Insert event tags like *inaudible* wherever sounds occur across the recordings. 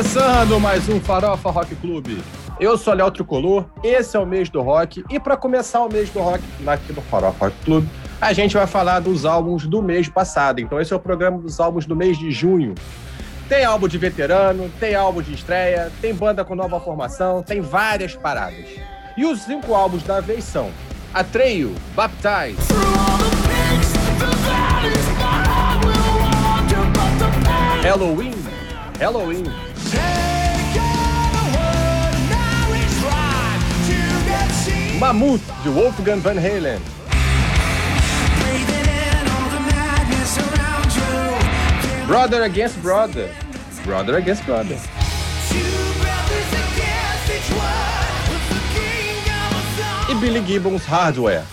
Começando mais um Farofa Rock Clube. Eu sou Léo Tricolor, esse é o mês do rock. E para começar o mês do rock aqui do Farofa Rock Clube, a gente vai falar dos álbuns do mês passado. Então, esse é o programa dos álbuns do mês de junho. Tem álbum de veterano, tem álbum de estreia, tem banda com nova formação, tem várias paradas. E os cinco álbuns da vez são Atreio, Baptize, Halloween, Halloween, Mammoth, de Wolfgang Van Halen, Brother Against Brother, Brother Against Brother, e Billy Gibbons Hardware.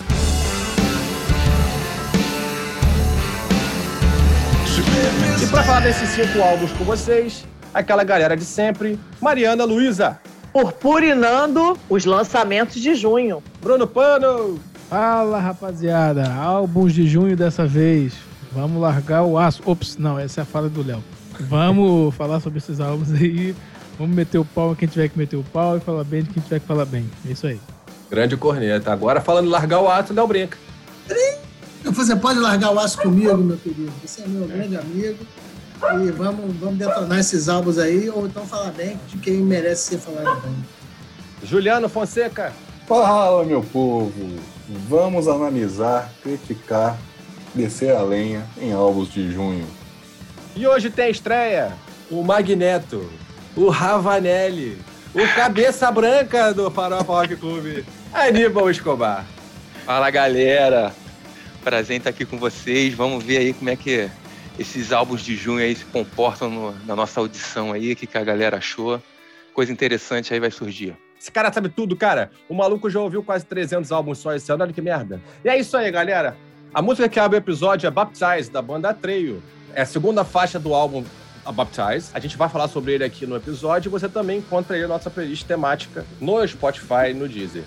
E para falar desses cinco álbuns com vocês, aquela galera de sempre, Mariana Luiza, purpurinando os lançamentos de junho. Bruno Pano, Fala rapaziada, álbuns de junho dessa vez. Vamos largar o aço. Ops, não, essa é a fala do Léo. Vamos *laughs* falar sobre esses álbuns aí. Vamos meter o pau em quem tiver que meter o pau e falar bem de quem tiver que falar bem. É isso aí. grande corneta. Agora falando largar o ato, Léo brinca. Você pode largar o aço comigo, meu querido. Você é meu grande amigo. E vamos, vamos detonar esses álbuns aí, ou então falar bem de quem merece ser falado bem. Juliano Fonseca, Fala, meu povo! Vamos analisar, criticar, descer a lenha em álbuns de junho. E hoje tem estreia o Magneto, o Ravanelli, o Cabeça Branca do Farofa Rock Clube, Aníbal Escobar. Fala galera, prazer em estar aqui com vocês. Vamos ver aí como é que esses álbuns de junho aí se comportam no- na nossa audição aí, o que, que a galera achou. Coisa interessante aí vai surgir. Esse cara sabe tudo, cara. O maluco já ouviu quase 300 álbuns só esse ano, olha que merda. E é isso aí, galera. A música que abre o episódio é Baptize, da banda Atreio. É a segunda faixa do álbum a Baptize. A gente vai falar sobre ele aqui no episódio e você também encontra aí a nossa playlist temática no Spotify e no Deezer.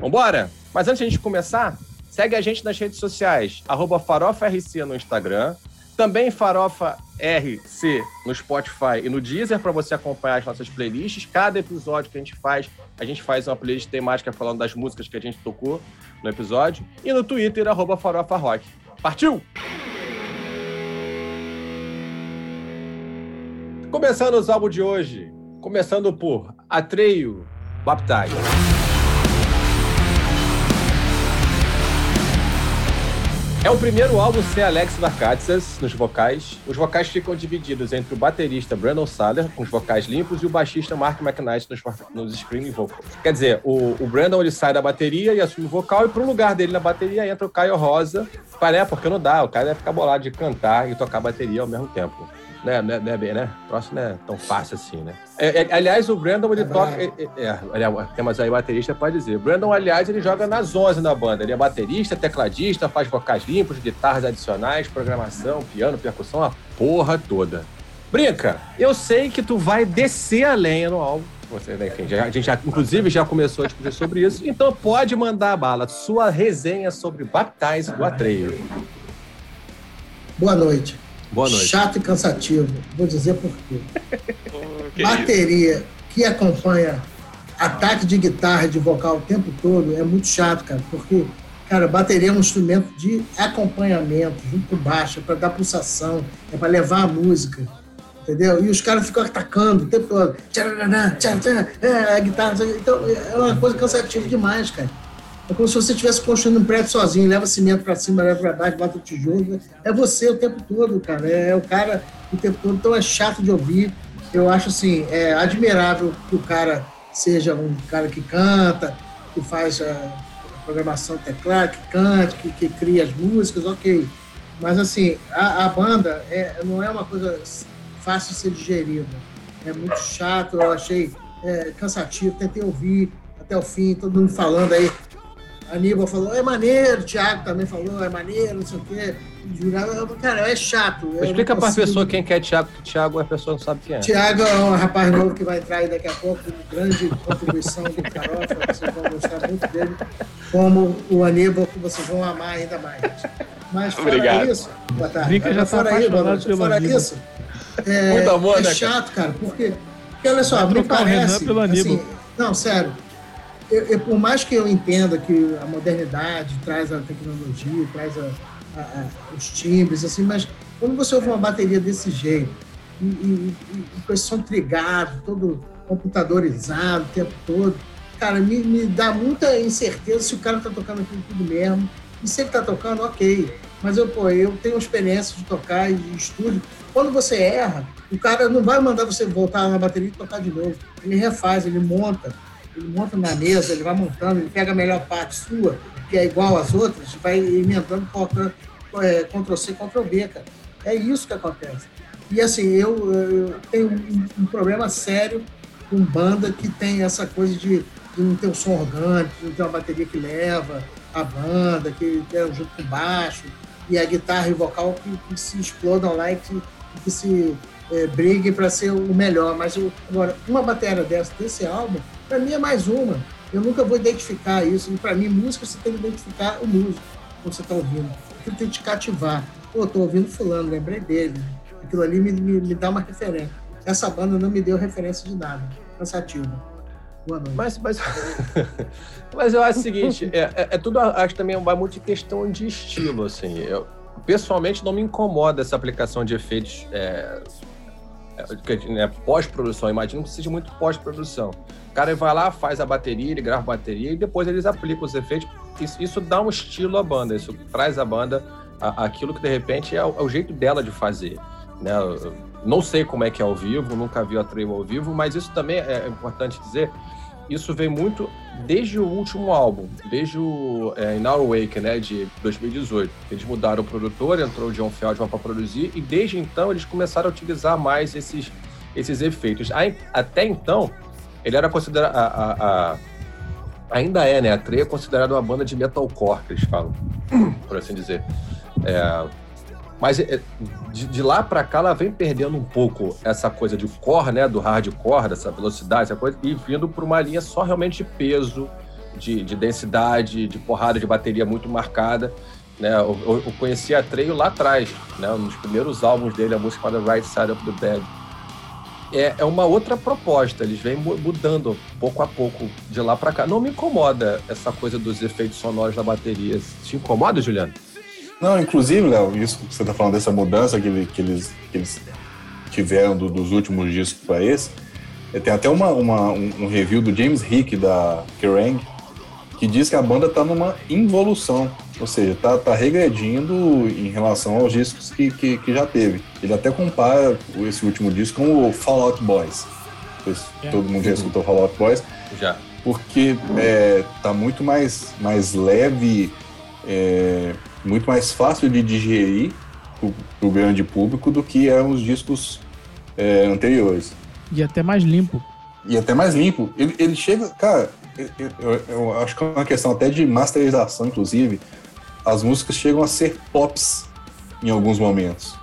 Vambora? Mas antes de a gente começar, segue a gente nas redes sociais, arroba FarofaRC no Instagram, também Farofa RC no Spotify e no Deezer para você acompanhar as nossas playlists. Cada episódio que a gente faz, a gente faz uma playlist temática falando das músicas que a gente tocou no episódio. E no Twitter, arroba. Partiu? Começando os álbuns de hoje. Começando por Atreio, Baptize. É o primeiro álbum sem Alex Varkatsas nos vocais. Os vocais ficam divididos entre o baterista Brandon Saller, com os vocais limpos, e o baixista Mark McKnight nos, nos screaming vocals. Quer dizer, o, o Brandon ele sai da bateria e assume o vocal, e pro lugar dele na bateria entra o Caio Rosa. Paré, porque não dá, o cara deve ficar bolado de cantar e tocar bateria ao mesmo tempo. Né, né, né, bem, né? O próximo não é tão fácil assim, né? É, é, aliás, o Brandon, ele É toca... É, é, aliás, tem mais aí baterista, pode dizer. Brandon, aliás, ele joga nas 11 na banda. Ele é baterista, tecladista, faz vocais limpos, guitarras adicionais, programação, piano, percussão, a porra toda. Brinca, eu sei que tu vai descer a lenha no álbum. Você, né, enfim, já- a gente já, inclusive, já começou a discutir sobre isso. Então pode mandar a bala. Sua resenha sobre Baptize do Atreio. Boa noite. Boa noite. Chato e cansativo. Vou dizer por quê. *laughs* Bateria que acompanha ataque de guitarra e de vocal o tempo todo é muito chato, cara, porque, cara, bateria é um instrumento de acompanhamento, junto com baixo, é para dar pulsação, é para levar a música, entendeu? E os caras ficam atacando o tempo todo. Tcharará, tchá, tchá, é, a guitarra, então é uma coisa cansativa demais, cara. É como se você estivesse construindo um prédio sozinho, leva cimento para cima, leva para baixo, bota tijolo. É você o tempo todo, cara. É o cara o tempo todo. Então é chato de ouvir. Eu acho assim, é admirável que o cara seja um cara que canta, que faz a programação teclado, que cante, que, que cria as músicas, ok. Mas assim, a, a banda é, não é uma coisa fácil de ser digerida. É muito chato, eu achei é, cansativo, tentei ouvir até o fim, todo mundo falando aí. Aníbal falou, é maneiro, o Thiago também falou, é maneiro, não sei o quê. Jurava, cara, é chato. Explica não pra consigo- pessoa quem que é Thiago, que Thiago a pessoa não sabe quem é. Tiago é um rapaz novo que vai entrar aí daqui a pouco, com grande contribuição do Farofa, vocês vão gostar muito dele, como o Aníbal, que vocês vão amar ainda mais. Mas fora Obrigado. isso, boa tarde. Brinca já tá fora, aí, boa apaixonado noite. fora vida. isso, é, Muito amor, é né, chato, cara, porque, porque olha só, Vai me trocar o Renan parece. pelo Aníbal. assim, não, sério. Eu, eu- por mais que eu entenda que a modernidade traz a tecnologia, traz a- a- a- os timbres, assim, mas quando você ouve uma bateria desse jeito, e, e, e- com esse som trigado, todo computadorizado o tempo todo, cara, me, me dá muita incerteza se o cara tá tocando aquilo tudo mesmo. E se ele tá tocando, ok. Mas eu, pô, eu tenho experiência de tocar e de estúdio. Quando você erra, o cara não vai mandar você voltar na bateria e tocar de novo. Ele refaz, ele monta. Ele monta na mesa, ele vai montando, ele pega a melhor parte sua, que é igual às outras, vai emendando colocando, é, Ctrl-C, Ctrl-V, cara. É isso que acontece. E assim, eu, eu tenho um, um problema sério com banda que tem essa coisa de, de não ter um som orgânico, de não ter uma bateria que leva a banda, que é junto com baixo, e a guitarra e o vocal que, que se explodam lá e que, que se é, briguem para ser o melhor. Mas eu, agora, uma bateria dessa, desse álbum, para mim é mais uma. Eu nunca vou identificar isso. E para mim, música, você tem que identificar o músico quando você está ouvindo. Aquilo tem que te cativar. Pô, tô ouvindo fulano, lembrei dele. Aquilo ali me, me, me dá uma referência. Essa banda não me deu referência de nada. Cansativo. Mas, mas, *laughs* mas eu acho o seguinte, é, é- é tudo, acho que também vai muito de questão de estilo, assim. Eu, pessoalmente, não me incomoda essa aplicação de efeitos é, é, que, né, pós-produção. Imagino que seja muito pós-produção. O cara vai lá, faz a bateria, ele grava a bateria e depois eles aplicam os efeitos. Isso, isso dá um estilo à banda, isso traz à banda a- aquilo que, de repente, é o, é o jeito dela de fazer. Né? Não sei como é que é ao vivo, nunca vi a Trail ao vivo, mas isso também é importante dizer. Isso vem muito desde o último álbum, desde o é, In Our Wake, né, de 2018. Eles mudaram o produtor, entrou o John Feldman para produzir, e desde então eles começaram a utilizar mais esses, esses efeitos. Aí, Até então, ele era considerado. a- a- a- ainda é, né? A Trey é considerada uma banda de metalcore, que eles falam, *clears throat* por assim dizer. É, mas é, de, de lá pra cá ela vem perdendo um pouco essa coisa de core, né? Do hardcore, dessa velocidade, essa coisa, e vindo por uma linha só realmente de peso, de, de densidade, de porrada de bateria muito marcada. Né? Eu, eu- eu conheci a Treio lá atrás, né? Um dos primeiros álbuns dele, a música chamada Right Side of the Bed. É, é uma outra proposta, eles vêm mu- mudando pouco a pouco de lá pra cá. Não me incomoda essa coisa dos efeitos sonoros da bateria. Te incomoda, Juliano? Não, inclusive, Léo, isso que você tá falando dessa mudança que, que eles, que eles tiveram do- dos últimos discos para esse, é, tem até uma, uma- um, review do James Hick da Kerrang que diz que a banda tá numa involução, ou seja, tá, tá regredindo em relação aos discos que, que, que já teve. Ele até compara esse último disco com o Fallout Boys. Pois É. Todo mundo já escutou Fallout Boys Já. porque é, tá muito mais, mais leve, é, muito mais fácil de digerir para o grande público do que eram os discos é, anteriores. E até mais limpo. E até mais limpo. Ele, ele chega, cara, eu, eu- eu acho que é uma questão até de masterização, inclusive. As músicas chegam a ser pops em alguns momentos.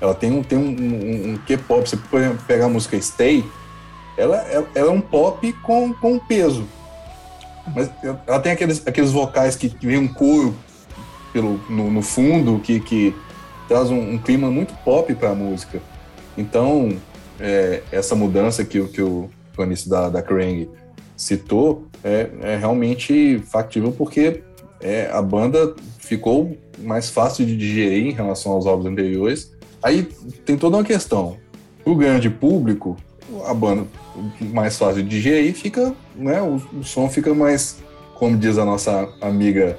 Ela tem um, tem um, um, um quê pop. Você, por exemplo, pegar a música Stay, ela, ela, ela é um pop com, com peso. Mas ela tem aqueles, aqueles vocais que, que vem um coro pelo, no, no fundo, que, que traz um, um clima muito pop para a música. Então, é, essa mudança que, que o planície da, da Krang citou é, é realmente factível porque é, a banda ficou mais fácil de digerir em relação aos álbuns anteriores. Aí tem toda uma questão. Para o grande público, a banda mais fácil de digerir fica, né, o, o som fica mais, como diz a nossa amiga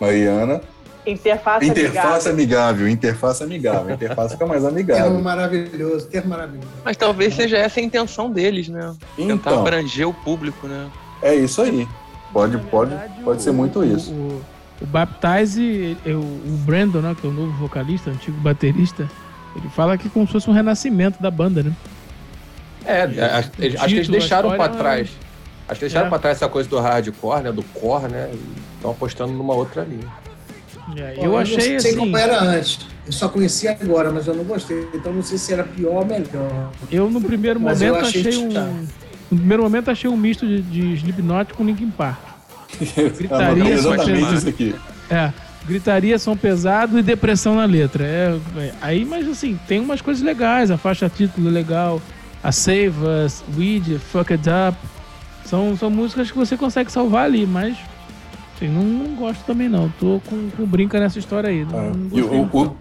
Mariana, Interface, interface amigável. amigável, interface amigável, interface fica mais Termo amigável. maravilhoso, termo maravilhoso. Mas talvez seja essa a intenção deles, né? Tentar Então, abranger o público, né? é isso aí. Pode, pode, verdade, pode ser o- muito o- isso. O, o Baptize, ele- o, Brandon, né, que é o novo vocalista, antigo baterista, ele fala que é como se fosse um renascimento da banda, né? É, acho, acho que eles deixaram história pra é- trás. Acho que deixaram É. pra trás essa coisa do hardcore, né? Do core, né? E estão apostando numa outra linha. É, eu não achei sei assim. como era antes. Eu só conhecia agora, mas eu não gostei. Então não sei se era pior ou melhor. Eu no primeiro Mas eu momento achei achei um. chato. No primeiro momento achei um misto de, de Slipknot com Linkin Park. *laughs* Gritaria, É exatamente isso aqui. É, gritaria, som pesado e depressão na letra. É, é, aí, mas assim, tem umas coisas legais, a faixa título é legal, a Save Us, Weed, Fuck It Up. São, são músicas que você consegue salvar ali, mas assim, não, não gosto também não. Tô com, com brinca nessa história aí. Não, Ah, não e o, o-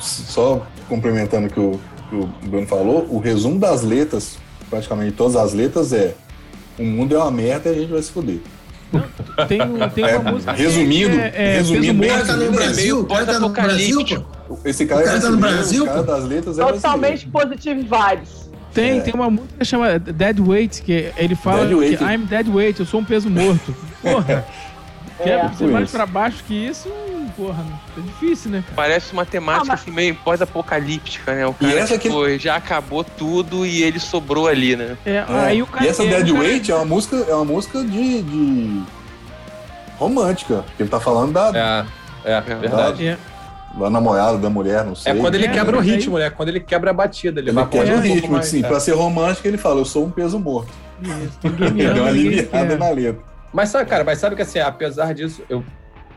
só complementando que o, que o Bruno falou, o resumo das letras, praticamente todas as letras, é o mundo é uma merda e a gente vai se fuder. não. Tem, tem É, uma música resumindo- é, é, resumindo bem, O cara tá no Brasil, o cara tá no Brasil. Esse cara, O cara é tá no Brasil, o cara das letras é Totalmente positive vibes. Tem, É. tem uma música que chama Dead Weight, que ele fala Dead Weight. que I'm dead weight, eu sou um peso morto. Porra, *laughs* quer É. ser mais pra baixo que isso, porra, é difícil, né, cara? Parece uma temática Ah, mas- assim, meio pós-apocalíptica, né? O E cara essa que- tipo, já acabou tudo e ele sobrou ali, né? É, É, aí o cara, e essa o Dead cara- Weight é uma música, é uma música de, de romântica. que Ele tá falando da, É, é, verdade. É, da namorada, da mulher, não É sei. quando ele É, quebra o ritmo, né? Quando ele quebra a batida. Ele, Ele vai quebra o um ritmo, mais- sim. é. Pra ser romântico, ele fala, eu sou um peso morto. isso, *laughs* Ele deu uma aliviada na letra. Mas sabe, cara, mas sabe que assim, apesar disso, eu,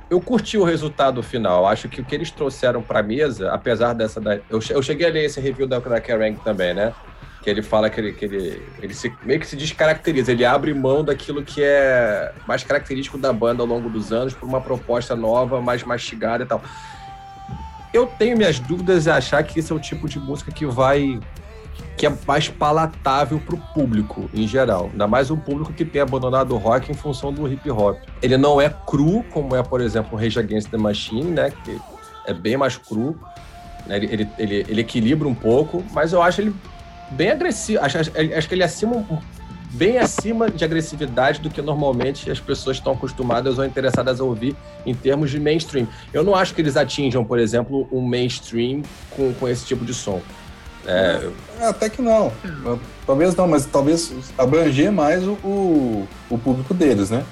eu curti o resultado final. Acho que o que eles trouxeram pra mesa, apesar dessa. Da, eu, eu cheguei a ler esse review da, da Kerrang também, né? Que ele fala que ele, que ele, ele se, meio que se descaracteriza, ele abre mão daquilo que é mais característico da banda ao longo dos anos por uma proposta nova, mais mastigada e tal. Eu tenho minhas dúvidas em achar que esse é o tipo de música que vai. Que é mais palatável pro público em geral. Ainda mais um público que tem abandonado o rock em função do hip hop. Ele não é cru, como é, por exemplo, o Rage Against the Machine, né? Que é bem mais cru. né? Ele, ele, ele, ele equilibra um pouco, mas eu acho ele bem agressivo. Acho, acho, acho que ele é acima, bem acima de agressividade do que normalmente as pessoas estão acostumadas ou interessadas a ouvir em termos de mainstream. Eu não acho que eles atinjam, por exemplo, um mainstream com, com esse tipo de som. É, É, até que não. Talvez não, mas talvez abranger mais o, o, o público deles, né?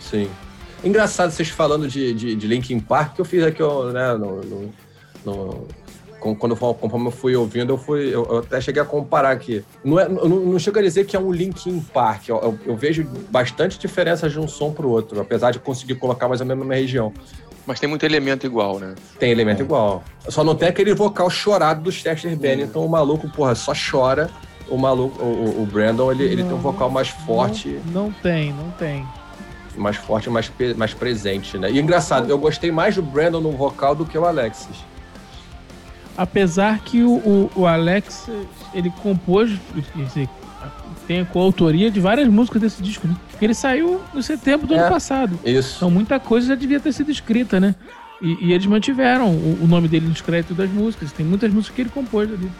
sim. Engraçado vocês falando de, de, de Linkin Park, que eu fiz aqui, né, no, no- no- quando eu- conforme eu fui ouvindo, eu, fui, eu, até cheguei a comparar aqui. Não, é, não, não chego a dizer que é um Linkin Park, eu, eu- eu vejo bastante diferença de um som para o outro, apesar de conseguir colocar mais ou menos na mesma região. Mas tem muito elemento igual, né? Tem elemento É. igual. Só não tem aquele vocal chorado do Chester Bennington, o maluco, porra, só chora. O maluco, o, o- Brandon, ele, ele tem um vocal mais forte, Não, não tem, não tem. mais forte, mais, mais presente, né? E engraçado, eu gostei mais do Brandon no vocal do que o Alexis. Apesar que o, o, o Alex, ele compôs, quer dizer, tem a coautoria de várias músicas desse disco, né? Porque ele saiu no setembro do É. ano passado. Isso. Então muita coisa já devia ter sido escrita, né? E, e eles mantiveram o, o nome dele nos créditos das músicas. Tem muitas músicas que ele compôs ali.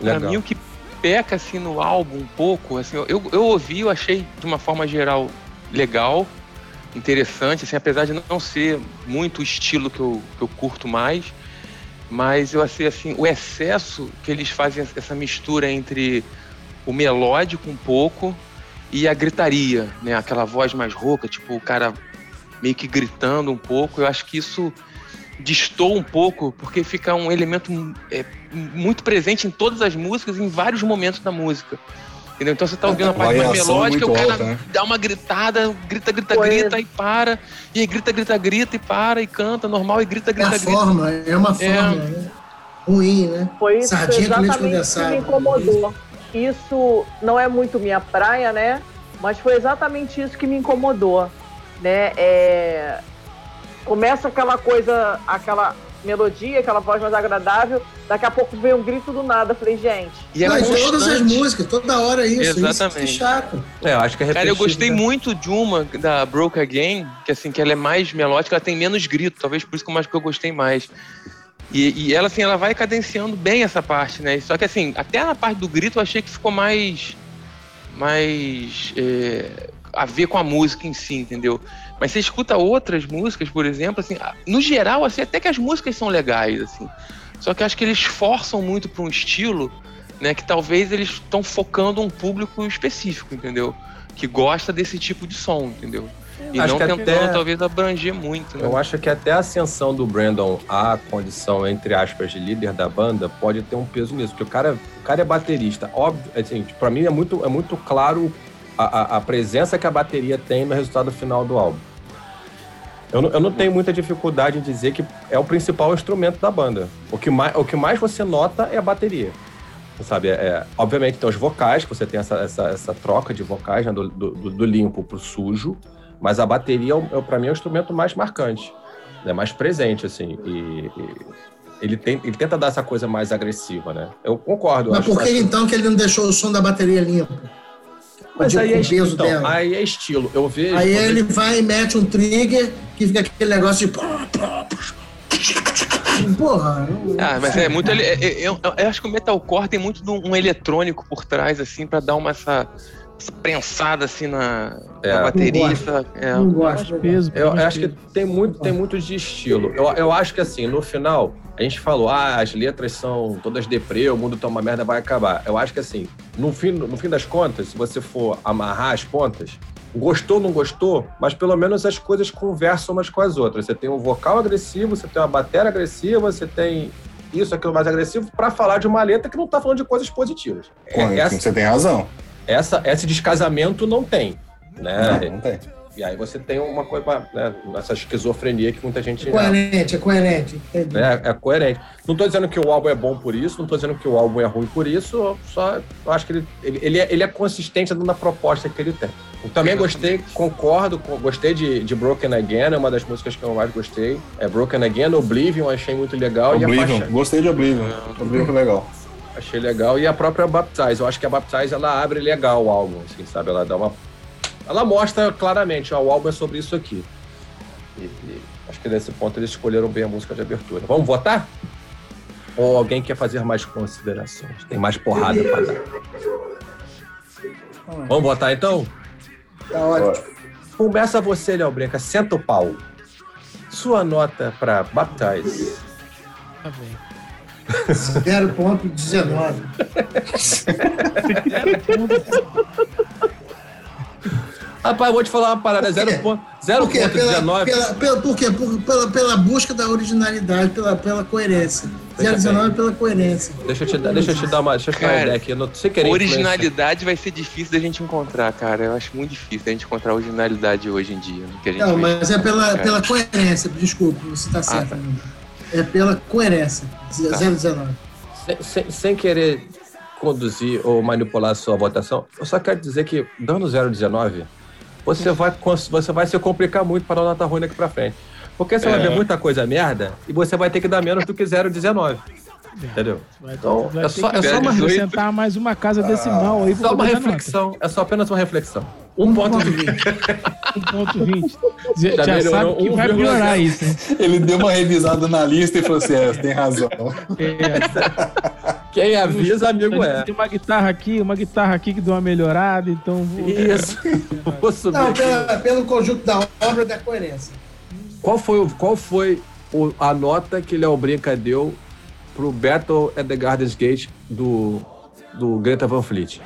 Pra Legal. mim, o que peca assim no álbum um pouco, assim, eu, eu ouvi, eu achei de uma forma geral legal, interessante, assim, apesar de não ser muito o estilo que eu, que eu curto mais, mas eu achei assim, o excesso que eles fazem essa mistura entre o melódico um pouco e a gritaria, né? Aquela voz mais rouca, tipo o cara meio que gritando um pouco. Eu acho que isso distou um pouco, porque fica um elemento é, muito presente em todas as músicas, em vários momentos da música. Entendeu? Então você tá ouvindo a parte mais melódica, o cara alta, né? dá uma gritada, grita, grita, grita e para. E aí grita, grita, grita e para e canta normal e grita, É grita, a grita. forma, é uma forma né? ruim, né? Foi isso Sardinha exatamente que me incomodou. Isso não é muito minha praia, né? Mas foi exatamente isso que me incomodou, né? É... Começa aquela coisa, aquela melodia, aquela voz mais agradável, daqui a pouco vem um grito do nada. Eu falei, gente, E é Não, de todas as músicas, toda hora é isso. Isso é Exatamente. chato. É, eu acho que é Cara, eu gostei né? muito de uma da Broke Again, que assim, que ela é mais melódica, ela tem menos grito, talvez por isso que eu acho que eu gostei mais. E, e ela, assim, ela vai cadenciando bem essa parte, né? Só que, assim, até na parte do grito eu achei que ficou mais. mais. é, a ver com a música em si, entendeu? Mas você escuta outras músicas, por exemplo, assim, no geral, assim, até que as músicas são legais, assim. Só que eu acho que eles forçam muito para um estilo, né? Que talvez eles estão focando um público específico, entendeu? Que gosta desse tipo de som, entendeu? E Acho não que tentando, até- talvez, abranger muito, né? Eu acho que até a ascensão do Brandon à condição, entre aspas, de líder da banda pode ter um peso nisso, porque o cara, o cara é baterista. Óbvio, assim, pra mim é muito, é muito claro a, a- a presença que a bateria tem no resultado final do álbum. Eu não, eu não tenho muita dificuldade em dizer que é o principal instrumento da banda. O que mais, o que mais você nota é a bateria. Sabe, é, é- obviamente tem os vocais, que você tem essa, essa, essa troca de vocais né, do, do, do limpo pro sujo, mas a bateria, é, o- é, para mim, é o instrumento mais marcante, né, mais presente, assim. E, e ele, tem, ele tenta dar essa coisa mais agressiva, né? Eu concordo. eu Mas acho- por que então que ele não deixou o som da bateria limpo? Mas de- aí é, o peso então, dela? aí é estilo. Eu vejo. Aí ele vai e mete um trigger que fica aquele negócio de. Porra. eu- Ah, mas é muito. ele- é- é- Eu, eu- eu acho que o metalcore tem muito de um eletrônico por trás, assim, pra dar uma essa prensada assim na, É. na bateria. Não é. Gosto. Gosto. peso. Eu, eu acho que tem muito, tem muito de estilo. Eu, eu acho que assim, no final, a gente falou, ah, as letras são todas deprê, o mundo tá uma merda, vai acabar. Eu acho que assim, no fim, no fim das contas, se você for amarrar as pontas, gostou ou não gostou, mas pelo menos as coisas conversam umas com as outras. Você tem um vocal agressivo, você tem uma bateria agressiva, você tem isso, aquilo mais agressivo, pra falar de uma letra que não tá falando de coisas positivas. Com- Essa, Você tem razão. Essa, esse descasamento não tem. Né? Não, não tem. E aí você tem uma coisa, né, essa esquizofrenia que muita gente É coerente, é coerente. Né, é coerente. Não tô dizendo que o álbum é bom por isso, não tô dizendo que o álbum é ruim por isso, só eu acho que ele, ele, ele, é, ele é consistente na proposta que ele tem. Eu também gostei, concordo, gostei de, de Broken Again, é uma das músicas que eu mais gostei. É Broken Again, Oblivion, achei muito legal. E a Oblivion. faixa, Gostei de Oblivion. Oblivion legal. Achei legal. E a própria Baptize, eu acho que a Baptize, ela abre legal o álbum, assim, sabe? Ela dá uma... Ela mostra claramente, ó, o álbum é sobre isso aqui. E, e acho que nesse ponto eles escolheram bem a música de abertura. Vamos votar? Ou alguém quer fazer mais considerações? Tem mais porrada pra dar. Vamos votar então? Tá ótimo. Começa você, Léo Branca. Senta o pau. Sua nota pra Baptize. Tá bem. 0.19. Rapaz, eu vou te falar uma parada. Por quê? 0.19. Por quê? Pela, pela, por quê? Por- pela, pela busca da originalidade, pela, pela coerência. Veja 019 pela coerência. Deixa eu te dar, deixa eu te dar uma, deixa eu te dar uma Cara, ideia aqui. Eu não sem querer. Originalidade vai ser difícil da gente encontrar, cara. Eu acho muito difícil a gente encontrar originalidade hoje em dia. Que a gente Não, mas é pela, Cara. pela coerência. Desculpa, você tá certo. tá. É pela coerência. 019. Sem, sem, sem querer conduzir ou manipular a sua votação, eu só quero dizer que, dando 0,19, você vai, você vai se complicar muito para dar nota ruim daqui pra frente. Porque você vai É. ver muita coisa merda e você vai ter que dar menos do que 0,19. Entendeu? Vai, Então, vai é só- é só uma- acrescentar mais uma casa decimal aí É pra só uma reflexão. É só apenas uma reflexão. Um ponto de 1.20. Já, Já já melhorou sabe que vai 1,0. piorar isso, hein? Ele deu uma revisada na lista e falou assim: é, você tem razão. É, Quem avisa, amigo é. Tem uma guitarra aqui, uma guitarra aqui que deu uma melhorada, então vou... Isso. *laughs* Vou subir Não, pela, pelo conjunto da obra da coerência. Qual foi, o- qual foi a nota que Léo Brinca deu pro Battle at the Gardens Gate do, do Greta Van Fleet?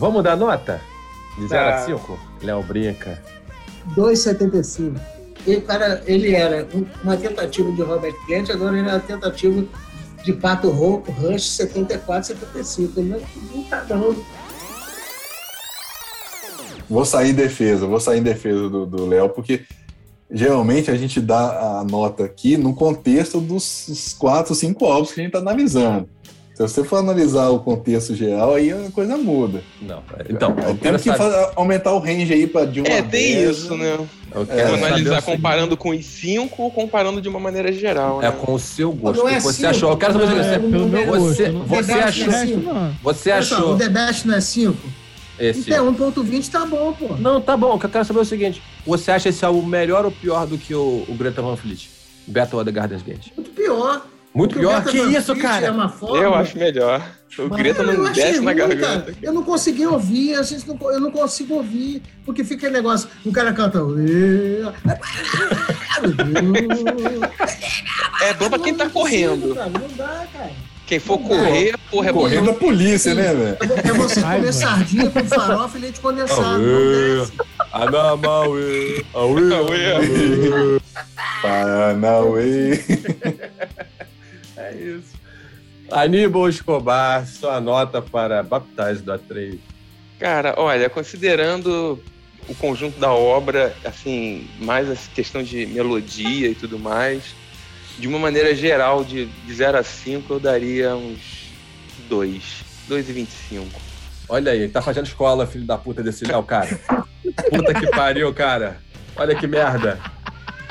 Vamos dar nota? De 0 a Tá. 5? Léo Brinca. 2,75. Ele, ele era um- uma tentativa de Robert Plant, agora ele é uma tentativa de Pato Rouco, Rush 74, 75. Ele não, não tá dando. Vou sair em defesa, vou sair em defesa do Léo, porque geralmente a gente dá a nota aqui no contexto dos os quatro, cinco álbuns que a gente está analisando. Se você for analisar o contexto geral, aí a coisa muda. Não, então, eu quero Temos que saber, fa- aumentar o range aí para de uma É, tem dez, isso, né? eu É, analisar o comparando com os cinco ou comparando de uma maneira geral, né? É com o seu gosto. Não O é que você cinco, achou? Eu quero saber o é pelo meu Você, gosto. você achou. é. Você Olha só, achou. o The Best não é 5? Esse. Então, 1.20 tá bom, pô. Não, tá bom. O que eu quero saber é o seguinte: você acha esse álbum melhor ou pior do que o, o Greta Van Fleet? Battle at the Gardens Gate. Muito pior. Muito pior? Que isso, cara? É uma forma, Eu acho melhor. O Greta eu não desce na ruim, garganta. cara. Eu não consegui ouvir, a gente não, eu não consigo ouvir, porque fica aquele negócio, o cara canta. É bom pra quem tá Não consigo, correndo. cara, Não dá, cara. Quem for correr, porra, é bom. Correndo da polícia, né, velho? É vo- você Ai, comer mano. sardinha com farofa e leite condensado. Não desce. Anamaue, Auê. Paranauê. *laughs* É isso. Aníbal Escobar, sua nota para Baptize do A3. Cara, olha, considerando o conjunto da obra, assim, mais a questão de melodia e tudo mais, de uma maneira geral, de, de 0 a 5, eu daria uns 2, 2,25. Olha aí, tá fazendo escola, filho da puta desse Léo, cara. Puta que pariu, cara. Olha que merda.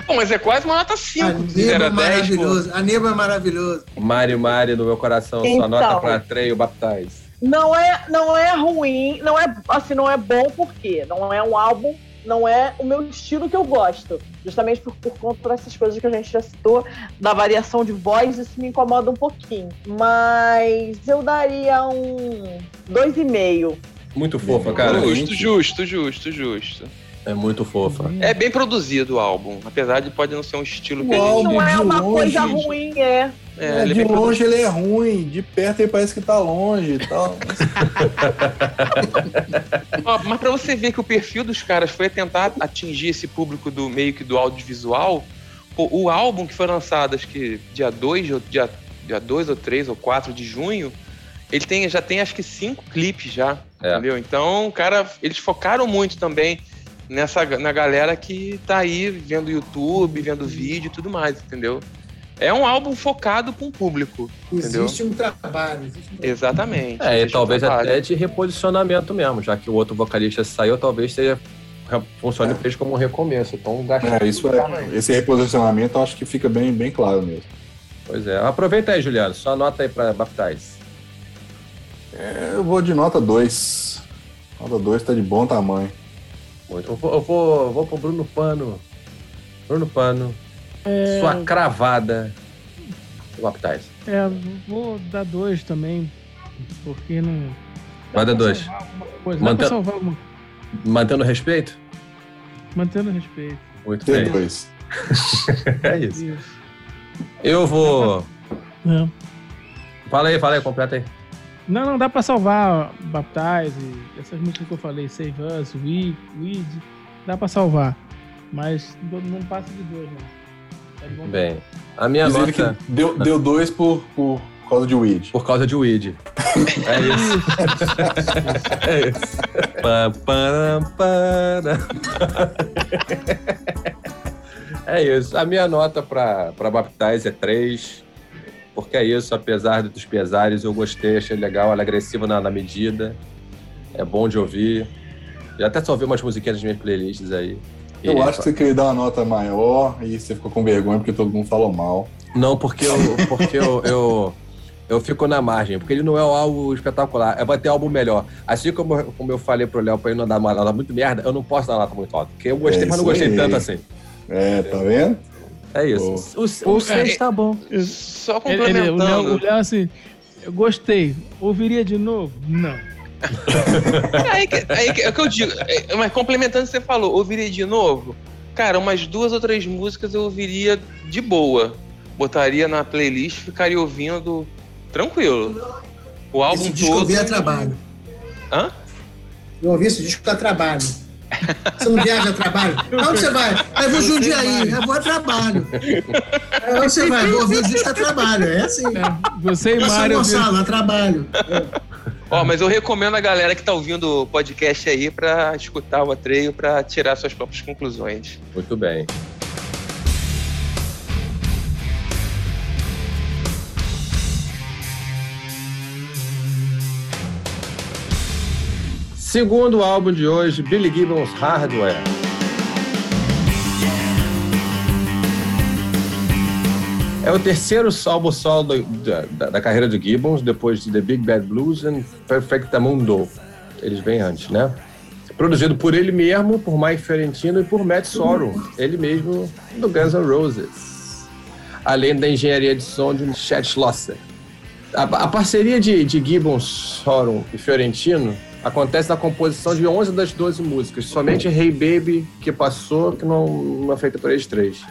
Bom, mas é quase uma nota 5. de 0 Aníbal a é 10, pô. maravilhoso. Aníbal é maravilhoso. Mari, Mari, no meu coração, sua Então. nota pra Treio Baptize. Não é, não é ruim, não é assim, não é bom porque não é um álbum, não é o meu estilo que eu gosto. Justamente por, por conta dessas coisas que a gente já citou, da variação de voz, isso me incomoda um pouquinho. Mas eu daria um dois e meio. Muito fofa, cara. Justo, justo, justo, justo. É muito fofa. É bem produzido o álbum, apesar de pode não ser um estilo que O álbum Não é uma longe, coisa ruim, é. É, É, é de longe ele é ruim, de perto ele parece que tá longe e tal. *laughs* Ó, mas pra você ver que o perfil dos caras foi tentar atingir esse público do meio que do audiovisual, pô, o álbum que foi lançado, acho que dia 2, ou dia, dia 2 ou 3 ou 4 de junho, ele tem, já tem acho que cinco clipes já, É. entendeu? Então, cara, eles focaram muito também nessa na galera que tá aí vendo YouTube, vendo vídeo e tudo mais, entendeu? É um álbum focado com o público, entendeu? Existe um trabalho. Existe um trabalho. Exatamente. É, e um talvez trabalho. até de reposicionamento mesmo, já que o outro vocalista saiu, talvez seja funcione pra eles como um recomeço. Então. É, isso é, esse reposicionamento eu acho que fica bem, bem claro mesmo. Pois é. Aproveita aí, Juliano. Só anota aí pra Baptize. É, eu vou de nota 2. Nota 2 tá de bom tamanho. Muito. Eu vou, eu vou, eu vou pro Bruno Pano. Bruno Pano. Sua cravada. Baptize. É, vou dar dois também, porque não. Vai dar dois. salvar alguma Coisa. Dá Mantém- pra salvar alguma Mantendo respeito? Mantendo respeito. Muito bem. T2. *laughs* É isso. Isso. Eu vou. Não. Fala aí, fala aí, completa aí. Não, não, dá pra salvar Baptize, essas músicas que eu falei, Save Us, Weed, Weed, dá pra salvar. Mas não passa de dois, não. É bom. Bem, a minha Inclusive nota. que deu, deu dois por, por causa de weed. Por causa de weed. É isso. *laughs* é isso. Pam. *laughs* É isso. A minha nota pra, pra Baptize é 3. Porque é isso, apesar dos pesares, eu gostei, achei legal, ela é agressiva na, na medida. É bom de ouvir. Já até só ouvi umas musiquinhas nas minhas playlists aí. Eu E- acho que você queria dar uma nota maior e você ficou com vergonha porque todo mundo falou mal. Não, porque eu, porque eu, eu, eu fico na margem, porque ele não é um álbum espetacular, é bater álbum melhor. Assim como, eu- como eu falei pro Léo pra ele não dar uma nota muito merda, eu não posso dar uma nota muito alta, porque eu gostei, É mas não gostei aí. tanto assim. É, tá vendo? É isso. O, o, seis tá bom. Só Ele, ele, o Léo, complementando. o Léo, assim, eu gostei. Ouviria de novo? Não. É *laughs* aí que, aí que, é o que eu digo. É, mas complementando o que você falou, ouviria de novo? Cara, umas duas ou três músicas eu ouviria de boa. Botaria na playlist, ficaria ouvindo tranquilo. O álbum Esse disco eu todo. ouvi a trabalho. Hã? Eu ouvi esse disco a trabalho. Você não viaja a trabalho? *laughs* Aonde você vai? Aí eu vou Jundiaí, eu vou a trabalho. Aí Onde você vai? Vou ouvir o disco a trabalho. É assim. É, você e Mário. Gonçalo, a trabalho. Ó, mas eu recomendo a galera que tá ouvindo o podcast aí pra escutar o Atreio pra tirar suas próprias conclusões. Muito bem. Segundo álbum de hoje, Billy Gibbons Hardware. É o terceiro álbum solo da, da- da carreira do Gibbons, depois de The Big Bad Blues e Perfecta Mundo. Eles vêm antes, né? Produzido por ele mesmo, por Mike Fiorentino e por Matt Sorum, ele mesmo do Guns N' Roses. Além da engenharia de som de Chad Schlosser. A, a parceria de, de Gibbons, Sorum e Fiorentino acontece na composição de 11 das 12 músicas. Somente Hey Baby, que passou, que não, não é feita por eles três.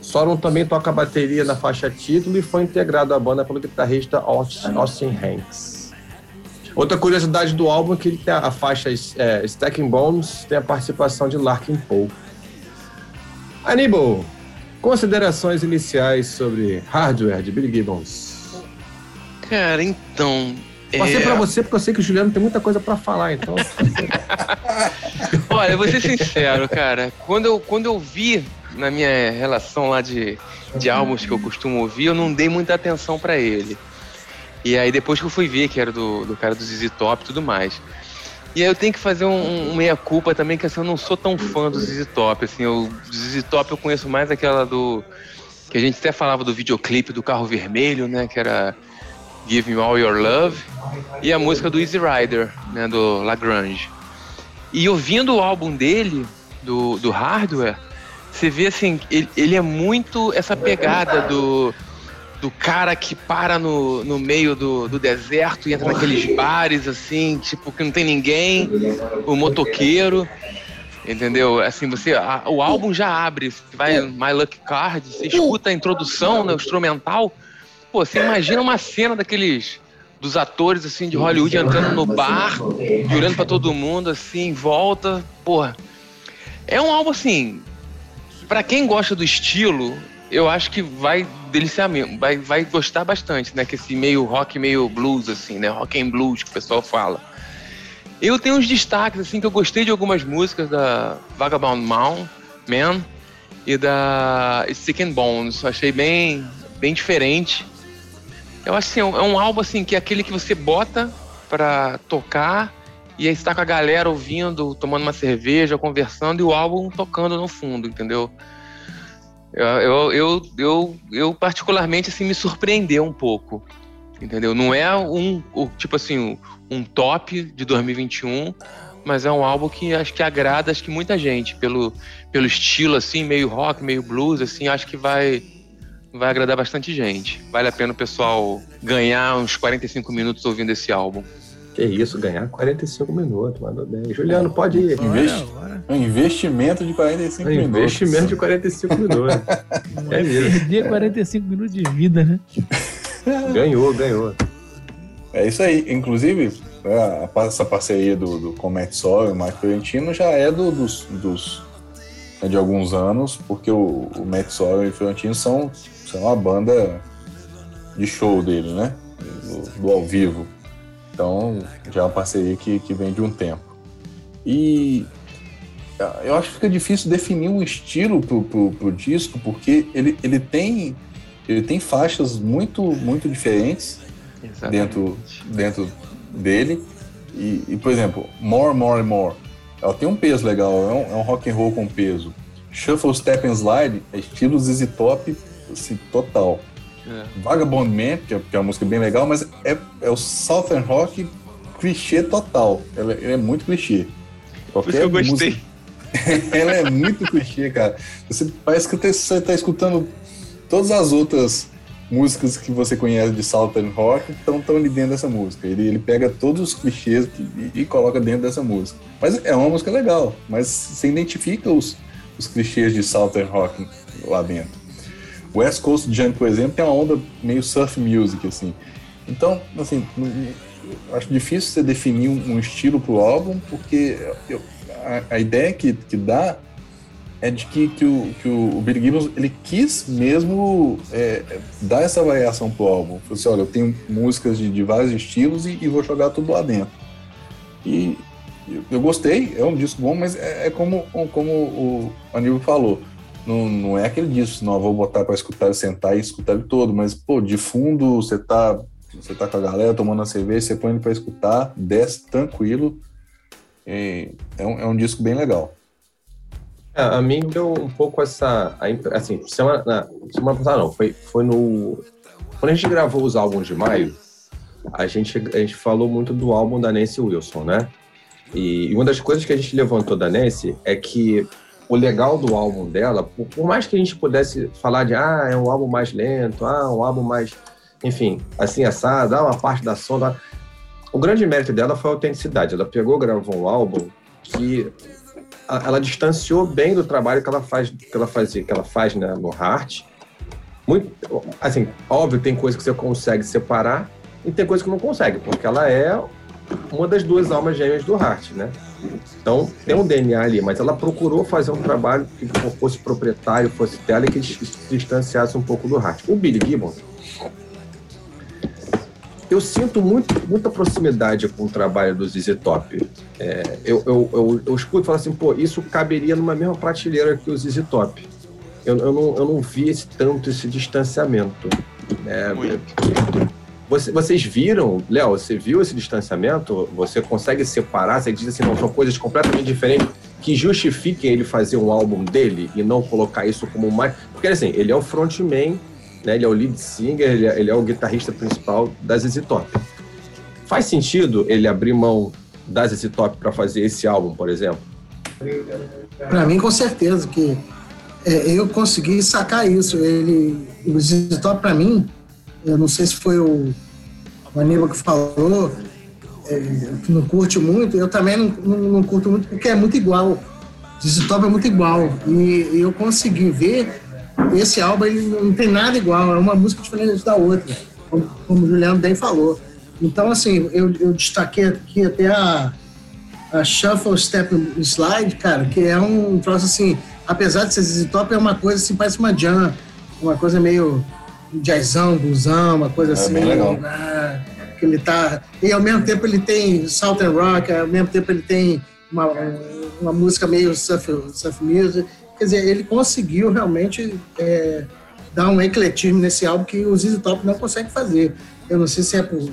Sorum também toca bateria na faixa título e foi integrado à banda pelo guitarrista Austin Austin Hanks. Outra curiosidade do álbum é que ele tem a faixa é, Stacking Bones, tem a participação de Larkin Poe. Aníbal, considerações iniciais sobre Hardware de Billy Gibbons. Cara, então, Passei É. pra você porque eu sei que o Juliano tem muita coisa pra falar, então. *laughs* Olha, eu vou ser sincero, cara. Quando eu, quando eu vi na minha relação lá de, de álbuns que eu costumo ouvir, eu não dei muita atenção pra ele. E aí depois que eu fui ver que era do, do cara do ZZ Top e tudo mais. E aí eu tenho que fazer um, um meia-culpa também, que assim, eu não sou tão fã do ZZ Top. Assim, eu, do ZZ Top eu conheço mais aquela do... Que a gente até falava do videoclipe do Carro Vermelho, né? Que era Give Me All Your Love. E a música do Easy Rider, né? Do Lagrange. E ouvindo o álbum dele, do, do Hardware, você vê assim, ele, ele é muito essa pegada do, do cara que para no, no meio do, do deserto e entra naqueles bares, assim, tipo, que não tem ninguém, o motoqueiro. Entendeu? Assim, você. a- o álbum já abre, você vai My Lucky Card, você escuta a introdução, né, o instrumental. Pô, você imagina uma cena daqueles. Dos atores, assim, de Hollywood entrando no bar e olhando pra todo mundo, assim, em volta. Porra. É um álbum, assim. Pra quem gosta do estilo, eu acho que vai deliciar mesmo. Vai, vai gostar bastante, né? Que esse meio rock, meio blues, assim, né? Rock and blues que o pessoal fala. Eu tenho uns destaques, assim, que eu gostei de algumas músicas da Vagabond Man, Man e da Stick and Bones. Achei bem, bem diferente. Eu acho assim, é um- é um álbum assim que é aquele que você bota pra tocar e aí você tá com a galera ouvindo, tomando uma cerveja, conversando e o álbum tocando no fundo, entendeu? Eu, eu, eu, eu, eu particularmente assim me surpreendeu um pouco, entendeu? Não é um, o- tipo assim, um, um top de 2021, mas é um álbum que acho que agrada acho que muita gente pelo, pelo estilo assim, meio rock, meio blues, assim, acho que vai vai agradar bastante gente. Vale a pena o pessoal ganhar uns 45 minutos ouvindo esse álbum. Que isso, ganhar 45 minutos, mandou bem. Juliano, pode ir. Bora. Um investimento de 45 Um minutos. investimento de 45 minutos. *laughs* É é isso. perder 45 minutos de vida, né? ganhou, ganhou. É isso aí. Inclusive, a- essa parceria do, do Comet Sol e o Marco Fiorentino já é do- dos, dos- é de alguns anos, porque o, o Matt Sol e o Fiorentino são, são a banda de show dele, né? Do, do ao vivo. Então, já é uma parceria que, que vem de um tempo. E ah, eu acho que fica difícil definir um estilo pro, pro, pro disco, porque ele, ele, tem, ele tem faixas muito, muito diferentes dentro, dentro dele. E, e, por exemplo, More, More, More. Ela tem um peso legal, é um, é um rock and roll com peso. Shuffle, Step and Slide é estilo ZZ Top, assim, total. É. Vagabond Man, que é, que é uma música bem legal, mas é, é o Southern Rock clichê total. Ela, ela é muito clichê. Por isso que eu gostei. música- *laughs* ela é muito clichê, cara. Você parece que você está escutando todas as outras músicas que você conhece de Southern Rock estão tão ali dentro dessa música. Ele, ele pega todos os clichês que- e, e coloca dentro dessa música. Mas é uma música legal, mas você identifica os, os clichês de Southern Rock lá dentro. West Coast Jump, por exemplo, tem uma onda meio surf music, assim. Então, assim, acho difícil você definir um, estilo pro álbum, porque eu- a, a ideia que, que dá é de que, que, o, que o, Billy Gibbons ele quis mesmo é, dar essa variação pro álbum. Falou assim, olha, eu tenho músicas de, de vários estilos e, e vou jogar tudo lá dentro. E eu, eu gostei, é um disco bom, mas é, é como, como o Aníbal falou. Não, não é aquele disco, não, vou botar para escutar, sentar e escutar ele todo, mas, pô, de fundo, você tá, você tá com a galera tomando uma cerveja, você põe ele para escutar, desce tranquilo. E é, um, é um disco bem legal. É, a mim deu um pouco essa. a Assim, semana, na, semana passada não, foi, foi no. Quando a gente gravou os álbuns de maio, a gente, a gente falou muito do álbum da Nancy Wilson, né? E, uma das coisas que a gente levantou da Nancy é que o legal do álbum dela, por, por mais que a gente pudesse falar de ah, é um álbum mais lento, ah, um álbum mais, enfim, assim, assado, ah, uma parte da som. da- O grande mérito dela foi a autenticidade. Ela pegou, gravou um álbum que a- ela distanciou bem do trabalho que ela faz, que ela fazia, que ela faz né, no Heart. Muito, assim, óbvio, tem coisa que você consegue separar e tem coisa que não consegue, porque ela é uma das duas almas gêmeas do Heart, né? Então, tem um DNA ali, mas ela procurou fazer um trabalho que fosse proprietário, fosse dela e que se distanciasse um pouco do Heart. O Billy Gibbons, eu sinto muito, muita proximidade com o trabalho do ZZ Top. É, eu, eu, eu, eu escuto e falo assim, pô, isso caberia numa mesma prateleira que o ZZ Top. Eu, eu, não, eu não vi esse, tanto esse distanciamento. É, você, vocês viram, Léo, você viu esse distanciamento? Você consegue separar? Você diz assim, não, são coisas completamente diferentes que justifiquem ele fazer um álbum dele e não colocar isso como mais. Porque assim, ele é o frontman né? Ele é o lead singer, ele é, ele é o guitarrista principal da ZZ Top. Faz sentido ele abrir mão da ZZ Top para fazer esse álbum, por exemplo? Para mim, com certeza que é, eu consegui sacar isso. Ele, o ZZ Top para mim, eu não sei se foi o, Aníbal que falou, é, que não curte muito. Eu também não, não, não curto muito porque é muito igual. ZZ Top é muito igual e eu consegui ver esse álbum ele não tem nada igual, é uma música diferente da outra, como, como o Juliano bem falou. Então, assim, eu, eu destaquei aqui até a, a Shuffle Step Slide, cara, que é um troço assim, apesar de ser ZZ é uma coisa assim, parece uma jam, uma coisa meio jazzão, blusão, uma coisa é, assim. Bem legal. Né, que ele tá. E ao mesmo tempo ele tem Southern Rock, ao mesmo tempo ele tem uma, uma música meio surf, surf music. Quer dizer, ele conseguiu realmente é, dar um ecletismo nesse álbum que o ZZ Top não consegue fazer. Eu não sei se é por,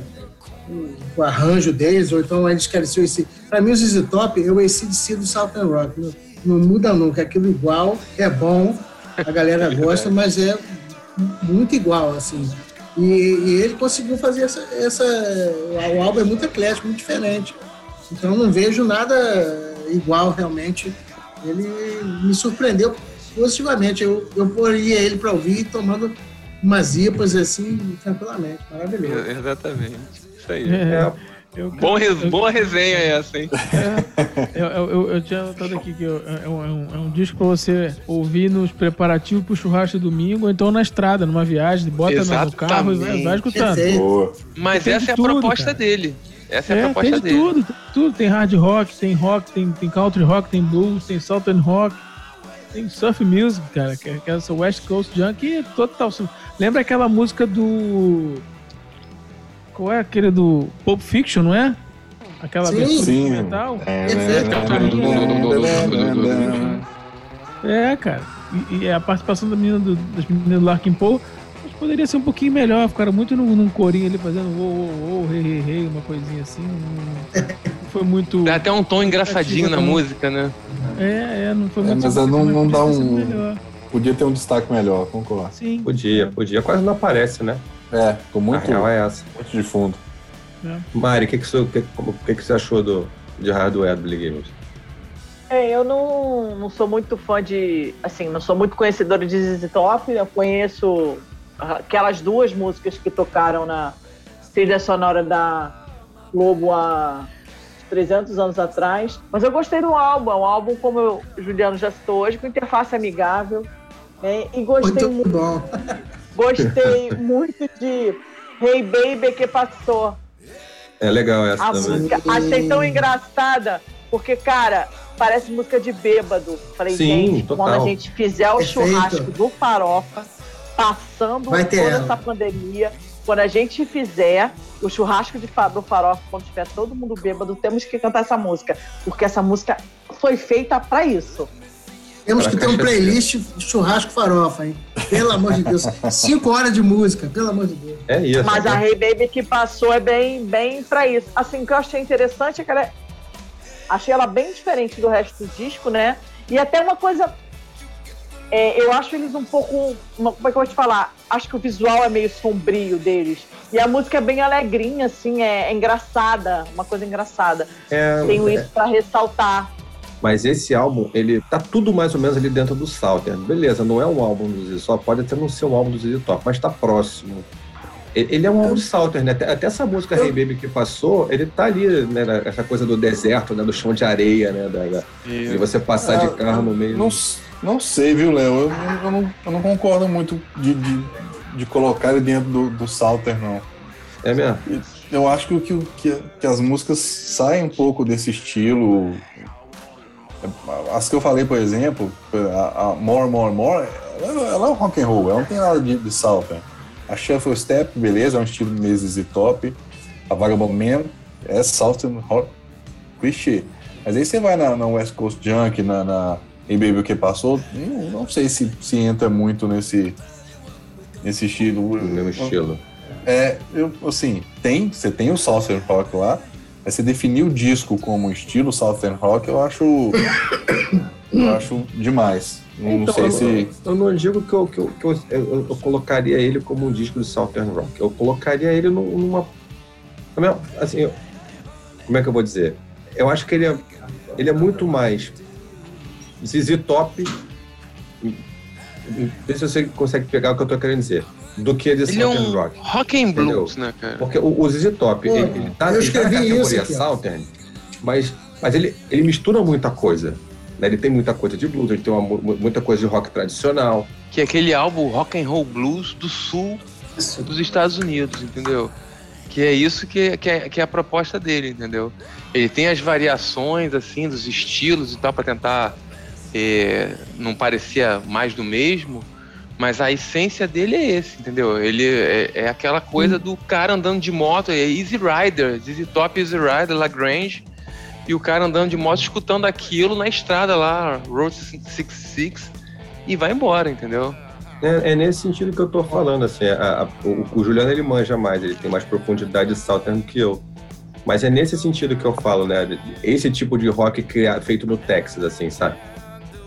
o arranjo deles, ou então eles querem ser esse. Para mim, o ZZ Top é o ACDC do Southern Rock. Não, não muda nunca. Aquilo igual, é bom, a galera *laughs* gosta, mas é muito igual, assim. E, e ele conseguiu fazer essa, essa. O álbum é muito eclético, muito diferente. Então não vejo nada igual realmente ele me surpreendeu positivamente. Eu, eu poria ele para ouvir tomando umas IPAs assim, tranquilamente. Maravilhoso. É, exatamente. Isso aí. É. Eu, Bom res, eu, boa resenha essa, hein? É, eu, eu, eu, tinha notado aqui que é, um, é, um, é um disco pra você ouvir nos preparativos pro churrasco de domingo, ou então na estrada, numa viagem, bota Exatamente. no carro e vai escutando. Mas essa é a tudo, proposta cara. dele. Essa é, a proposta tem de dele. Tudo, tem tudo. Tem hard rock, tem rock, tem, tem country rock, tem blues, tem southern rock, tem surf music, cara, que é, que é essa West Coast Junk total. Lembra aquela música do. Qual é aquele do Pulp Fiction, não é? Aquela sim, instrumental. É, é, cara. E, e, a participação da menina do, das meninas do Larkin Poe Poderia ser um pouquinho melhor, ficaram muito num, num corinho ali fazendo ô, ô, ô, rei, rei, rei, uma coisinha assim. Não, foi muito. Dá até um tom engraçadinho na música, né? É, é, não foi é, muito. Mas não, não dá um. Podia ter um destaque melhor, concordo. Sim. Podia, podia. Quase não aparece, né? É, ficou muito. A real é essa. Muito de fundo. É. Mari, o que, que, você, que, que, que você achou do, de hardware do Billy Games? É, eu não, não sou muito fã de. Assim, não sou muito conhecedora de ZZ Top. Eu conheço aquelas duas músicas que tocaram na trilha sonora da Globo há 300 anos atrás. Mas eu gostei do álbum, é um álbum, como o Juliano já citou hoje, com interface amigável. Né? E gostei muito. Bom. Gostei muito de Hey Baby que passou. É legal essa a também. Música, achei tão engraçada, porque, cara, parece música de bêbado. Falei, Sim, gente, total. quando a gente fizer o Perfeito. churrasco do Farofa, passando Vai toda ela. essa pandemia, quando a gente fizer o churrasco de do farofa, quando tiver todo mundo bêbado, temos que cantar essa música, porque essa música foi feita para isso. Temos pra que ter um playlist de churrasco farofa, hein? Pelo amor de Deus. *laughs* Cinco horas de música, pelo amor de Deus. É isso. Mas a Hey Baby que passou é bem, bem pra isso. Assim, o que eu achei interessante é que ela. Achei ela bem diferente do resto do disco, né? E até uma coisa é, eu acho eles um pouco. Como é que eu vou te falar? Acho que o visual é meio sombrio deles. E a música é bem alegrinha, assim, é, é engraçada, uma coisa engraçada. É, Tenho é. isso para ressaltar. Mas esse álbum, ele tá tudo mais ou menos ali dentro do Southern. Beleza, não é um álbum do ZZ Top, pode até não ser um álbum do ZZ Top, mas tá próximo. Ele é um álbum de Southern, né? Até, essa música Hey Baby que passou, ele tá ali, né? Essa coisa do deserto, né? Do chão de areia, né? Da, da, e você passar de ah, carro no meio. Não, não sei, viu, Léo? Eu, eu, não, eu não concordo muito de, de, de colocar ele dentro do, do Salter, não. É mesmo? Eu acho que, que, que as músicas saem um pouco desse estilo. As que eu falei, por exemplo, a, a More, More, More, ela, ela é um rock and roll, ela não tem nada de, de Salter. A Shuffle Step, beleza, é um estilo meses e top. a Vagabond Man é Southern Rock clichê. Mas aí você vai na, na West Coast Junk, na, na em Baby o que passou, não, não sei se, se entra muito nesse, nesse estilo. No mesmo estilo. É, eu, assim, tem, você tem o Southern Rock lá, mas você definir o disco como estilo Southern Rock, eu acho. eu *coughs* acho demais. Não, Então, sei eu, se. eu não digo que, eu, que, eu, que eu, eu- eu colocaria ele como um disco do Southern Rock. Eu colocaria ele num- numa. é- Assim, como é que eu vou dizer? Eu acho que ele é, ele é muito mais ZZ Top. Vê se você consegue pegar o que eu tô querendo dizer. Do que de Ele é Southern um Rock. rock and blues, né, cara? Porque o, o ZZ Top, Pô, ele, ele tá, eu ele tá na escrevi categoria isso. Southern, mas, mas ele, ele mistura muita coisa. Né? Ele tem muita coisa de blues, ele tem uma mu- muita coisa de rock tradicional. Que é aquele álbum rock and roll blues do sul Isso. dos Estados Unidos, entendeu? Que é isso que, que, é, que é a proposta dele, entendeu? Ele tem as variações, assim, dos estilos e tal, para tentar é, não parecer mais do mesmo, mas a essência dele é esse, entendeu? Ele é, é aquela coisa do cara andando de moto, é Easy Rider, Easy Top Easy Rider, Lagrange, e o cara andando de moto escutando aquilo na estrada lá, Road 66, e vai embora, entendeu? É, é nesse sentido que eu tô falando, assim, a- a- o, o Juliano ele manja mais, ele tem mais profundidade de Southern que eu. Mas é nesse sentido que eu falo, né? Esse tipo de rock criado, feito no Texas, assim, sabe?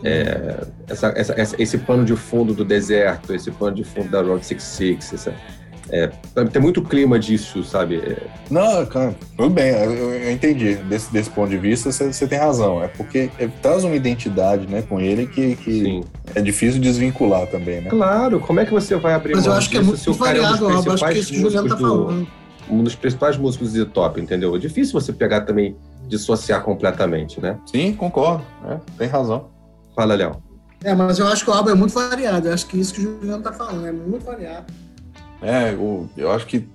É, essa, essa- essa- esse pano de fundo do deserto, esse pano de fundo da Road 66, essa, é, tem muito clima disso, sabe? É, Não, cara, tudo bem, eu, eu entendi. Desse, desse ponto de vista, você, tem razão. É porque é, traz uma identidade né, com ele que, que é difícil desvincular também, né? Claro, como é que você vai abrir Mas eu acho que é muito se o cara é um variado, Alba. Acho que é isso que o Juliano tá músicos do, falando. um dos principais músicos de top, entendeu? É difícil você pegar também, dissociar completamente, né? Sim, concordo. é, tem razão. Fala, Léo. É, mas eu acho que o álbum é muito variado. Eu acho que isso que o Juliano tá falando, é muito variado. É, o- eu acho que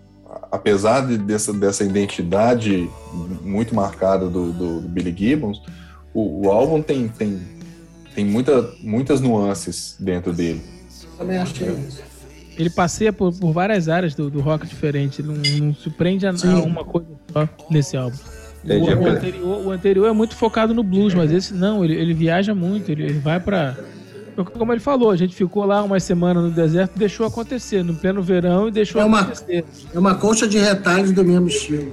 apesar de- dessa, dessa identidade muito marcada do, do- do Billy Gibbons, o, o álbum tem, tem, tem muita, muitas nuances dentro dele. Também achei isso. Ele passeia por, por várias áreas do, do rock diferente. Ele não, não se prende a, a uma coisa só nesse álbum. Entendi. O, o anterior, o anterior é muito focado no blues, mas esse não, ele, ele viaja muito, ele, ele vai pra. Como ele falou, a gente ficou lá uma semana no deserto e deixou acontecer, no pleno verão e deixou É uma- acontecer. É uma colcha de retalhos do mesmo estilo.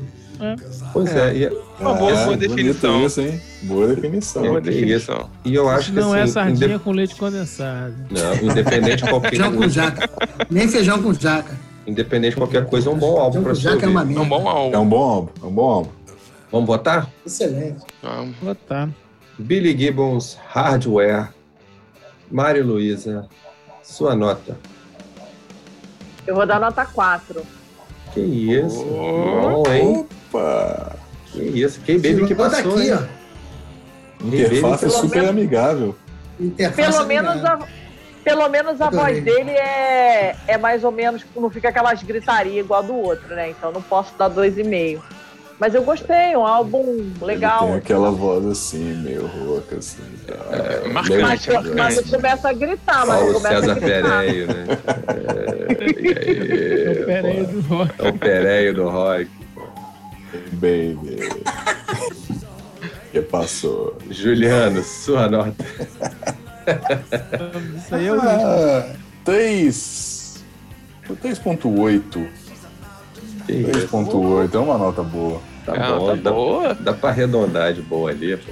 Pois é, e, Uma boa, boa bonito definição. Isso, hein? Boa definição. Boa definição. e eu acho que não é assim, sardinha inde- com leite condensado. não, independente de qualquer Feijão com jaca. Nem feijão com jaca. independente de qualquer coisa, é um bom álbum Feijão para com se jaca é uma. É um bom álbum. É um bom álbum, é um bom álbum. Vamos votar? Excelente. Vamos. Tá. Billy Gibbons, Hardware, Mário Luiza, sua nota. Eu vou dar nota 4. Que isso? Oh. Bom, hein? Opa! Que isso? Quem baby que Tirou passou, hein? ó. Interface Pelo super menos- amigável. Interface Pelo menos ligada. a, pelo menos a Adorei. voz dele é, é mais ou menos, não fica aquelas gritarias igual a do outro, né? Então não posso dar 2,5. Mas eu gostei, um álbum Ele legal. tem aquela voz assim, meio rouca, assim. tá? É, Mas, marcante, eu- mas marcante. eu começo a gritar, mas Paulo começo César a gritar. Pereio, né? É, Pera aí pô, do rock. é o Pereio do rock. Baby. que passou? Juliano, sua nota. Isso aí é o Ah, 3. 3.8. Que isso? 3.8 é uma nota boa. Tá bom, tá dá, boa. dá pra arredondar de boa ali, pô.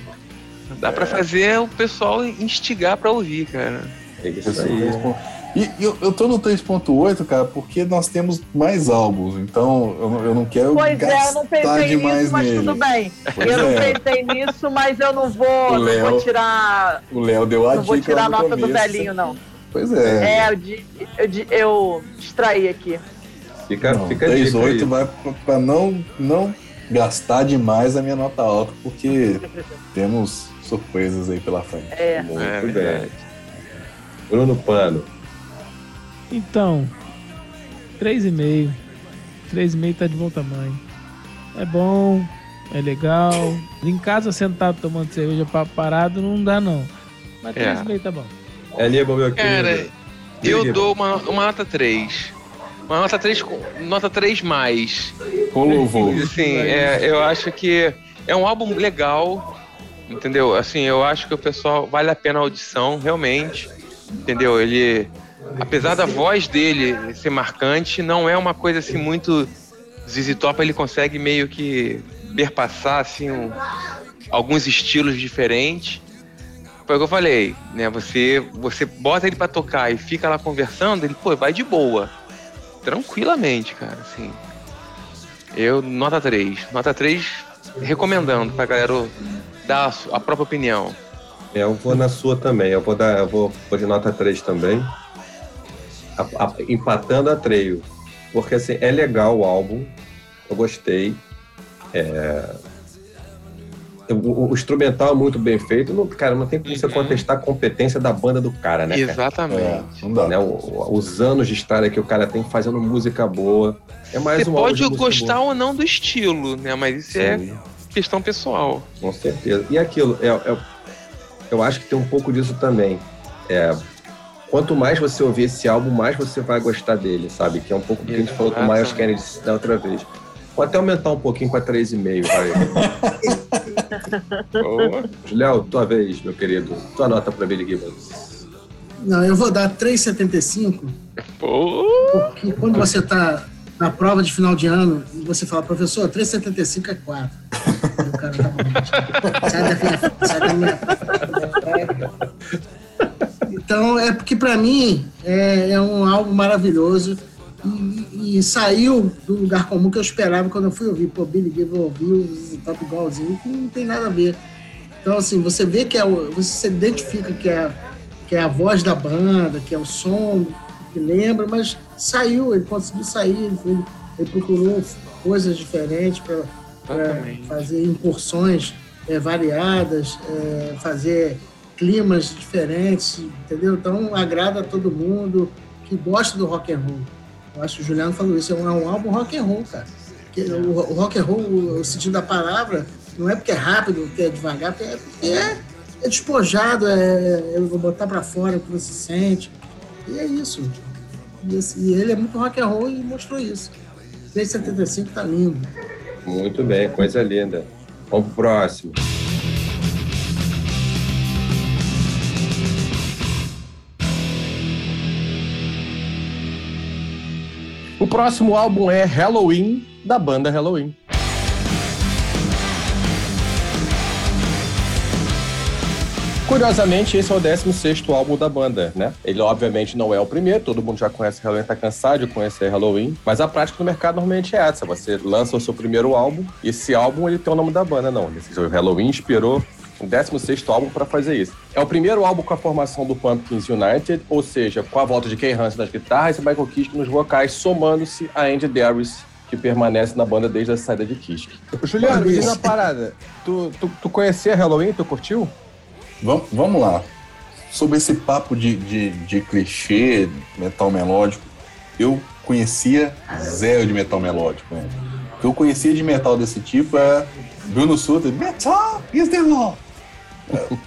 Dá pra fazer o pessoal instigar pra ouvir, cara. É isso aí. 3.8. E e eu, eu tô no 3.8, cara, porque nós temos mais álbuns, então eu, não- eu não quero Pois é, eu gastar não pensei nisso, mas nele. tudo bem. Pois eu não é. pensei nisso, mas eu não vou, O não Léo- vou tirar. O Léo deu a Não vou tirar a nota do começo. velhinho, não. Pois é. É, eu, eu, eu distraí aqui. Fica, Não, fica a dica 3.8 aí. vai pra- pra não, não gastar demais a minha nota alta, porque temos surpresas aí pela frente. É. Muito É bem. verdade. Bruno Pano. Então, 3,5. 3,5 tá de bom tamanho. É bom, é legal. Em casa, sentado tomando cerveja pa- parado, não dá não. Mas É. 3,5 tá bom. É Aníbal, meu querido. Cara, Eu dou uma, uma nota 3. Uma nota 3, nota 3 mais. Com louvor. Assim, é, eu acho que é um álbum legal, entendeu? Assim, eu acho que o pessoal vale a pena a audição, realmente. Entendeu? Ele, apesar da voz dele ser marcante, não é uma coisa assim muito ZZ Top, ele consegue meio que perpassar assim um, alguns estilos diferentes. Foi o que eu falei, né? Você você bota ele para tocar e fica lá conversando, ele pô, vai de boa. Tranquilamente, cara, assim. Eu nota 3. Nota 3 recomendando pra galera dar a própria opinião. É, Eu vou na sua também. Eu vou dar, eu vou, vou de nota 3 também. A- a- empatando a treio. Porque assim, é legal o álbum. Eu gostei. É, O, o- instrumental é muito bem feito. Não, cara, não tem como você Uhum. contestar a competência da banda do cara, né? cara? Exatamente. É, não dá. Né, o- os anos de estrada que o cara tem fazendo música boa. É mais Você um pode gostar boa. ou não do estilo, né? Mas isso é Sim. questão pessoal. Com certeza. E aquilo, é, é- eu acho que tem um pouco disso também. É, quanto mais você ouvir esse álbum, mais você vai gostar dele, sabe? Que é um pouco do que a gente falou com o Miles. Kennedy da outra vez. Vou até aumentar um pouquinho para 3,5, vai. *laughs* Boa. Léo, tua vez, meu querido. Tua nota para Billy Gibbons. Não, eu vou dar 3,75, Pô. porque quando você está na prova de final de ano e você fala, professor, 3,75 é 4. Aí o cara tá bom. Sai da minha, sai da minha. Então, é porque para mim é, é um álbum maravilhoso e, e saiu do lugar comum que eu esperava quando eu fui ouvir. Pô, Billy Gibbons ouviu o Top igualzinho, que não tem nada a ver. Então, assim, você vê que é o, você identifica que é, que é a voz da banda, que é o som que lembra, mas saiu, ele conseguiu sair, ele, ele procurou coisas diferentes para fazer incursões é, variadas, é, fazer climas diferentes, entendeu? Então agrada a todo mundo que gosta do rock and roll. Eu acho que o Juliano falou isso, é um, é um álbum rock and roll, cara. Que o, o rock and roll, o, o sentido da palavra, não é porque é rápido, porque é devagar, porque é, porque é, é despojado, é, eu vou botar para fora o que você sente. E é isso. E, esse- e ele é muito rock and roll e mostrou isso. 375 tá lindo. Muito bem, coisa linda. Vamos pro próximo. Próximo álbum é Halloween, da banda Halloween. Curiosamente, esse é o 16 álbum da banda, né? Ele, obviamente, não é o primeiro, todo mundo já conhece Halloween, tá cansado de conhecer Halloween, mas a prática do mercado normalmente é essa: você lança o seu primeiro álbum, e esse álbum ele tem o nome da banda, não. O Halloween inspirou o 16 álbum para fazer isso. É o primeiro álbum com a formação do Pumpkins United, ou seja, com a volta de Kay Hansen nas guitarras e Michael Kiske nos vocais, somando-se a Andy Darius, que permanece na banda desde a saída de Kiske. Juliano, diz uma parada. Tu, tu, tu conhecia Halloween? Tu curtiu? Vamos, vamos lá. Sobre esse papo de, de, de clichê, metal melódico, eu conhecia zero de metal melódico. Né? O que eu conhecia de metal desse tipo é Bruno Sutter, Metal is the law.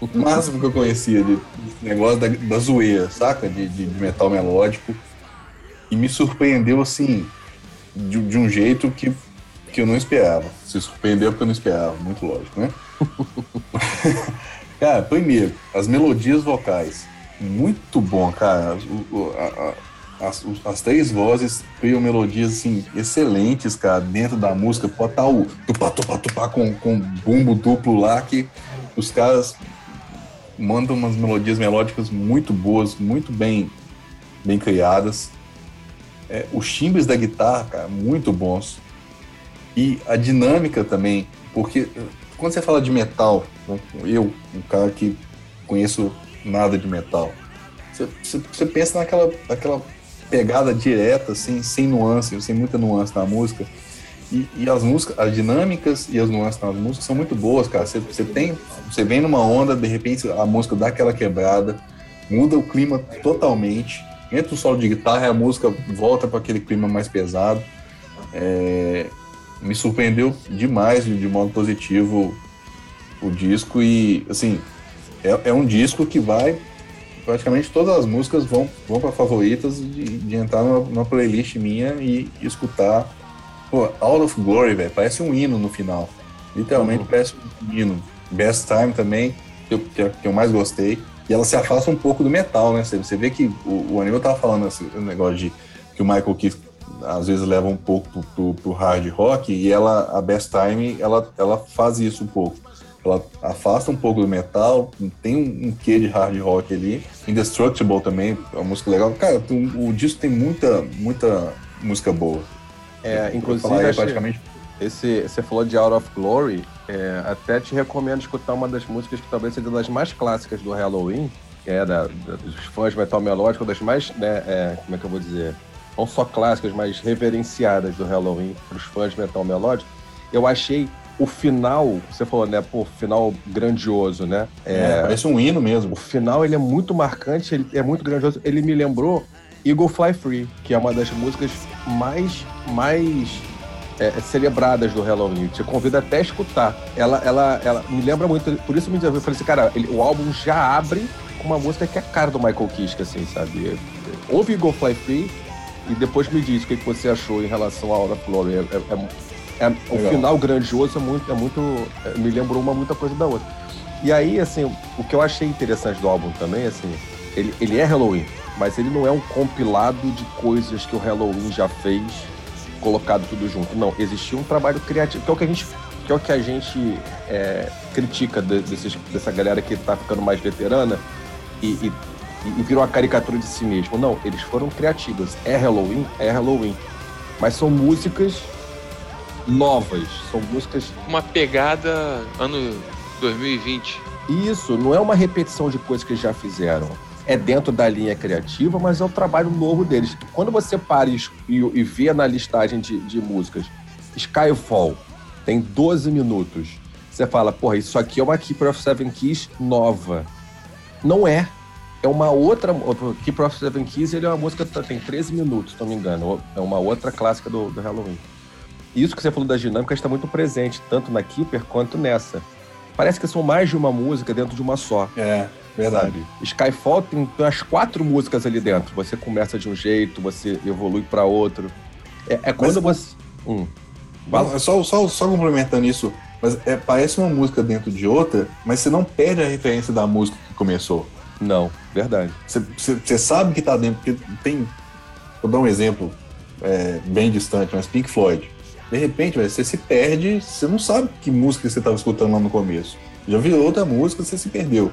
O máximo que eu conhecia de desse negócio da, da zoeira, saca? De, de, de metal melódico. E me surpreendeu assim, de, de um jeito que, que eu não esperava. Se surpreendeu porque eu não esperava, muito lógico, né? *laughs* Cara, primeiro, as melodias vocais. Muito bom, cara. O- a- a- as, as três vozes criam melodias assim, excelentes, cara, dentro da música. Pode estar o tupá, tupá, tupá com, com bumbo duplo lá, que os caras mandam umas melodias melódicas muito boas, muito bem, bem criadas. É, os timbres da guitarra, cara, muito bons. E a dinâmica também, porque eh, quando você fala de metal, né, eu, um cara que conheço nada de metal, você, você- pensa naquela, naquela pegada direta, assim, sem nuance, sem muita nuance na música. E, e as músicas, as dinâmicas e as nuances nas músicas são muito boas, cara. Você, tem, você vem numa onda, de repente a música dá aquela quebrada, muda o clima totalmente. Entra o solo de guitarra a música volta para aquele clima mais pesado. É, me surpreendeu demais de, modo positivo o disco e assim é, é um disco que vai praticamente todas as músicas vão, vão para favoritas de, de entrar numa, numa, playlist minha e escutar. Pô, Out of Glory, velho, parece um hino no final. Literalmente uhum. parece um hino. Best Time também, que eu, que eu mais gostei. E ela se afasta um pouco do metal, né? Você, vê que o, o Aníbal tava falando esse negócio de que o Michael Keith às vezes leva um pouco pro, pro, pro, hard rock e ela, a Best Time, ela, ela faz isso um pouco. Ela afasta um pouco do metal, tem um, um quê de hard rock ali. Indestructible também, é uma música legal. Cara, o, o disco tem muita, muita música boa. É, inclusive, aí, praticamente... esse, você falou de Out of Glory, é, até te recomendo escutar uma das músicas que talvez seja das mais clássicas do Halloween, que é da, da, dos fãs de metal melódico, das mais, né, é, como é que eu vou dizer, não só clássicas, mas reverenciadas do Halloween para os fãs de metal melódico. Eu achei o final, você falou, né, pô, final grandioso, né? É, é, parece um hino mesmo. O final, ele é muito marcante, ele é muito grandioso. Ele me lembrou Eagle Fly Free, que é uma das músicas mais, mais é, celebradas do Halloween. Te convido até a escutar. Ela, ela, ela me lembra muito, por isso me eu falei assim, cara, ele, o álbum já abre com uma música que é a cara do Michael Kiske, assim, sabe? Ouve Go Fly Free e depois me diz o que, você achou em relação a Aura. É, é, é, é o final grandioso é muito, é muito. É, me lembrou uma muita coisa da outra. E aí, assim, o que eu achei interessante do álbum também, assim, ele, ele é Halloween, mas ele não é um compilado de coisas que o Halloween já fez, colocado tudo junto. Não, existia um trabalho criativo, que é o que a gente que é o que a gente é, critica de, desses, dessa galera que está ficando mais veterana e, e, e, virou uma caricatura de si mesmo. Não, eles foram criativos. É Halloween? É Halloween. Mas são músicas novas, são músicas. Uma pegada ano 2020. Isso, não é uma repetição de coisas que eles já fizeram. É dentro da linha criativa, mas é o trabalho novo deles. Quando você para e, e vê na listagem de, de músicas Skyfall, tem 12 minutos. Você fala, porra, isso aqui é uma Keeper of Seven Keys nova. Não é. É uma outra. Keeper of Seven Keys ele é uma música que tem 13 minutos, se não me engano. É uma outra clássica do, do Halloween. Isso que você falou das dinâmicas está muito presente, tanto na Keeper quanto nessa. Parece que são mais de uma música dentro de uma só. É, verdade. Sabe? Skyfall tem, umas quatro músicas ali dentro. Você começa de um jeito, você evolui para outro. É, é quando Mas, você. Hum. Não, só, só, só complementando isso, mas é, parece uma música dentro de outra, mas você não perde a referência da música que começou. Não, verdade. Você, sabe que tá dentro, porque tem. Vou dar um exemplo é, bem distante, mas Pink Floyd. De repente, você se perde, você não sabe que música você estava escutando lá no começo. Já virou outra música, você se perdeu.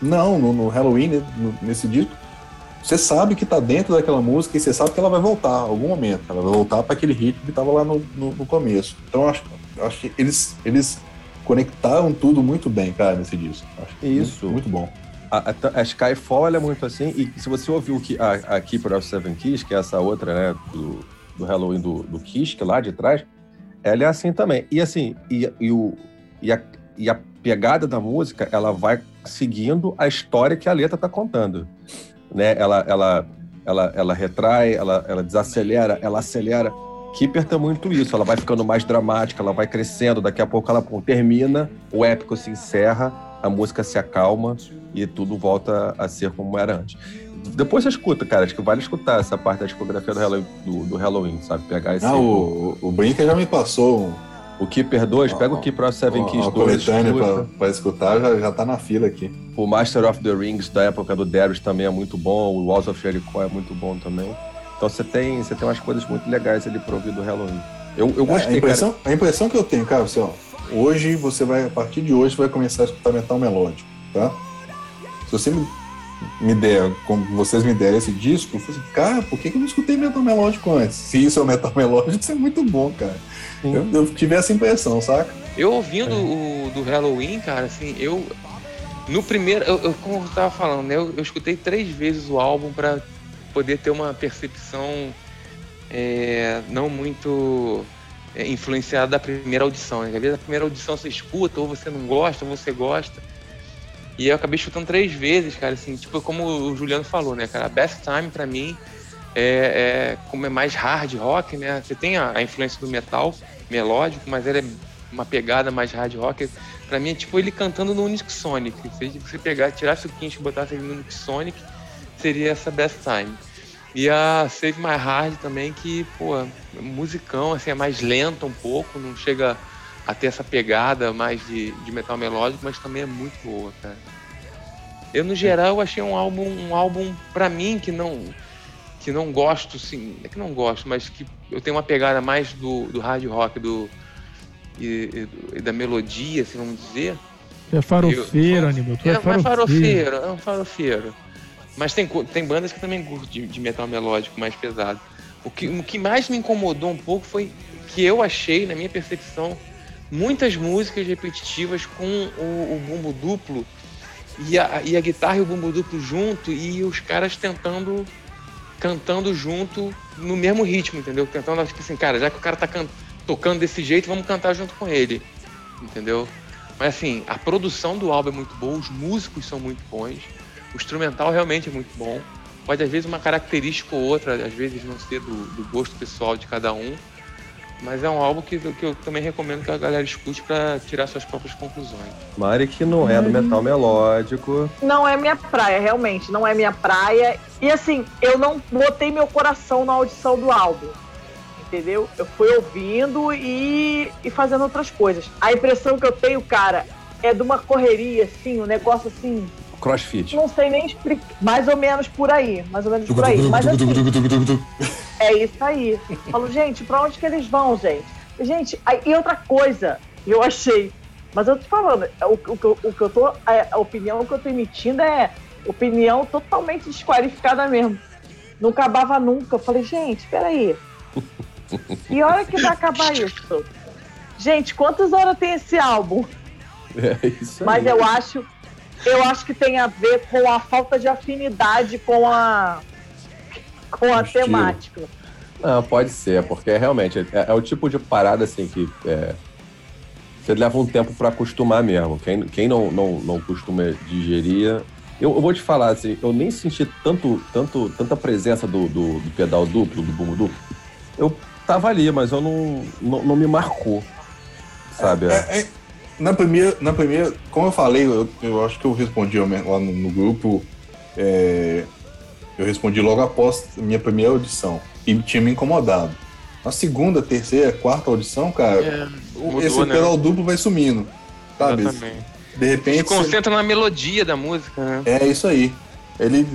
Não, no, no Halloween, né, no, nesse disco, você sabe que tá dentro daquela música e você sabe que ela vai voltar em algum momento. Ela vai voltar para aquele ritmo que tava lá no, no, no começo. Então eu acho, acho que eles, eles conectaram tudo muito bem, cara, nesse disco. Acho Isso. Muito, muito bom. A, a, a, Skyfall é muito assim, e se você ouviu a, a Keeper of Seven Keys, que é essa outra, né, do, do Halloween do, do Kiss, que lá de trás, ela é assim também. E assim, e, e, o, e, a, e a pegada da música, ela vai seguindo a história que a letra tá contando né? Ela, ela, ela, ela retrai, ela, ela desacelera, ela acelera. Keeper tem muito isso, ela vai ficando mais dramática, ela vai crescendo, daqui a pouco ela termina, o épico se encerra, a música se acalma e tudo volta a ser como era antes. Depois você escuta, cara, acho que vale escutar essa parte da discografia do Halloween, do, do Halloween sabe? Pegar esse. Ah, o, o já me passou o Keeper 2, pega o Keeper of Seven Keys 2. coletânea pra, pra, escutar já, já tá na fila aqui. O Master of the Rings da época do Darius também é muito bom. O Walls of Jericho é muito bom também. Então você tem, você tem umas coisas muito legais ali pro ouvir do Halloween. Eu, eu gostei, é, a, impressão, cara. a impressão que eu tenho, cara, assim, ó, hoje você vai, a partir de hoje, você vai começar a escutar metal melódico, tá? Se você me, me der, como vocês me deram esse disco, eu falei assim, cara, por que, que eu não escutei metal melódico antes? Se isso é o metal *laughs* melódico, isso é muito bom, cara. Eu, eu, tive essa impressão, saca? Eu ouvindo é. o do Halloween, cara, assim, eu. No primeiro. Eu, eu como eu tava falando, né? Eu, eu escutei três vezes o álbum para poder ter uma percepção é, não muito é, influenciada da primeira audição. Né? Às vezes a primeira audição você escuta, ou você não gosta, ou você gosta. E eu acabei escutando três vezes, cara, assim, tipo, como o Juliano falou, né, cara? Best Time pra mim é, é, como é mais hard rock, né? Você tem a, a, influência do metal melódico, mas ele é uma pegada mais hard rock, pra mim é tipo ele cantando no Unique Sonic. Se você pegar, tirasse o Kinch e botasse ele no Unique Sonic, seria essa Best Time. E a Save My Heart também, que, pô, musicão, assim, é mais lenta um pouco, não chega a ter essa pegada mais de, de metal melódico, mas também é muito boa, cara. Eu, no geral, eu achei um álbum, um álbum para mim, que não que não gosto, sim, é que não gosto, mas que eu tenho uma pegada mais do, do hard rock do, e, e, da melodia, assim, vamos dizer. Tu é farofeiro, eu, Aníbal. Tu é, é farofeiro. farofeiro. É um farofeiro. Mas tem, tem bandas que também curtem de, de, metal melódico mais pesado. O que, o que mais me incomodou um pouco foi que eu achei, na minha percepção, muitas músicas repetitivas com o, o bumbo duplo e a, e a guitarra e o bumbo duplo junto e os caras tentando cantando junto no mesmo ritmo, entendeu? Tentando, tipo assim, cara, já que o cara tá tocando desse jeito, vamos cantar junto com ele, entendeu? Mas assim, a produção do álbum é muito boa, os músicos são muito bons, o instrumental realmente é muito bom. Pode às vezes uma característica ou outra, às vezes não ser do, do gosto pessoal de cada um, mas é um álbum que, que eu também recomendo que a galera escute para tirar suas próprias conclusões. Mari que não é do metal melódico. Não é minha praia, realmente, não é minha praia. E assim, eu não botei meu coração na audição do álbum. Entendeu? Eu fui ouvindo e, e fazendo outras coisas. A impressão que eu tenho, cara, é de uma correria, assim, um negócio assim, Crossfit. Não sei nem explicar. Mais ou menos por aí. Mais ou menos por aí. Mas assim, é isso aí. Falo, gente, pra onde que eles vão, gente? Gente, aí, e outra coisa, eu achei. Mas eu tô falando, o, o, o que eu tô. A, a opinião que eu tô emitindo é opinião totalmente desqualificada mesmo. Não acabava nunca. Eu falei, gente, peraí. E hora que vai acabar isso? Gente, quantas horas tem esse álbum? É isso aí. Mas eu acho eu acho que tem a ver com a falta de afinidade com a, com a temática. Não, pode ser, porque realmente é, é, o tipo de parada assim que é, você leva um tempo para acostumar mesmo. Quem, quem não, não, não costuma digerir. Eu, eu, vou te falar assim, eu nem senti tanto, tanto, tanta presença do, do, do pedal duplo, do bumbo duplo. Eu tava ali, mas eu não, não, não me marcou. Sabe? É, é, na primeira, na primeira, como eu falei, eu, eu acho que eu respondi lá no, no grupo. É, eu respondi logo após a minha primeira audição. E tinha me incomodado. Na segunda, terceira, quarta audição, cara, é, mudou, esse né? pedal duplo vai sumindo. Sabe? Exatamente. De repente. Se concentra você... na melodia da música, né? É isso aí. Ele.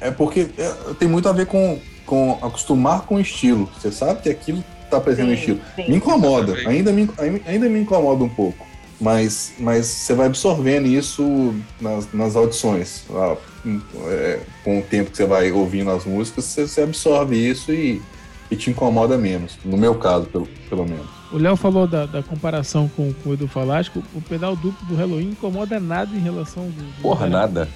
É porque é, tem muito a ver com, com acostumar com o estilo. Você sabe que aquilo tá presente no estilo. Sim. Me incomoda, ainda me, ainda me incomoda um pouco mas, mas você vai absorvendo isso nas, nas audições. É, com o tempo que você vai ouvindo as músicas, você, você absorve isso e, e, te incomoda menos. No meu caso, pelo, pelo menos. O Léo falou da, da, comparação com, com o Edu Falasco. O pedal duplo do Halloween incomoda nada em relação do. do Porra, nada.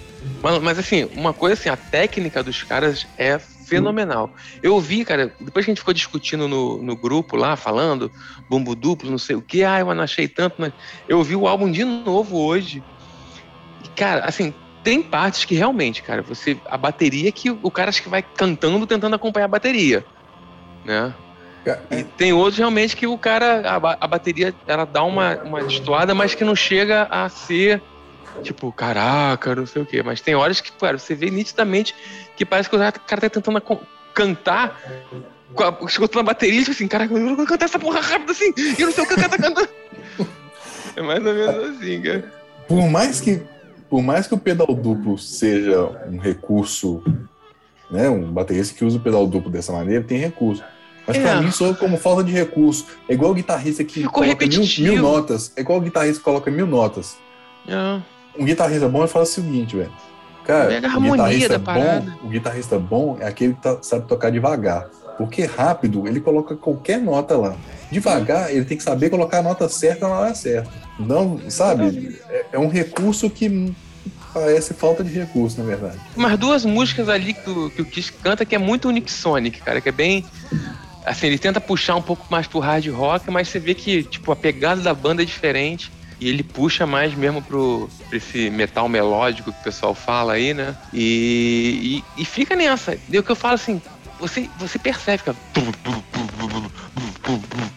Mas, mas assim, uma coisa assim, a técnica dos caras é fenomenal. Eu vi, cara, depois que a gente ficou discutindo no, no grupo lá, falando, bumbo duplo, não sei o que, ah, eu não achei tanto, mas eu vi o álbum de novo hoje. E, cara, assim, tem partes que realmente, cara, você. A bateria que o cara acho que vai cantando, tentando acompanhar a bateria. Né? E é. tem outros realmente que o cara. A, a bateria ela dá uma, uma destoada, mas que não chega a ser tipo, caraca, não sei o quê. Mas tem horas que, cara, você vê nitidamente que parece que o cara tá tentando cantar, escutando a bateria, tipo assim, caraca, eu vou cantar essa porra rápido assim, e eu não sei o que o cara tá cantando. *laughs* É mais ou menos assim, cara. Por mais que, por mais que o pedal duplo seja um recurso, né, um baterista que usa o pedal duplo dessa maneira, tem recurso. Mas é. pra mim soa como falta de recurso. É igual o guitarrista que Ficou coloca mil, mil, notas. É igual o guitarrista que coloca mil notas. É um guitarrista bom, ele fala o seguinte, velho. Cara, o guitarrista bom, o guitarrista bom é aquele que tá, sabe tocar devagar. Porque rápido, ele coloca qualquer nota lá. Devagar, ele tem que saber colocar a nota certa na hora certa. Não, sabe? É, é um recurso que parece falta de recurso, na verdade. Mas duas músicas ali que, o, que o Kiss canta que é muito Sonic, cara, que é bem. Assim, ele tenta puxar um pouco mais pro hard rock, mas você vê que, tipo, a pegada da banda é diferente. E ele puxa mais mesmo pro, esse metal melódico que o pessoal fala aí, né? E, e, e fica nessa. E o que eu falo assim, você, você percebe, fica.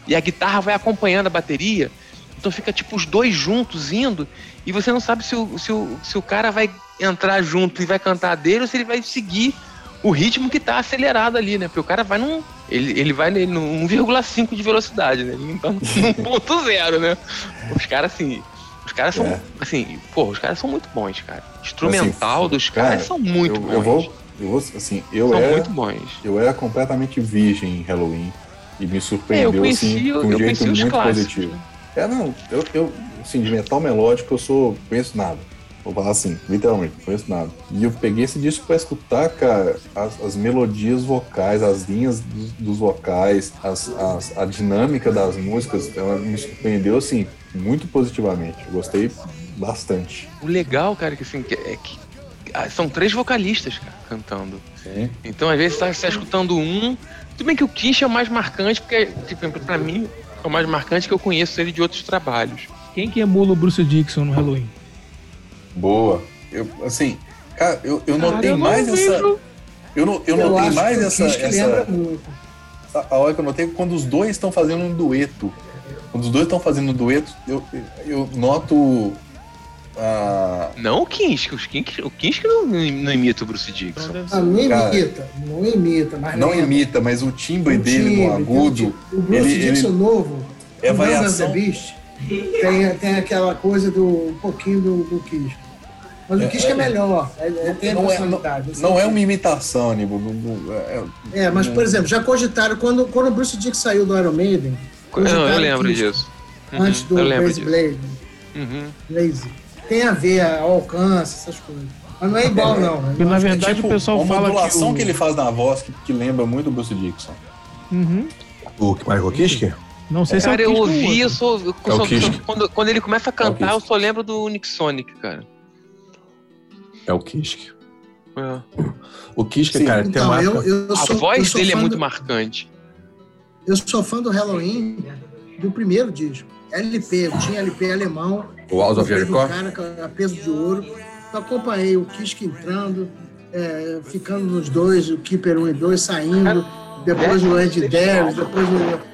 E a guitarra vai acompanhando a bateria. Então fica tipo os dois juntos indo e você não sabe se o, se o, se o cara vai entrar junto e vai cantar dele ou se ele vai seguir o ritmo que tá acelerado ali, né? Porque o cara vai num. Ele, ele vai num 1,5 de velocidade, né? Ele não tá *laughs* num ponto zero, né? Os caras, assim. Os caras são. É. Assim, pô, os caras são muito bons, cara. Instrumental Assim, dos caras cara, são muito eu, bons. eu vou, eu vou, assim, eu são era, muito bons. eu era completamente virgem em Halloween e me É, eu surpreendeu conheci, assim, de eu um jeito muito clássicos. positivo. né? É, não, eu, eu, assim, de metal melódico eu sou, conheço nada. Vou falar assim, literalmente, não conheço nada. E eu peguei esse disco pra escutar, cara, as, as melodias vocais, as linhas dos, dos vocais, as, as- a dinâmica das músicas, ela me surpreendeu, assim, muito positivamente. Eu gostei bastante. O legal, cara, que assim, que- é que ah, são três vocalistas, cara, cantando. Sim. Então, às vezes, você tá, você tá escutando um. Tudo bem que o Kish é o mais marcante, porque, tipo, pra mim, é o mais marcante que eu conheço ele de outros trabalhos. Quem que emula o Bruce Dixon no Halloween? Boa. Eu, assim, cara, eu, eu Cara, notei eu não mais essa. Eu, não, eu notei acho mais que essa. Que essa a, a hora que eu notei é quando os dois estão fazendo um dueto. Quando os dois estão fazendo um dueto, eu, eu noto. a Não o Kinsk, os Kinsk, o Kinsk não, não imita o Bruce Dixon. Ah, não Cara, imita, não imita, mas não lembra. imita, mas o timbre O dele timbre, no agudo O, o Bruce ele- Dixon ele- novo, é variação. The Beast, tem, tem aquela coisa do um pouquinho do, do Kiss. Mas o É, Kiss é, é- melhor, é, é, a não é- personalidade. assim. Não é uma imitação, Aníbal. não- não- é- É, mas por exemplo, já cogitaram, quando, quando o Bruce Dixon saiu do Iron Maiden, Não, eu lembro Kiss disso. Uhum, antes do eu disso. Blade, Uhum. Lazy. Tem a ver, ao alcance, essas coisas. Mas não é igual, não. Porque, na Eu que é verdade, tipo, o pessoal uma fala que modulação o- que, ele faz na voz que, que lembra muito o Bruce Dixon. Uhum. O Michael Kiske? Não sei se Cara, é o eu Kiss ou ouvi, eu só, eu É só- Kiss. quando, quando ele começa a cantar, Kiss. eu só lembro do Nick Sonic, cara. É o Kiske. É. O Kiske, Sim, cara, tem Então, uma eu, eu A sou, eu voz dele é muito do- marcante. Eu sou fã do Halloween do primeiro disco. LP, eu tinha LP alemão. O House of Jericho? cara com a peso de ouro. Eu acompanhei o Kiske entrando, é, ficando nos dois, o Keeper 1 e 2 saindo, depois o Ed Darius, depois o.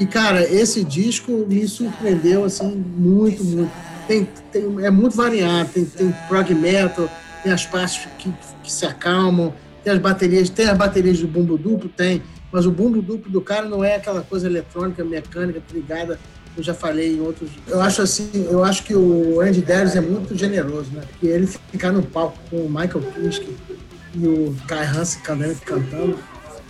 E, cara, esse disco me surpreendeu, assim, muito, muito. Tem, tem- é muito variado, tem, tem prog metal, tem as partes que, que se acalmam, tem as baterias, tem as baterias de bumbo duplo, tem, mas o bumbo duplo do cara não é aquela coisa eletrônica, mecânica, ligada, eu já falei em outros. Eu acho assim, eu acho que o Andy Darius é muito generoso, né? Porque ele ficar no palco com o Michael Kiske e o Kai Hansen cantando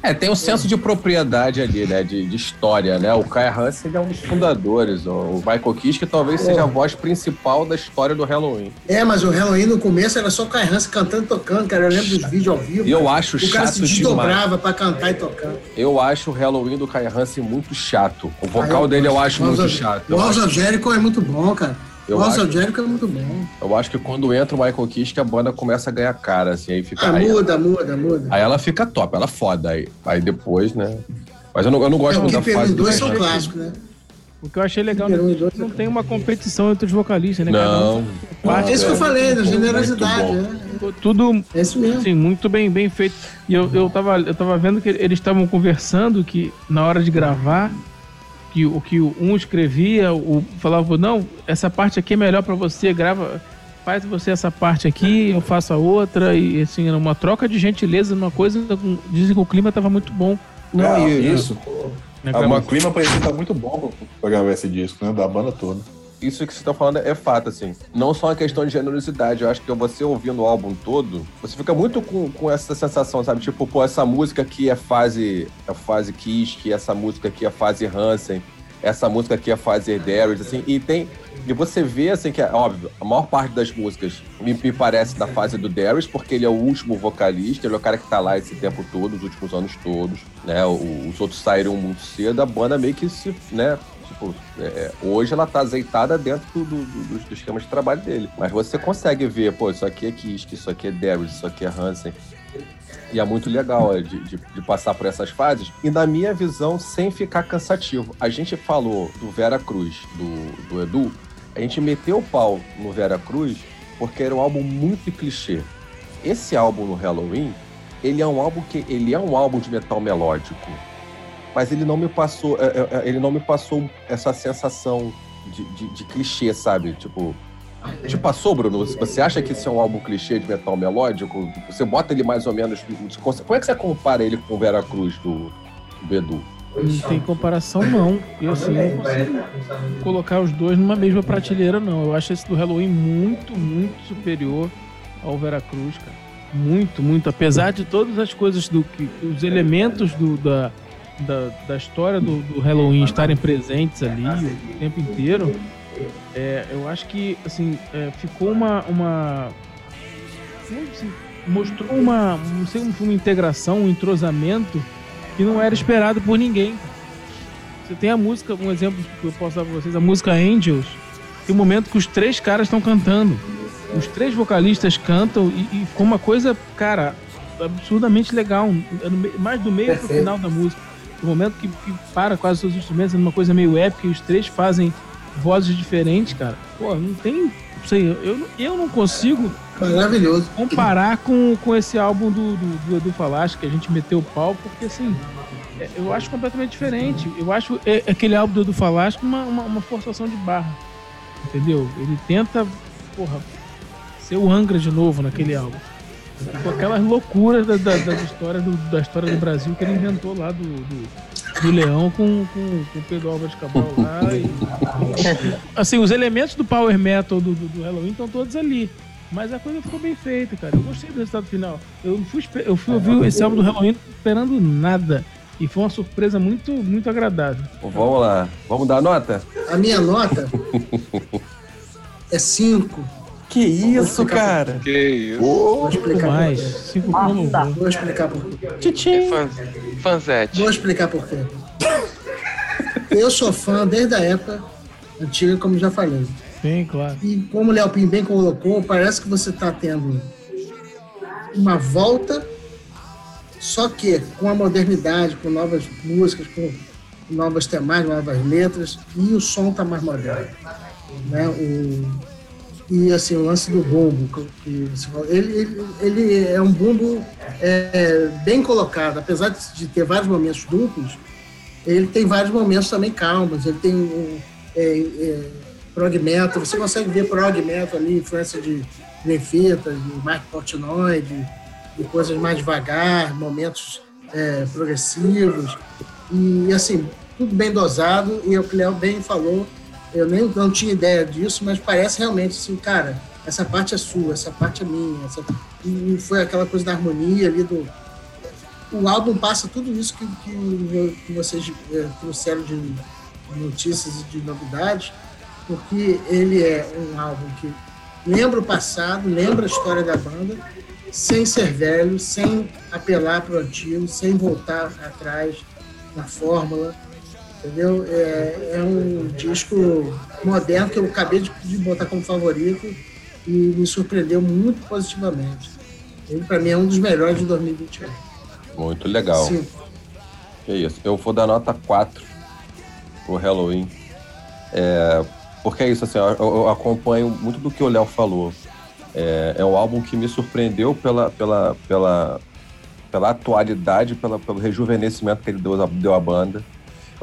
É, tem um senso de propriedade ali, né? De, de história, né? O Kai Hansen é um dos fundadores. O Michael Kiske talvez seja a voz principal da história do Halloween. É, mas o Halloween no começo era só o Kai Hansen cantando e tocando, cara. Eu lembro dos vídeos ao vivo. E eu acho o cara se chato demais. desdobrava pra cantar e tocar. Eu acho o Halloween do Kai Hansen muito chato. O vocal Ah, dele eu acho muito chato. O of Jericho é muito bom, cara. Eu o House acho, of Jericho é muito bom. eu acho que quando entra o Michael Kiske, a banda começa a ganhar cara, assim, aí fica. Ah, aí, muda, muda, muda. aí ela fica top, ela é foda. Aí, aí depois, né? Mas eu não, eu não gosto o muito da Keeper 1 fase do 2 Kai são clássicos, né? O que eu achei legal Número um e é dois que não tem uma competição entre os vocalistas, né? Cada Não. um não, É isso que eu falei, da generosidade. né? tudo É isso mesmo. assim, muito bem, bem feito. E eu, eu, tava, eu tava vendo que eles estavam conversando que na hora de gravar, que o que um escrevia, o falava, não, essa parte aqui é melhor pra você, grava, faz você essa parte aqui, eu faço a outra, e assim, era uma troca de gentileza, uma coisa, dizem que o clima tava muito bom. Não, Ah, isso. né, pra- o clima parecia estar muito bom pra gravar esse disco, né? Da banda toda. Isso que você tá falando é fato, assim. Não só uma questão de generosidade. Eu acho que você ouvindo o álbum todo, você fica muito com, com essa sensação, sabe? Tipo, pô, essa música aqui é fase, é fase Kiss, que essa música aqui é fase Hansen, essa música aqui é fase Darius, assim. E tem. E você vê, assim, que é óbvio, a maior parte das músicas me, me parece da fase do Darius, porque ele é o último vocalista, ele é o cara que tá lá esse tempo todo, os últimos anos todos, né? Os outros saíram muito cedo, a banda meio que se, né? Tipo, é, hoje ela tá azeitada dentro do, do, do, do esquema de trabalho dele. Mas você consegue ver, pô, isso aqui é Kiske, isso aqui é Darius, isso aqui é Hansen. E é muito legal é, de, de, de passar por essas fases. E na minha visão, sem ficar cansativo. A gente falou do Vera Cruz, do, do Edu. A gente meteu o pau no Vera Cruz porque era um álbum muito clichê. Esse álbum no Halloween, ele é um álbum que ele é um álbum de metal melódico, mas ele não me passou, é, é, é, ele não me passou essa sensação de, de, de clichê, sabe? Tipo. Te passou, Bruno? Você acha que esse é um álbum clichê de metal melódico? Você bota ele mais ou menos. Como é que você compara ele com o Vera Cruz do, do Bedu? Não tem comparação, não. Eu, assim, não consigo colocar os dois numa mesma prateleira, não. Eu acho esse do Halloween muito, muito superior ao Veracruz, cara. Muito, muito. Apesar de todas as coisas do que. os elementos do, da, da, da história do, do Halloween estarem presentes ali o tempo inteiro, é, eu acho que, assim, é, ficou uma. uma assim, mostrou uma, não sei, uma integração, um entrosamento que não era esperado por ninguém. Você tem a música, um exemplo que eu posso dar pra vocês, a música Angels, tem um momento que os três caras estão cantando. Os três vocalistas cantam e, e ficou uma coisa, cara, absurdamente legal. Mais do meio Perfeito. pro final da música. O momento que, que para quase todos os instrumentos, é uma coisa meio épica, e os três fazem vozes diferentes, cara. Pô, não tem. Não sei, eu, eu não consigo Maravilhoso. Comparar com, com esse álbum do, do, do Edu Falaschi, que a gente meteu o pau, porque assim, é, eu acho completamente diferente. Eu acho é, aquele álbum do Edu Falaschi uma, uma, uma, forçação de barra. Entendeu? Ele tenta, porra, ser o Angra de novo naquele álbum. Com aquelas loucuras da, da, da história do, da história do Brasil que ele inventou lá do, do, do Leão com, com, com o Pedro Álvares Cabral lá. E, assim, os elementos do power metal do, do, do Halloween estão todos ali. Mas a coisa ficou bem feita, cara. Eu gostei do resultado final. Eu fui, eu fui ouvir esse álbum do Halloween esperando nada. E foi uma surpresa muito, muito agradável. Vamos lá. Vamos dar nota? A minha nota *laughs* é 5. Que isso, cara? Que isso. Oh, Vou explicar mais. Cinco Nossa. Vou explicar por quê. Tchim. Fanzete. Vou explicar por quê. Eu sou fã desde a época antiga, como já falei. Sim, claro. E como o Léo Pim bem colocou, parece que você está tendo uma volta, só que com a modernidade, com novas músicas, com novas temáticas, novas letras, e o som está mais moderno. Né? O, e assim, o lance do bumbo, que ele, ele, ele é um bumbo é, bem colocado, apesar de ter vários momentos duplos, ele tem vários momentos também calmos, ele tem é, é, prog metal, você consegue ver prog metal ali, influência de Nefita, de Mark Portnoy, de, de, coisas mais devagar, momentos é, progressivos, e assim, tudo bem dosado, e o que Léo bem falou, eu nem não tinha ideia disso, mas parece realmente assim, cara, essa parte é sua, essa parte é minha, essa... e foi aquela coisa da harmonia ali do... O álbum passa tudo isso que, que, que vocês é, trouxeram de notícias e de novidades, porque ele é um álbum que lembra o passado, lembra a história da banda, sem ser velho, sem apelar para o antigo, sem voltar atrás na fórmula, entendeu? É, é um disco moderno que eu acabei de, de botar como favorito e me surpreendeu muito positivamente. Ele, para mim, é um dos melhores de 2021. Muito legal. Sim. É isso. Eu vou dar nota 4 pro Halloween. É, porque é isso, assim, eu, eu acompanho muito do que o Léo falou. É, é um álbum que me surpreendeu pela, pela, pela, pela atualidade, pela, pelo rejuvenescimento que ele deu, deu à banda.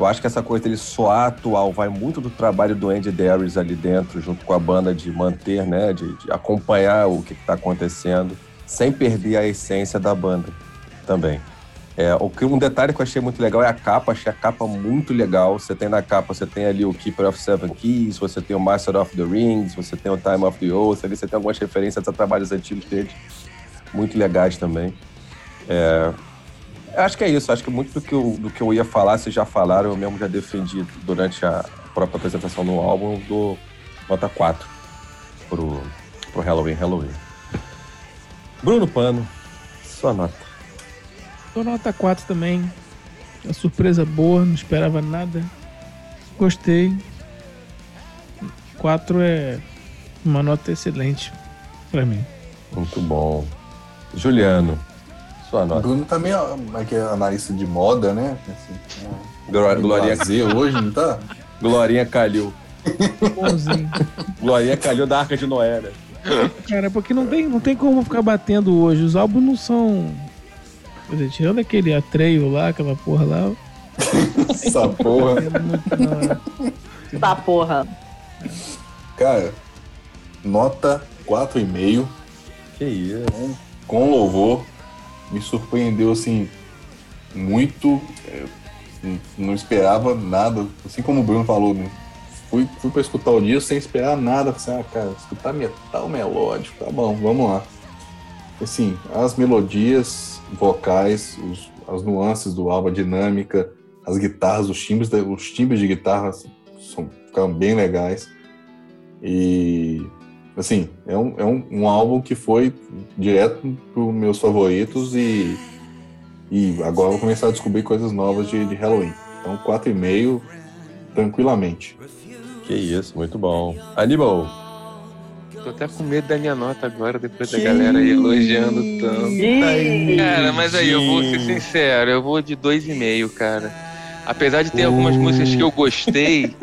Eu acho que essa coisa dele soar atual vai muito do trabalho do Andy Darius ali dentro, junto com a banda, de manter, né, de, de acompanhar o que está acontecendo, sem perder a essência da banda também. É, o que um detalhe que eu achei muito legal é a capa, achei a capa muito legal. Você tem na capa, você tem ali o Keeper of Seven Keys, você tem o Master of the Rings, você tem o Time of the Oath, ali você tem algumas referências a trabalhos antigos dele, muito legais também. É, acho que é isso, acho que muito do que, eu, do que eu ia falar, vocês já falaram, eu mesmo já defendi durante a própria apresentação do álbum, do nota 4 pro, pro Halloween Halloween. Bruno Pano, sua nota. Dou nota 4 também. Uma surpresa boa, não esperava nada. Gostei. 4 é uma nota excelente para mim. Muito bom. Juliano, sua nota. Bruno também é, que é analista de moda, né? Assim, é, Glorinha Z hoje, não tá? Glorinha Calil. Bonzinho. Glorinha Calil da Arca de Noé, né? Cara, porque não tem, não tem como ficar batendo hoje. Os álbuns não são é, tirando aquele atreio lá, aquela porra lá. Essa porra. Essa porra. Cara, nota 4,5 Que isso. com louvor. Me surpreendeu assim muito. é, n- não esperava nada. Assim como o Bruno falou, né? Fui, fui pra escutar o disco sem esperar nada. Falei, ah, cara, escutar metal melódico, tá bom, vamos lá. Assim, as melodias vocais, os- as nuances do álbum, a dinâmica, as guitarras, os timbres, os timbres de guitarra são, ficaram bem legais. E assim, é um, é um, um álbum que foi direto para meus favoritos e, e agora eu vou começar a descobrir coisas novas de, de Halloween. Então, 4,5 tranquilamente. Que isso, muito bom. Aníbal. Tô até com medo da minha nota agora, depois Que da galera aí elogiando tanto. Ih, Cara, mas aí eu vou ser sincero, eu vou de 2,5, cara. Apesar de ter algumas músicas que eu gostei,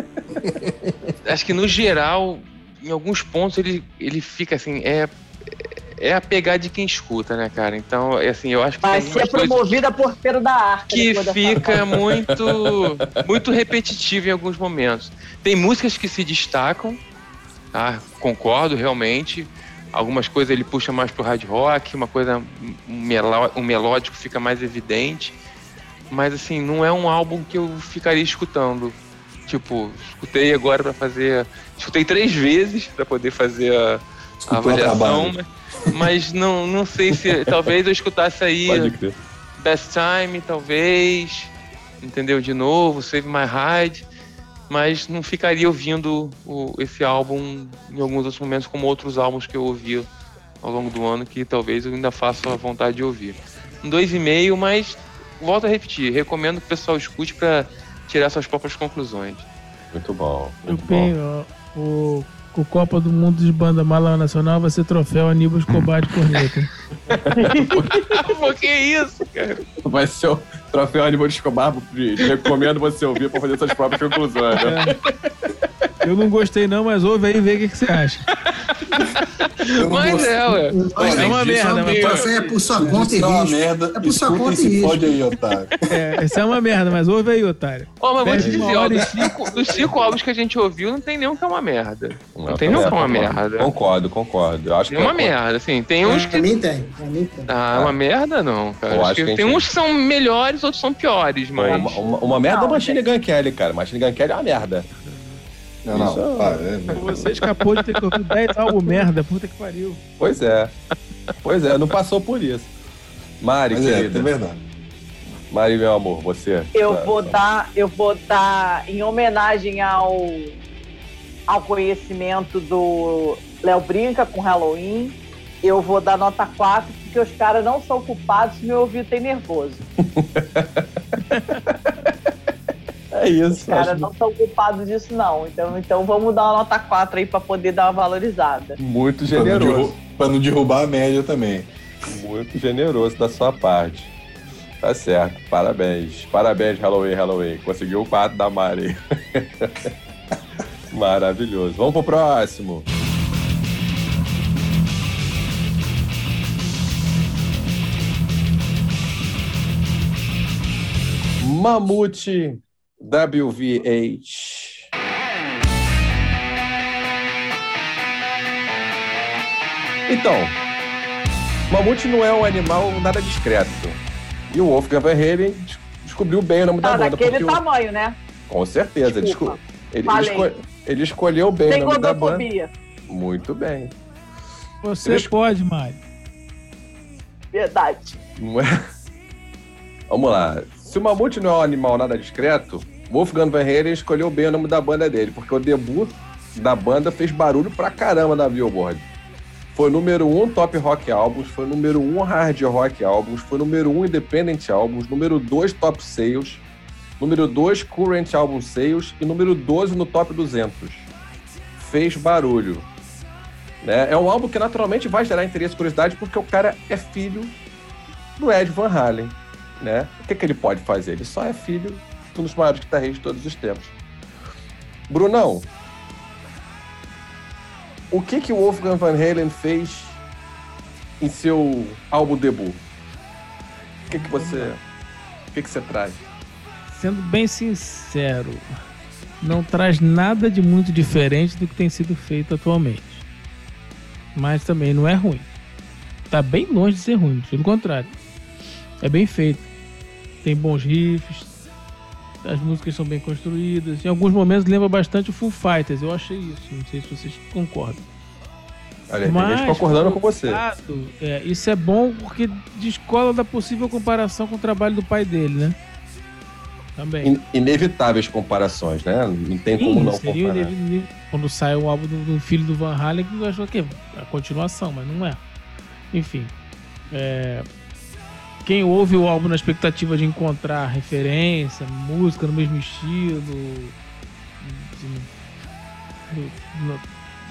*laughs* acho que no geral, em alguns pontos ele, ele fica assim, é é a pegar de quem escuta, né, cara? Então, é assim, eu acho que vai ser coisas promovida por Pedro da Arca. que fica muito *laughs* muito repetitivo em alguns momentos. Tem músicas que se destacam, tá? Concordo realmente. Algumas coisas ele puxa mais pro hard rock, uma coisa um, meló- um melódico fica mais evidente. Mas assim, não é um álbum que eu ficaria escutando. Tipo, escutei agora pra fazer, escutei três vezes pra poder fazer a, a avaliação, mas, mas não, não sei se *laughs* talvez eu escutasse aí. Best Time, talvez. Entendeu? De novo, Save My Ride. Mas não ficaria ouvindo o- esse álbum em alguns outros momentos, como outros álbuns que eu ouvi ao longo do ano, que talvez eu ainda faça a vontade de ouvir. Um dois e meio, mas volto a repetir, recomendo que o pessoal escute para tirar suas próprias conclusões. Muito bom. Eu Muito bom. ó, o, o Copa do Mundo de Banda Mala Nacional vai ser troféu Aníbal Escobar de corneta. *laughs* Pô, que isso, cara? Vai ser o troféu Aníbal de Escobar. Recomendo você ouvir para fazer suas próprias conclusões. Né? Eu não gostei não, mas ouve aí e vê o que, que você acha. *laughs* Não Mas gostei. é, ué. Olha, é uma merda, o mas- troféu é por sua conta e Isso é uma risco. merda. É por sua Escuta conta e risco. pod aí, otário. *laughs* É, essa é uma merda, mas ouve aí, otário. Ó, mas vou te uma dizer, ó, dos cinco, dos cinco álbuns que a gente ouviu, não tem nenhum que é uma merda. Não, tem tá nenhum que é uma concordo. merda. Concordo, concordo. Eu acho Tem que uma é- merda, assim. Tem uns Pra que. mim tem, pra mim tem. Ah, uma merda não, cara. Eu Acho que tem uns que são melhores, outros são piores, mas. Uma, uma, uma merda é Não, Machine Gun Kelly, cara. Machine Gun Kelly é uma merda. Não, não. Isso- para, é, Você escapou de ter ouvir 10 álbum merda, puta que pariu. Pois é. Pois é, não passou por isso. Mari, Mas é, querida. é verdade. Mari, meu amor, você. Eu Tá, vou tá. dar, eu vou dar em homenagem ao ao conhecimento do Léo Brinca com Halloween. Eu vou dar nota 4, porque os caras não são culpados se meu ouvido tem nervoso. *laughs* É isso. Os caras não são culpados disso, não. Então, então vamos dar uma nota 4 aí pra poder dar uma valorizada. Muito generoso. derru- pra não derrubar a média também. Muito generoso da sua parte. Tá certo. Parabéns. Parabéns, Halloween, Halloween. Conseguiu o 4 da Mari. *laughs* Maravilhoso. Vamos pro próximo. Mamute WVH. Então, Mamute não é um animal nada discreto. E o Wolfgang Van Halen des- descobriu bem o nome Tá da banda. daquele porque o- tamanho, né? Com certeza. Ele, Desculpa. ele- ele esco- ele escolheu bem Tem o nome da banda. Muito bem. Você Eles- pode, Mari. Verdade. Não é? Vamos lá. Se o Mamute não é um animal nada discreto, Wolfgang Van Halen escolheu bem o nome da banda dele, porque o debut da banda fez barulho pra caramba na Billboard. Foi número 1 um Top Rock Albums, foi número 1 um Hard Rock Albums, foi número 1 um Independent Albums, número 2 Top Sales, número 2 Current Album Sales e número 12 no Top 200. Fez barulho. Né? É um álbum que naturalmente vai gerar interesse e curiosidade porque o cara é filho do Ed Van Halen. Né? O que, que ele pode fazer? Ele só é filho de um dos maiores guitarristas de todos os tempos. Brunão, o que, que o Wolfgang Van Halen fez em seu álbum debut? O que, que você. O que, que você traz? Sendo bem sincero, não traz nada de muito diferente do que tem sido feito atualmente. Mas também não é ruim. Tá bem longe de ser ruim, pelo contrário. É bem feito. Tem bons riffs, as músicas são bem construídas. Em alguns momentos lembra bastante o Full Fighters. Eu achei isso. Não sei se vocês concordam. Olha, gente concordando com você. Exato, é, isso é bom porque descola da possível comparação com o trabalho do pai dele, né? Também. In inevitáveis comparações, né? Não tem como Sim, não comparar. Quando sai o álbum do, do, filho do Van Halen, que achou que é a continuação, mas não é. Enfim. É, quem ouve o álbum na expectativa de encontrar referência, música no mesmo estilo,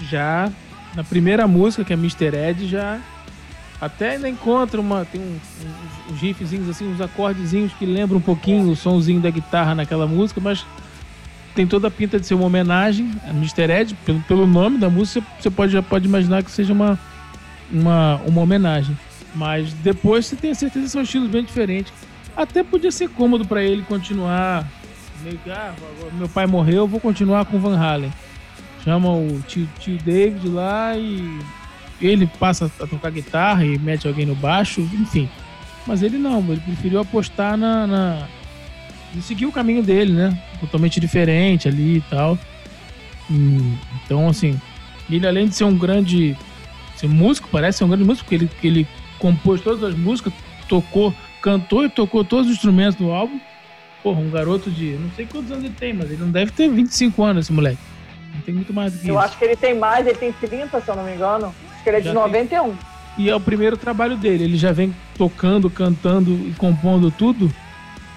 já na primeira música, que é Mr. Ed, já até ainda encontra uma. Tem um, um, uns riffzinhos assim, uns acordezinhos que lembram um pouquinho o somzinho da guitarra naquela música, mas tem toda a pinta de ser uma homenagem a Mr. Ed, pelo, pelo nome da música, você pode, já pode imaginar que seja uma, uma, uma homenagem. Mas depois você tem a certeza que são estilos bem diferentes. Até podia ser cômodo para ele continuar. Ah, meu pai morreu, eu vou continuar com Van Halen. Chama o tio, tio David lá e ele passa a tocar guitarra e mete alguém no baixo, enfim. Mas ele não, ele preferiu apostar na. na e seguir o caminho dele, né? Totalmente diferente ali e tal. Então, assim, ele além de ser um grande ser músico, parece ser um grande músico, porque ele, ele compôs todas as músicas, tocou, cantou e tocou todos os instrumentos do álbum. Porra, um garoto de. Não sei quantos anos ele tem, mas ele não deve ter 25 anos, esse moleque. Não tem muito mais do que eu isso. Eu acho que ele tem mais, ele tem 30, se eu não me engano. Acho que ele é já de 91. Tem... E é o primeiro trabalho dele. Ele já vem tocando, cantando e compondo tudo.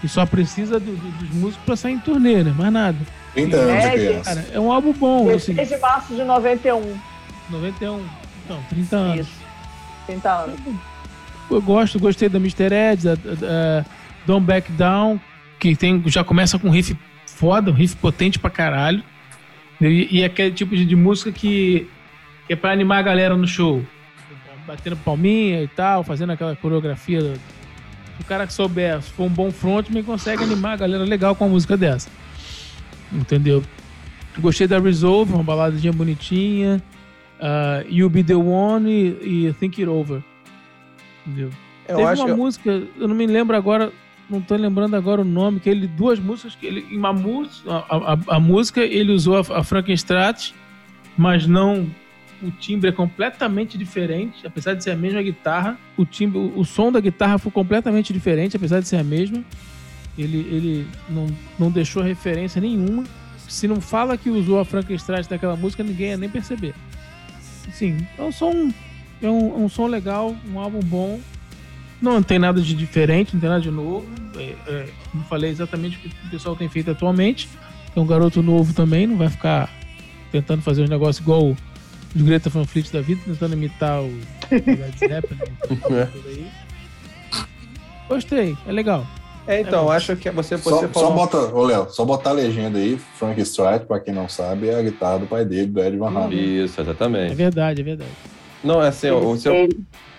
E só precisa do, do, dos músicos pra sair em turnê, né? Mais nada. 30 anos é, de Cara, é um álbum bom. 16 assim. de março de 91. 91. Então, 30 anos. Isso. 30 anos eu gosto, gostei da Mr. Ed, da, da Don't Back Down, que tem, já começa com um riff foda, um riff potente pra caralho. E, e aquele tipo de, de música que, que, é pra animar a galera no show. Batendo palminha e tal, fazendo aquela coreografia. O cara que souber, se for um bom frontman, consegue animar a galera legal com a música dessa. Entendeu? Gostei da Resolve, uma baladinha bonitinha. Uh, You'll Be The One e, e Think It Over. Entendeu? Eu Teve uma que... música, eu não me lembro agora, não tô lembrando agora o nome, que ele, duas músicas, que ele, uma música, a, a, a música ele usou a, a Frankenstrat, mas não o timbre é completamente diferente, apesar de ser a mesma guitarra. O timbre, o, o, som da guitarra foi completamente diferente, apesar de ser a mesma. Ele, ele não, não deixou referência nenhuma. Se não fala que usou a Frankenstein daquela música, ninguém ia nem perceber. Sim, é um som é um, um som legal, um álbum bom. Não tem nada de diferente, não tem nada de novo. É, é, como falei, exatamente o que o pessoal tem feito atualmente. É um garoto novo também, não vai ficar tentando fazer um negócio igual o Greta Van Fleet da vida, tentando imitar o Led Zeppelin. *laughs* é. Gostei, é legal. É, então, é acho que você, você só, só bota, ô Léo, só botar a legenda aí, Frank Strike, pra quem não sabe, é a guitarra do pai dele, do Ed Van Halen. Isso, exatamente. É verdade, é verdade. Não, é assim, o seu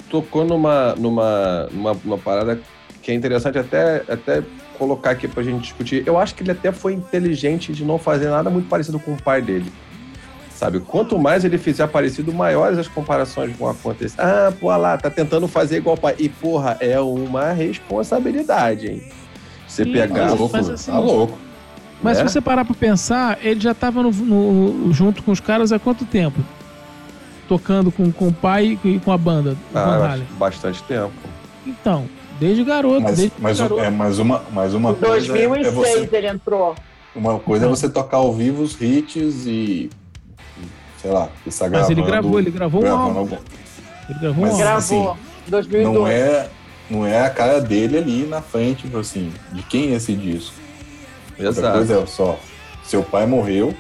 tocou numa, numa, numa, numa, parada que é interessante até, até colocar aqui pra gente discutir. Eu acho que ele até foi inteligente de não fazer nada muito parecido com o pai dele. Sabe? Quanto mais ele fizer parecido, maiores as comparações vão acontecer. Ah, pô, lá, tá tentando fazer igual o pai. E, porra, é uma responsabilidade, hein? Você pegar. Tá louco, assim, tá louco. Mas é? se você parar pra pensar, ele já tava no, no, junto com os caras há quanto tempo? Tocando com, com o pai e com a banda? Ah, bastante tempo. Então, desde garoto. Mas, desde mas, garoto. É, mais uma, mais uma coisa. Em 2006 é você, ele entrou. Uma coisa é então. é você tocar ao vivo os hits e. Sei lá, está gravando. Mas ele gravou, ele gravou um álbum. Algum... Ele gravou mas, um álbum. Assim, gravou. 2002. Não é, não é a cara dele ali na frente, tipo assim, de quem é esse disco. Exato. Outra coisa é só, seu pai morreu,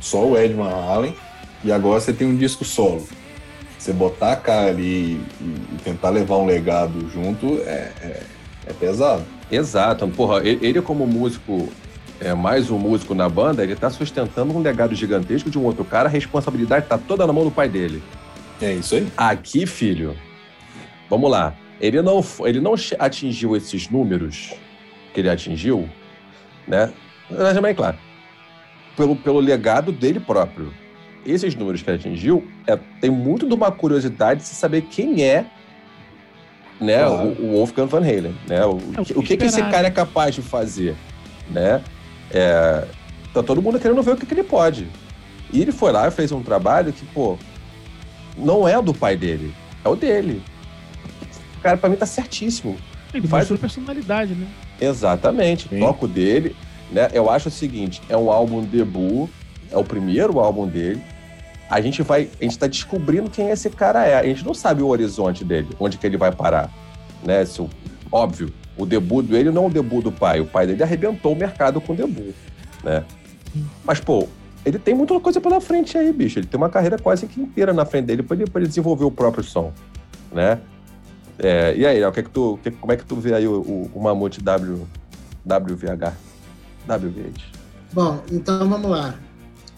só o Ed Van Halen, e agora você tem um disco solo. Você botar a cara ali e, tentar levar um legado junto é, é, é pesado. Exato. Porra, ele como músico, é mais um músico na banda, ele tá sustentando um legado gigantesco de um outro cara, a responsabilidade tá toda na mão do pai dele. É isso aí. Aqui, filho, vamos lá. Ele não, ele não atingiu esses números que ele atingiu, né? Mas é bem claro pelo, pelo legado dele próprio. Esses números que ele atingiu é, tem muito de uma curiosidade de se saber quem é né, Claro. o, o Wolfgang Van Halen. Né? O, É, o que- que o que, que esse cara é capaz de fazer? Né? É, tá todo mundo querendo ver o que, que ele pode. E ele foi lá e fez um trabalho que, pô, não é o do pai dele, é o dele. O cara, pra mim, tá certíssimo. Ele Faz o- personalidade, né? Exatamente. Sim. Toco dele, né? Eu acho o seguinte, é um álbum debut, é o primeiro álbum dele. A gente vai, a gente tá descobrindo quem esse cara é. A gente não sabe o horizonte dele, onde que ele vai parar, né? Se o- óbvio, o debut dele não é o debut do pai. O pai dele arrebentou o mercado com o debut, né? Mas pô, ele tem muita coisa pela frente aí, bicho. Ele tem uma carreira quase que inteira na frente dele para ele, ele desenvolver o próprio som, né? É, e aí, o que é que tu, que- como é que tu vê aí o, o, o Mamute W, WVH? WVH. Bom, então vamos lá.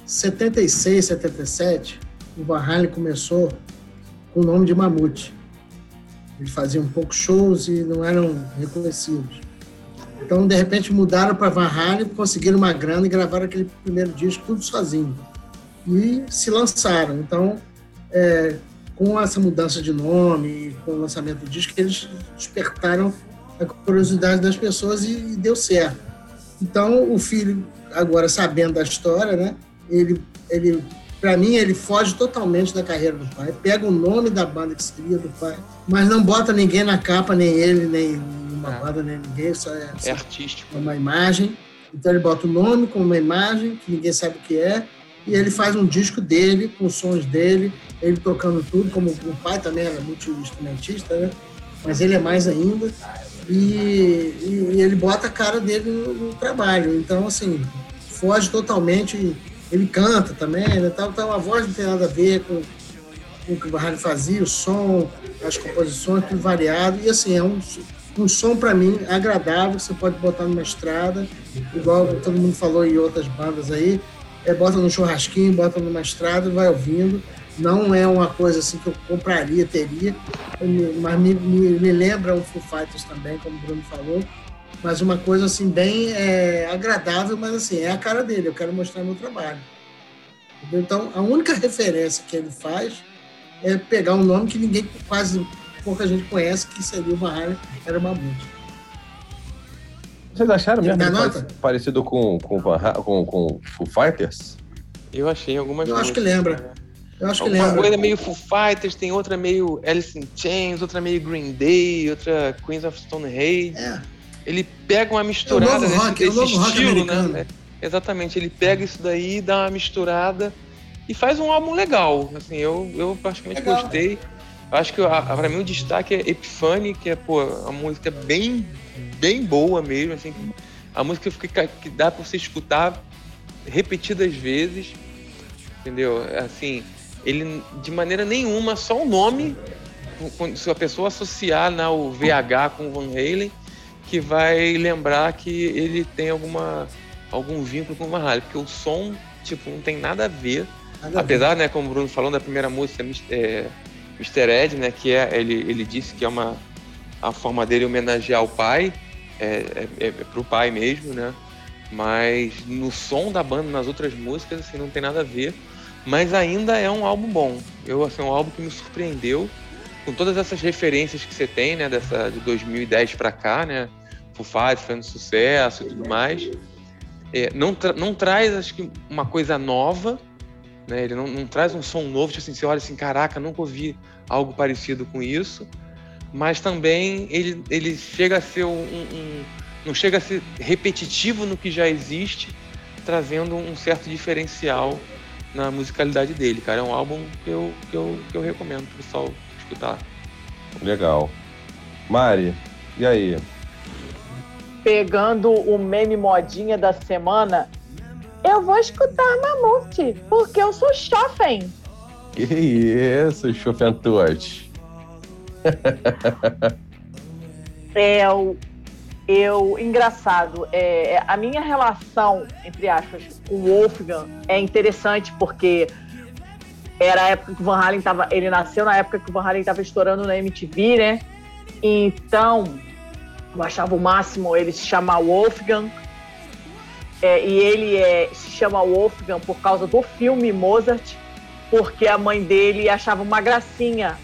76, 77, o Van Halen começou com o nome de Mamute. Eles faziam poucos shows e não eram reconhecidos. Então, de repente, mudaram para Van Halen, conseguiram uma grana e gravaram aquele primeiro disco tudo sozinho. E se lançaram. Então, é, com essa mudança de nome, com o lançamento do disco, eles despertaram a curiosidade das pessoas e, e deu certo. Então, o filho, agora sabendo da história, né, ele, ele para mim, ele foge totalmente da carreira do pai. Pega o nome da banda que seria do pai, mas não bota ninguém na capa, nem ele, nem uma É. banda, nem ninguém, só é, É artístico. uma imagem. Então ele bota o nome com uma imagem que ninguém sabe o que é e ele faz um disco dele com os sons dele, ele tocando tudo, como o pai também era muito instrumentista, né? Mas ele é mais ainda e, e- e ele bota a cara dele no, no trabalho. Então assim foge totalmente. Ele canta também, né? Tal, tal, a voz não tem nada a ver com, com o que o Barrari fazia, o som, as composições, tudo variado. E assim, é um, um som para mim agradável, que você pode botar numa estrada, igual todo mundo falou em outras bandas aí. É, bota no churrasquinho, bota numa estrada e vai ouvindo. Não é uma coisa assim que eu compraria, teria, mas me, me, me lembra o Foo Fighters também, como o Bruno falou. Mas uma coisa assim bem é, agradável, mas assim, é a cara dele, eu quero mostrar meu trabalho. Entendeu? Então, a única *laughs* referência que ele faz é pegar um nome que ninguém, quase pouca gente conhece, que seria o Halen, era Mamute. Vocês acharam mesmo nota? parecido, parecido com, com, com, com Foo Fighters? Eu achei algumas Eu acho que lembra. né? Eu acho que Uma lembra. coisa meio Foo Fighters, tem outra meio Alice in Chains, outra meio Green Day, outra Queens of Stone Age. É, Ele pega uma misturada É o novo desse, rock, é o desse rock estilo, né? É, Exatamente, ele pega isso daí, dá uma misturada e faz um álbum legal. Assim, eu, eu praticamente Legal. gostei. Acho que a, a- pra mim o destaque é Epiphany, que é, pô, a música bem, bem boa mesmo, assim. A música fica, que dá pra você escutar repetidas vezes, entendeu? Assim, ele de maneira nenhuma, só o nome, se a pessoa associar né, o VH com o Van Halen, que vai lembrar que ele tem alguma, algum vínculo com o Van Halen, porque o som, tipo, não tem nada a ver. nada a ver. Apesar, né, como o Bruno falou da primeira música, é, Mr. Ed, né, que é, ele, ele disse que é uma a forma dele homenagear o pai, é, é, é pro pai mesmo, né? Mas no som da banda, nas outras músicas, assim, não tem nada a ver. Mas ainda é um álbum bom. Eu, assim, é um álbum que me surpreendeu com todas essas referências que você tem, né, dessa de 2010 pra cá, né? Foo Fighters fazendo sucesso e tudo mais. É, não, tra- não traz, acho que, uma coisa nova, né? Ele não, não traz um som novo, tipo assim, você olha assim, caraca, nunca ouvi algo parecido com isso. Mas também ele, ele chega a ser um, um- não chega a ser repetitivo no que já existe, trazendo um certo diferencial na musicalidade dele, cara. É um álbum que eu, que eu, que eu recomendo pro pessoal escutar. Legal. Mari, e aí? Pegando o meme modinha da semana, eu vou escutar Mamute, porque eu sou chofem. Que isso? É, eu, eu engraçado, é, a minha relação, entre aspas, com o Wolfgang é interessante porque era a época que o Van Halen tava, ele nasceu na época que o Van Halen estava estourando na MTV, né? Então, eu achava o máximo ele se chamar Wolfgang. É, e ele é, se chama Wolfgang por causa do filme Mozart, porque a mãe dele achava uma gracinha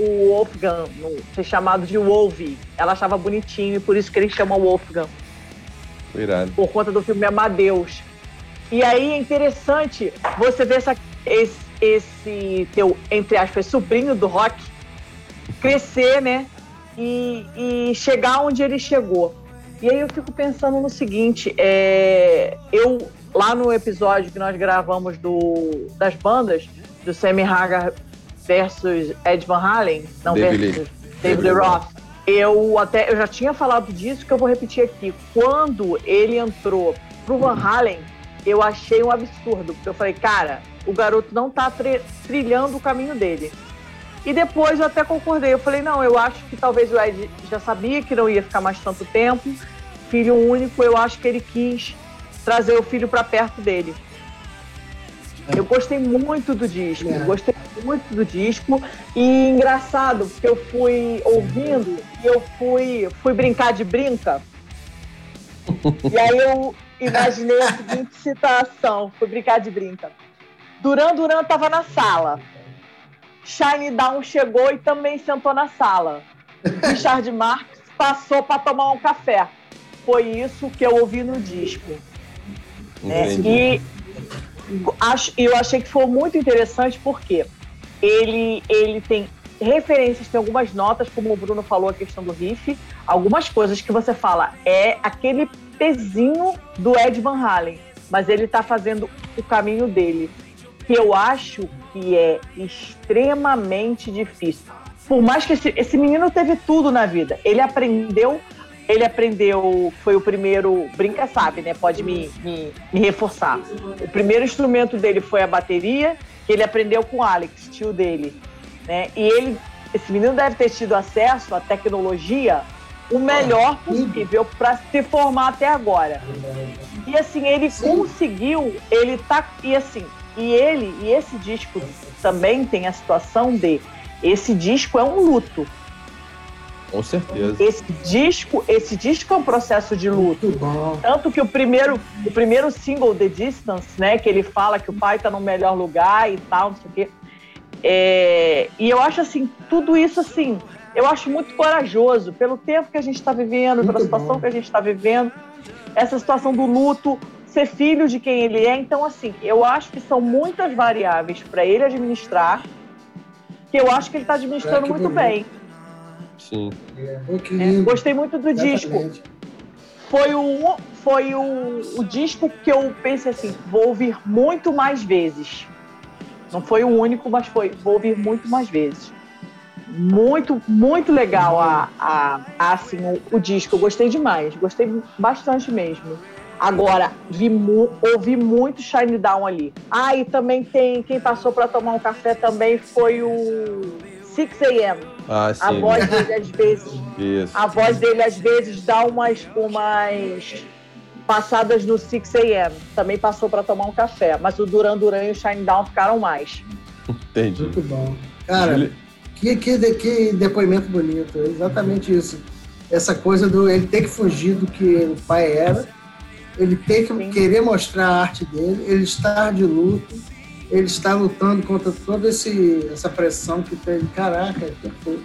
o Wolfgang ser chamado de Wolf. Ela achava bonitinho e por isso que ele chama Wolfgang. Irado. Por conta do filme Amadeus. E aí é interessante você ver essa, esse, esse teu, entre aspas, sobrinho do rock crescer, né? E, e chegar onde ele chegou. E aí eu fico pensando no seguinte, é, eu lá no episódio que nós gravamos do, das bandas, do Sammy Hagar versus Ed Van Halen, não David versus Lee. David David Roth, eu até eu já tinha falado disso que eu vou repetir aqui. Quando ele entrou pro Van Halen, eu achei um absurdo, porque eu falei, cara, o garoto não tá tri- trilhando o caminho dele. E depois eu até concordei. Eu falei, não, eu acho que talvez o Ed já sabia que não ia ficar mais tanto tempo. Filho único, eu acho que ele quis trazer o filho para perto dele. Eu gostei muito do disco, É. gostei muito do disco. E engraçado, porque eu fui ouvindo e eu fui, fui brincar de brinca. *laughs* E aí eu imaginei a seguinte situação, fui brincar de brinca. Duran Duran tava na sala. Shine Down chegou e também sentou na sala. *laughs* Richard Marx passou para tomar um café. Foi isso que eu ouvi no disco. Entendi. E acho, eu achei que foi muito interessante porque ele, ele tem referências, tem algumas notas, como o Bruno falou, a questão do riff, algumas coisas que você fala, é aquele pezinho do Ed Van Halen, mas ele tá fazendo o caminho dele, que eu acho que é extremamente difícil. Por mais que esse, esse menino teve tudo na vida, ele aprendeu ele aprendeu, foi o primeiro, brinca sabe, né? Pode me, me, me reforçar. O primeiro instrumento dele foi a bateria, que ele aprendeu com o Alex, tio dele, né? E ele, esse menino deve ter tido acesso à tecnologia o melhor possível para se formar até agora. E assim, ele conseguiu, ele tá e assim, e ele e esse disco também tem a situação de esse disco é um luto. Com certeza. Esse disco, esse disco é um processo de luto. Tanto que o primeiro, o primeiro single, The Distance, né, que ele fala que o pai tá no melhor lugar e tal, não sei o quê. É, e eu acho assim, tudo isso assim, eu acho muito corajoso pelo tempo que a gente está vivendo, pela Muito situação bom. que a gente está vivendo, essa situação do luto, ser filho de quem ele é. Então, assim, eu acho que são muitas variáveis para ele administrar, que eu acho que ele está administrando Ah, que muito bonito. bem. Sim. Né? lindo. Gostei muito do disco Exatamente. foi o, foi o, o disco que eu pensei assim, vou ouvir muito mais vezes. Não foi o único, mas foi, vou ouvir muito mais vezes. Muito, muito legal a, a, a, assim, o, o disco. Eu gostei demais, gostei bastante mesmo. Agora, vi mu- ouvi muito Shine Down ali. Ah, e também tem quem passou para tomar um café também foi o 6 AM. Ah, sim. A voz dele às vezes Isso. a voz dele às vezes dá umas, umas passadas no 6 AM. Também passou para tomar um café, mas o Duran Duran e o Shine Down ficaram mais. Entendi. Muito bom. Cara, que, que, que depoimento bonito. É exatamente isso. Essa coisa do ele ter que fugir do que o pai era, ele ter que Sim. querer mostrar a arte dele, ele estar de luto, ele estar lutando contra toda esse, essa pressão que tem. Caraca, é perfeito.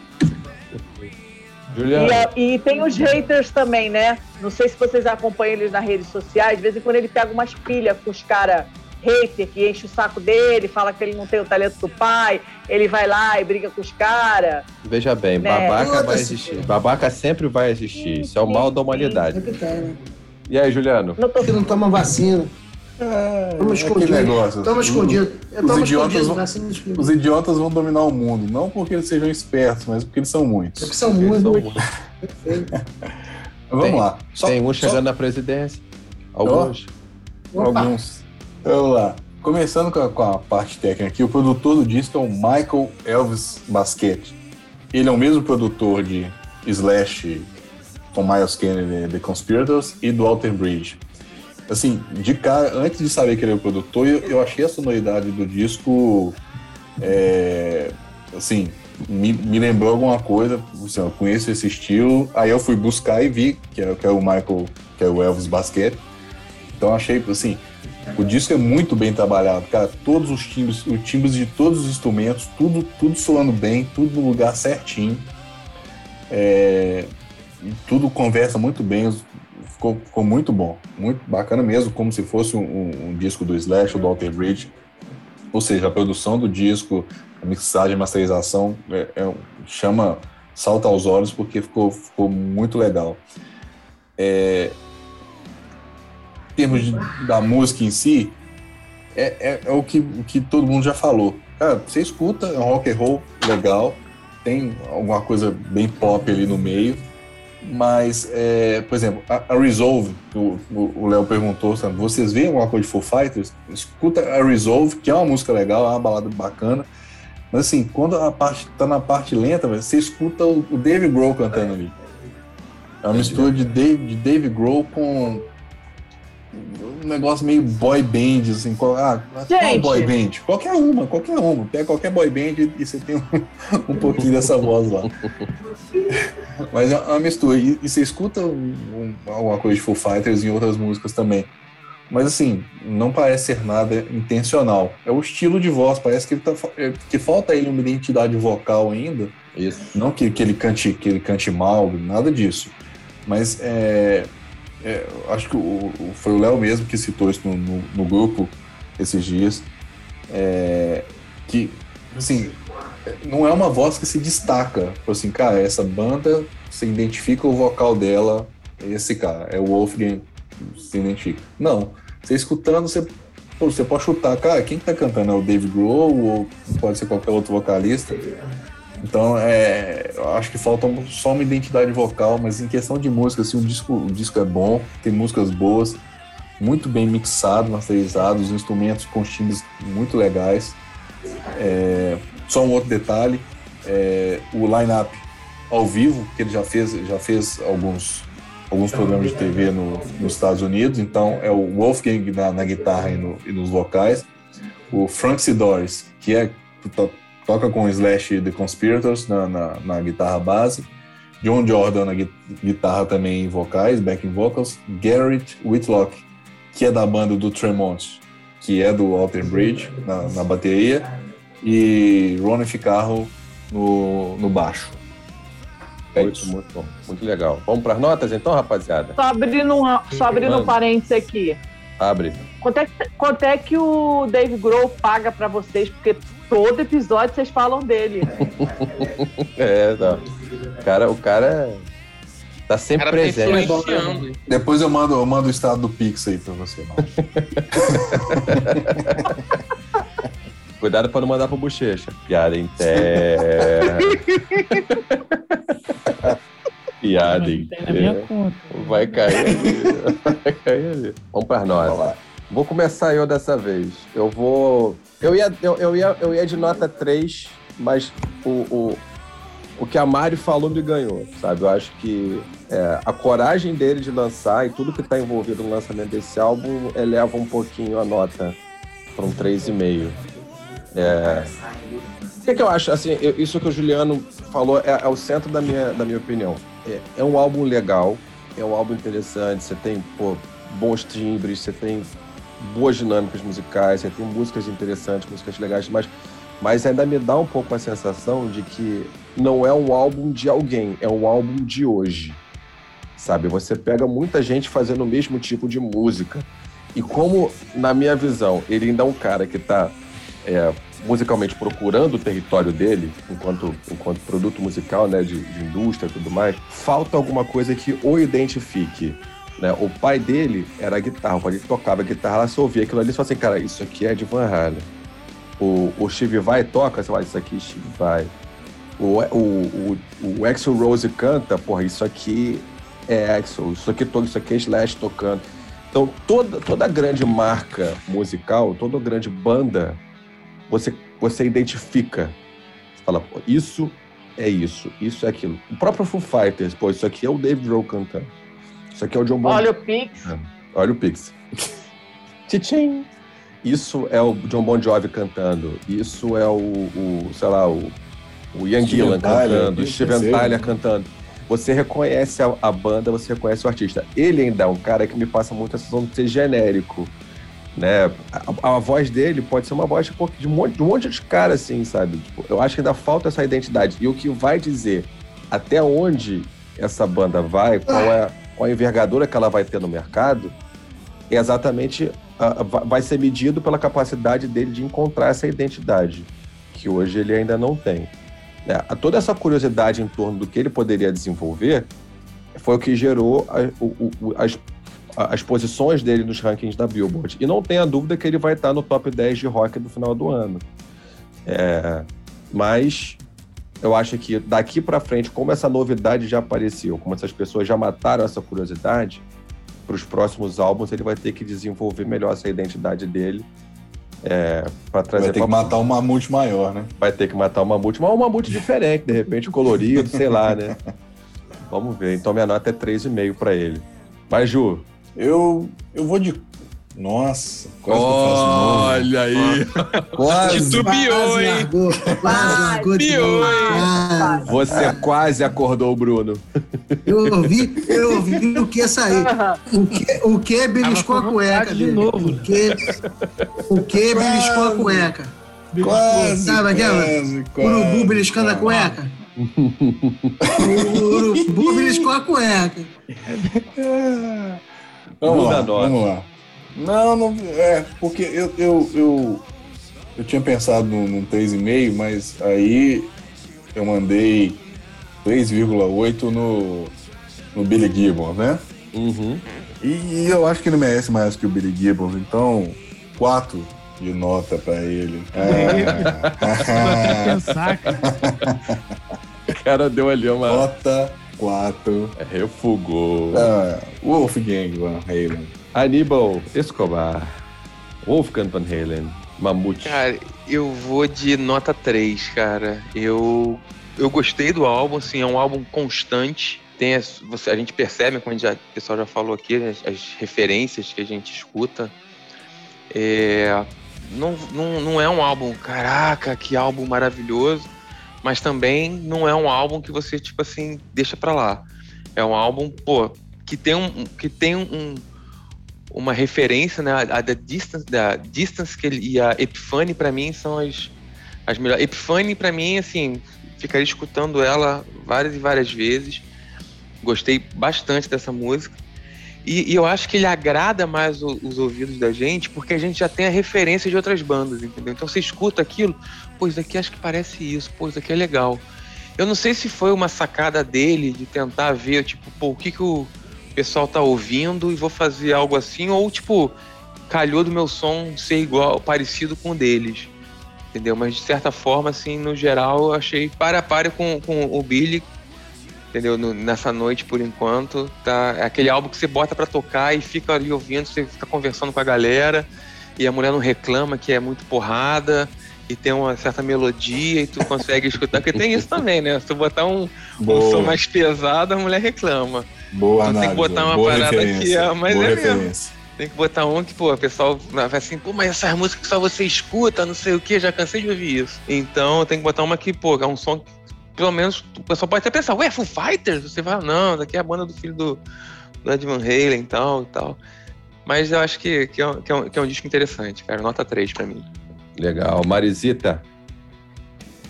Juliano, E, a- e tem os haters também, né? Não sei se vocês acompanham eles nas redes sociais. De vez em quando ele pega umas pilhas com os caras hater que enche o saco dele, fala que ele não tem o talento do pai, ele vai lá e briga com os caras. veja bem, né? babaca vai existir. Babaca sempre vai existir. Isso é o mal da humanidade. Sempre tem, né? E aí, Juliano? Não tô não toma vacina. Toma aquele escondido. negócio. Toma Os- escondido. Eu os tomo idiotas escondido, vão-. Os idiotas vão dominar o mundo, não porque eles sejam espertos, mas porque eles são muitos. Porque são são muitos. *laughs* Vamos Tem- lá. Só- Tem um só- chegando na presidência. Alguns. Opa. Alguns. Vamos lá. Começando com a, com a parte técnica aqui, o produtor do disco é o Michael Elvis Basquete. Ele é o mesmo produtor de Slash com Miles Kennedy, The Conspirators e do Alter Bridge. Assim, de cara, antes de saber que ele é o produtor, eu, eu achei a sonoridade do disco é, assim, me, me lembrou alguma coisa, assim, eu conheço esse estilo, aí eu fui buscar e vi que é, que é o Michael, que é o Elvis Basquete. Então achei, assim, O disco é muito bem trabalhado, cara. Todos os timbres, os timbres de todos os instrumentos, tudo, tudo soando bem, tudo no lugar certinho. É, tudo conversa muito bem, ficou, ficou, muito bom, muito bacana mesmo, como se fosse um, um disco do Slash ou do Alter Bridge. Ou seja, a produção do disco, a mixagem, a masterização é, é, chama salta aos olhos porque ficou, ficou muito legal. É, em termos de, da música em si, é, é, é, o, que, o que todo mundo já falou. Cara, você escuta, é um rock and roll legal, tem alguma coisa bem pop ali no meio, mas, é, por exemplo, a, a Resolve, o Léo perguntou, sabe, vocês veem alguma coisa de Foo Fighters? Escuta a Resolve, que é uma música legal, é uma balada bacana, mas assim, quando a parte tá na parte lenta, você escuta o, o Dave Grohl cantando ali. É uma mistura de Dave, de Dave Grohl com, um negócio meio boy band, assim. Qual, ah, qual boy band? Qualquer uma, qualquer uma. Pega qualquer boy band e você tem um, *laughs* um pouquinho dessa voz lá. *laughs* Mas é uma mistura. E, e você escuta um, alguma coisa de Foo Fighters em outras músicas também. Mas assim, não parece ser nada intencional. É o estilo de voz, parece que, ele tá, é, que falta ele uma identidade vocal ainda. Isso. Não que, que, ele cante, que ele cante mal, nada disso. Mas é, é, acho que o, foi o Léo mesmo que citou isso no, no, no grupo esses dias, é, que, assim, não é uma voz que se destaca. Assim, cara, essa banda, você identifica o vocal dela, esse cara, é o Wolfgang, se identifica. Não, você escutando, você, pô, você pode chutar, cara, quem que tá cantando? É o Dave Grohl ou pode ser qualquer outro vocalista? Então, é, eu acho que falta só uma identidade vocal, mas em questão de música, assim, o disco, o disco é bom, tem músicas boas, muito bem mixado, masterizado, os instrumentos com timbres muito legais. É, só um outro detalhe, é, o line-up ao vivo, que ele já fez, já fez alguns, alguns programas de TV no, nos Estados Unidos, então é o Wolfgang na, na guitarra e, no, e, nos vocais, o Frank Sidores, que é toca com Slash The Conspirators na, na, na guitarra base, John Jordan na guitarra também em vocais, backing vocals, Garrett Whitlock, que é da banda do Tremont, que é do Alter Bridge na, na bateria, e Ronnie Ficarro no, no baixo. É muito, isso. muito bom, muito legal. Vamos para as notas então, rapaziada? Só abrindo, um, só abrindo um parênteses aqui. Abre. Quanto é, que, quanto é que o Dave Grohl paga para vocês? Porque todo episódio vocês falam dele. *laughs* é, não. O cara, o cara tá sempre cara presente. Depois eu mando, eu mando o estado do Pix aí pra você. *laughs* Cuidado pra não mandar pro bochecha. Piada em terra. *laughs* Piada em terra. Vai cair ali. Vai cair ali. Vamos para nós. Vou começar eu dessa vez. Eu vou. Eu ia, eu, eu ia, eu ia de nota 3, mas o, o, o que a Mari falou me ganhou, sabe? Eu acho que é, a coragem dele de lançar e tudo que está envolvido no lançamento desse álbum eleva um pouquinho a nota para um 3,5. É... O que, que eu acho? Assim, eu, isso que o Juliano falou é, é, o centro da minha, da minha opinião. É, é um álbum legal, é um álbum interessante, você tem pô, bons timbres, você tem boas dinâmicas musicais, você tem músicas interessantes, músicas legais, mas, mas ainda me dá um pouco a sensação de que não é um álbum de alguém, é um álbum de hoje. Sabe? Você pega muita gente fazendo o mesmo tipo de música. E como, na minha visão, ele ainda é um cara que está é, musicalmente procurando o território dele, enquanto, enquanto produto musical, né, de, de indústria e tudo mais, falta alguma coisa que o identifique né? O pai dele era guitarra, quando ele tocava guitarra, ela se ouvia aquilo ali e assim, cara, isso aqui é de Van Halen. O, o Steve Vai toca, você fala, isso aqui é Steve Vai. O, o, o, o Axel Rose canta, porra, isso aqui é Axel, isso aqui, isso aqui é Slash tocando. Então, toda, toda grande marca musical, toda grande banda, você, você identifica. Você fala, isso é isso, isso é aquilo. O próprio Foo Fighters, pô, isso aqui é o Dave Grohl cantando. Isso aqui é o John Bon Olha o Pix. É. Olha o Pix. *laughs* Tchim! Isso é o John Bon Jovi cantando. Isso é o, o sei lá, o, o Ian Gillan cantando, o Steven Tyler cantando. Você reconhece a, a, banda, você reconhece o artista. Ele ainda é um cara que me passa muito a sensação de ser genérico. Né? A, a voz dele pode ser uma voz tipo, de um monte de, um monte de cara, assim, sabe? Tipo, eu acho que ainda falta essa identidade. E o que vai dizer até onde essa banda vai, qual é qual a envergadura que ela vai ter no mercado, é exatamente uh, vai ser medido pela capacidade dele de encontrar essa identidade, que hoje ele ainda não tem. É, toda essa curiosidade em torno do que ele poderia desenvolver foi o que gerou a, o, o, as, as posições dele nos rankings da Billboard. E não tenha dúvida que ele vai estar no top 10 de rock do final do ano. É, mas eu acho que daqui para frente, como essa novidade já apareceu, como essas pessoas já mataram essa curiosidade, para os próximos álbuns ele vai ter que desenvolver melhor essa identidade dele é, para trazer. Vai ter pra... que matar um mamute maior, né? Vai ter que matar um mamute, mas um mamute diferente, de repente colorido, sei lá, né? Vamos ver. Então minha nota é 3,5 para ele. Mas, Ju. Eu, eu vou de nossa, quase Olha aí. Quase. Titubeou, hein? Largou, quase largou de novo. Quase. Você quase acordou o Bruno. Eu ouvi, eu ouvi o que sair. O que, o que beliscou a cueca de dele. novo. O que, o que beliscou a cueca. Quase, Sabe aquela? quase, quase. Urubu beliscando a cueca. O *laughs* urubu beliscou a cueca. Vamos lá, vamos lá. Não, não, é, porque eu, eu, eu, eu tinha pensado num, num 3,5, mas aí eu mandei 3,8 no, no Billy Gibbons, né? Uhum. E eu acho que ele merece mais que o Billy Gibbons, então 4 de nota pra ele. Vou até Ah, pensar, cara. O cara deu ali uma. nota 4. Refugou. Ah, Wolfgang Van Halen. Aníbal Escobar. Wolfgang Van Halen. Mamute. Cara, eu vou de nota 3, cara. Eu, eu gostei do álbum, assim, é um álbum constante. Tem as- você, a gente percebe, como a já- o pessoal já falou aqui, né, as, as referências que a gente escuta. É, não, não, não é um álbum, caraca, que álbum maravilhoso, mas também não é um álbum que você, tipo assim, deixa pra lá. É um álbum, pô, que tem um, que tem um, uma referência, né? A, a da Distance, da Distance que ele, e a Epiphany pra mim são as, as melhores. Epiphany pra mim, assim, ficaria escutando ela várias e várias vezes. Gostei bastante dessa música. E, e eu acho que ele agrada mais o- os ouvidos da gente porque a gente já tem a referência de outras bandas, entendeu? Então você escuta aquilo, pô, isso daqui acho que parece isso, pô, isso daqui é legal. Eu não sei se foi uma sacada dele de tentar ver, tipo, pô, o que, que o pessoal tá ouvindo e vou fazer algo assim, ou tipo, calhou do meu som ser igual, parecido com o deles. Entendeu? Mas de certa forma, assim, no geral, eu achei para a para com, com o Billy, entendeu? Nessa noite, por enquanto, tá? É aquele álbum que você bota pra tocar e fica ali ouvindo, você fica conversando com a galera e a mulher não reclama que é muito porrada e tem uma certa melodia e tu consegue escutar, porque tem isso também, né? Se tu botar um, um som mais pesado, a mulher reclama. boa então tem que botar uma parada referência, aqui, ó, mas boa é mesmo. referência. Tem que botar um que, pô, o pessoal vai assim, pô, mas essas músicas que só você escuta, não sei o que, já cansei de ouvir isso. Então tem que botar uma que, pô, é um som que, pelo menos, o pessoal pode até pensar, ué, Full Fighters? Você vai, não, daqui é a banda do filho do, do Ed Van Halen e tal e tal. Mas eu acho que, que, é, que, é um, que é um disco interessante, cara. Nota 3 pra mim. Legal. Marisita.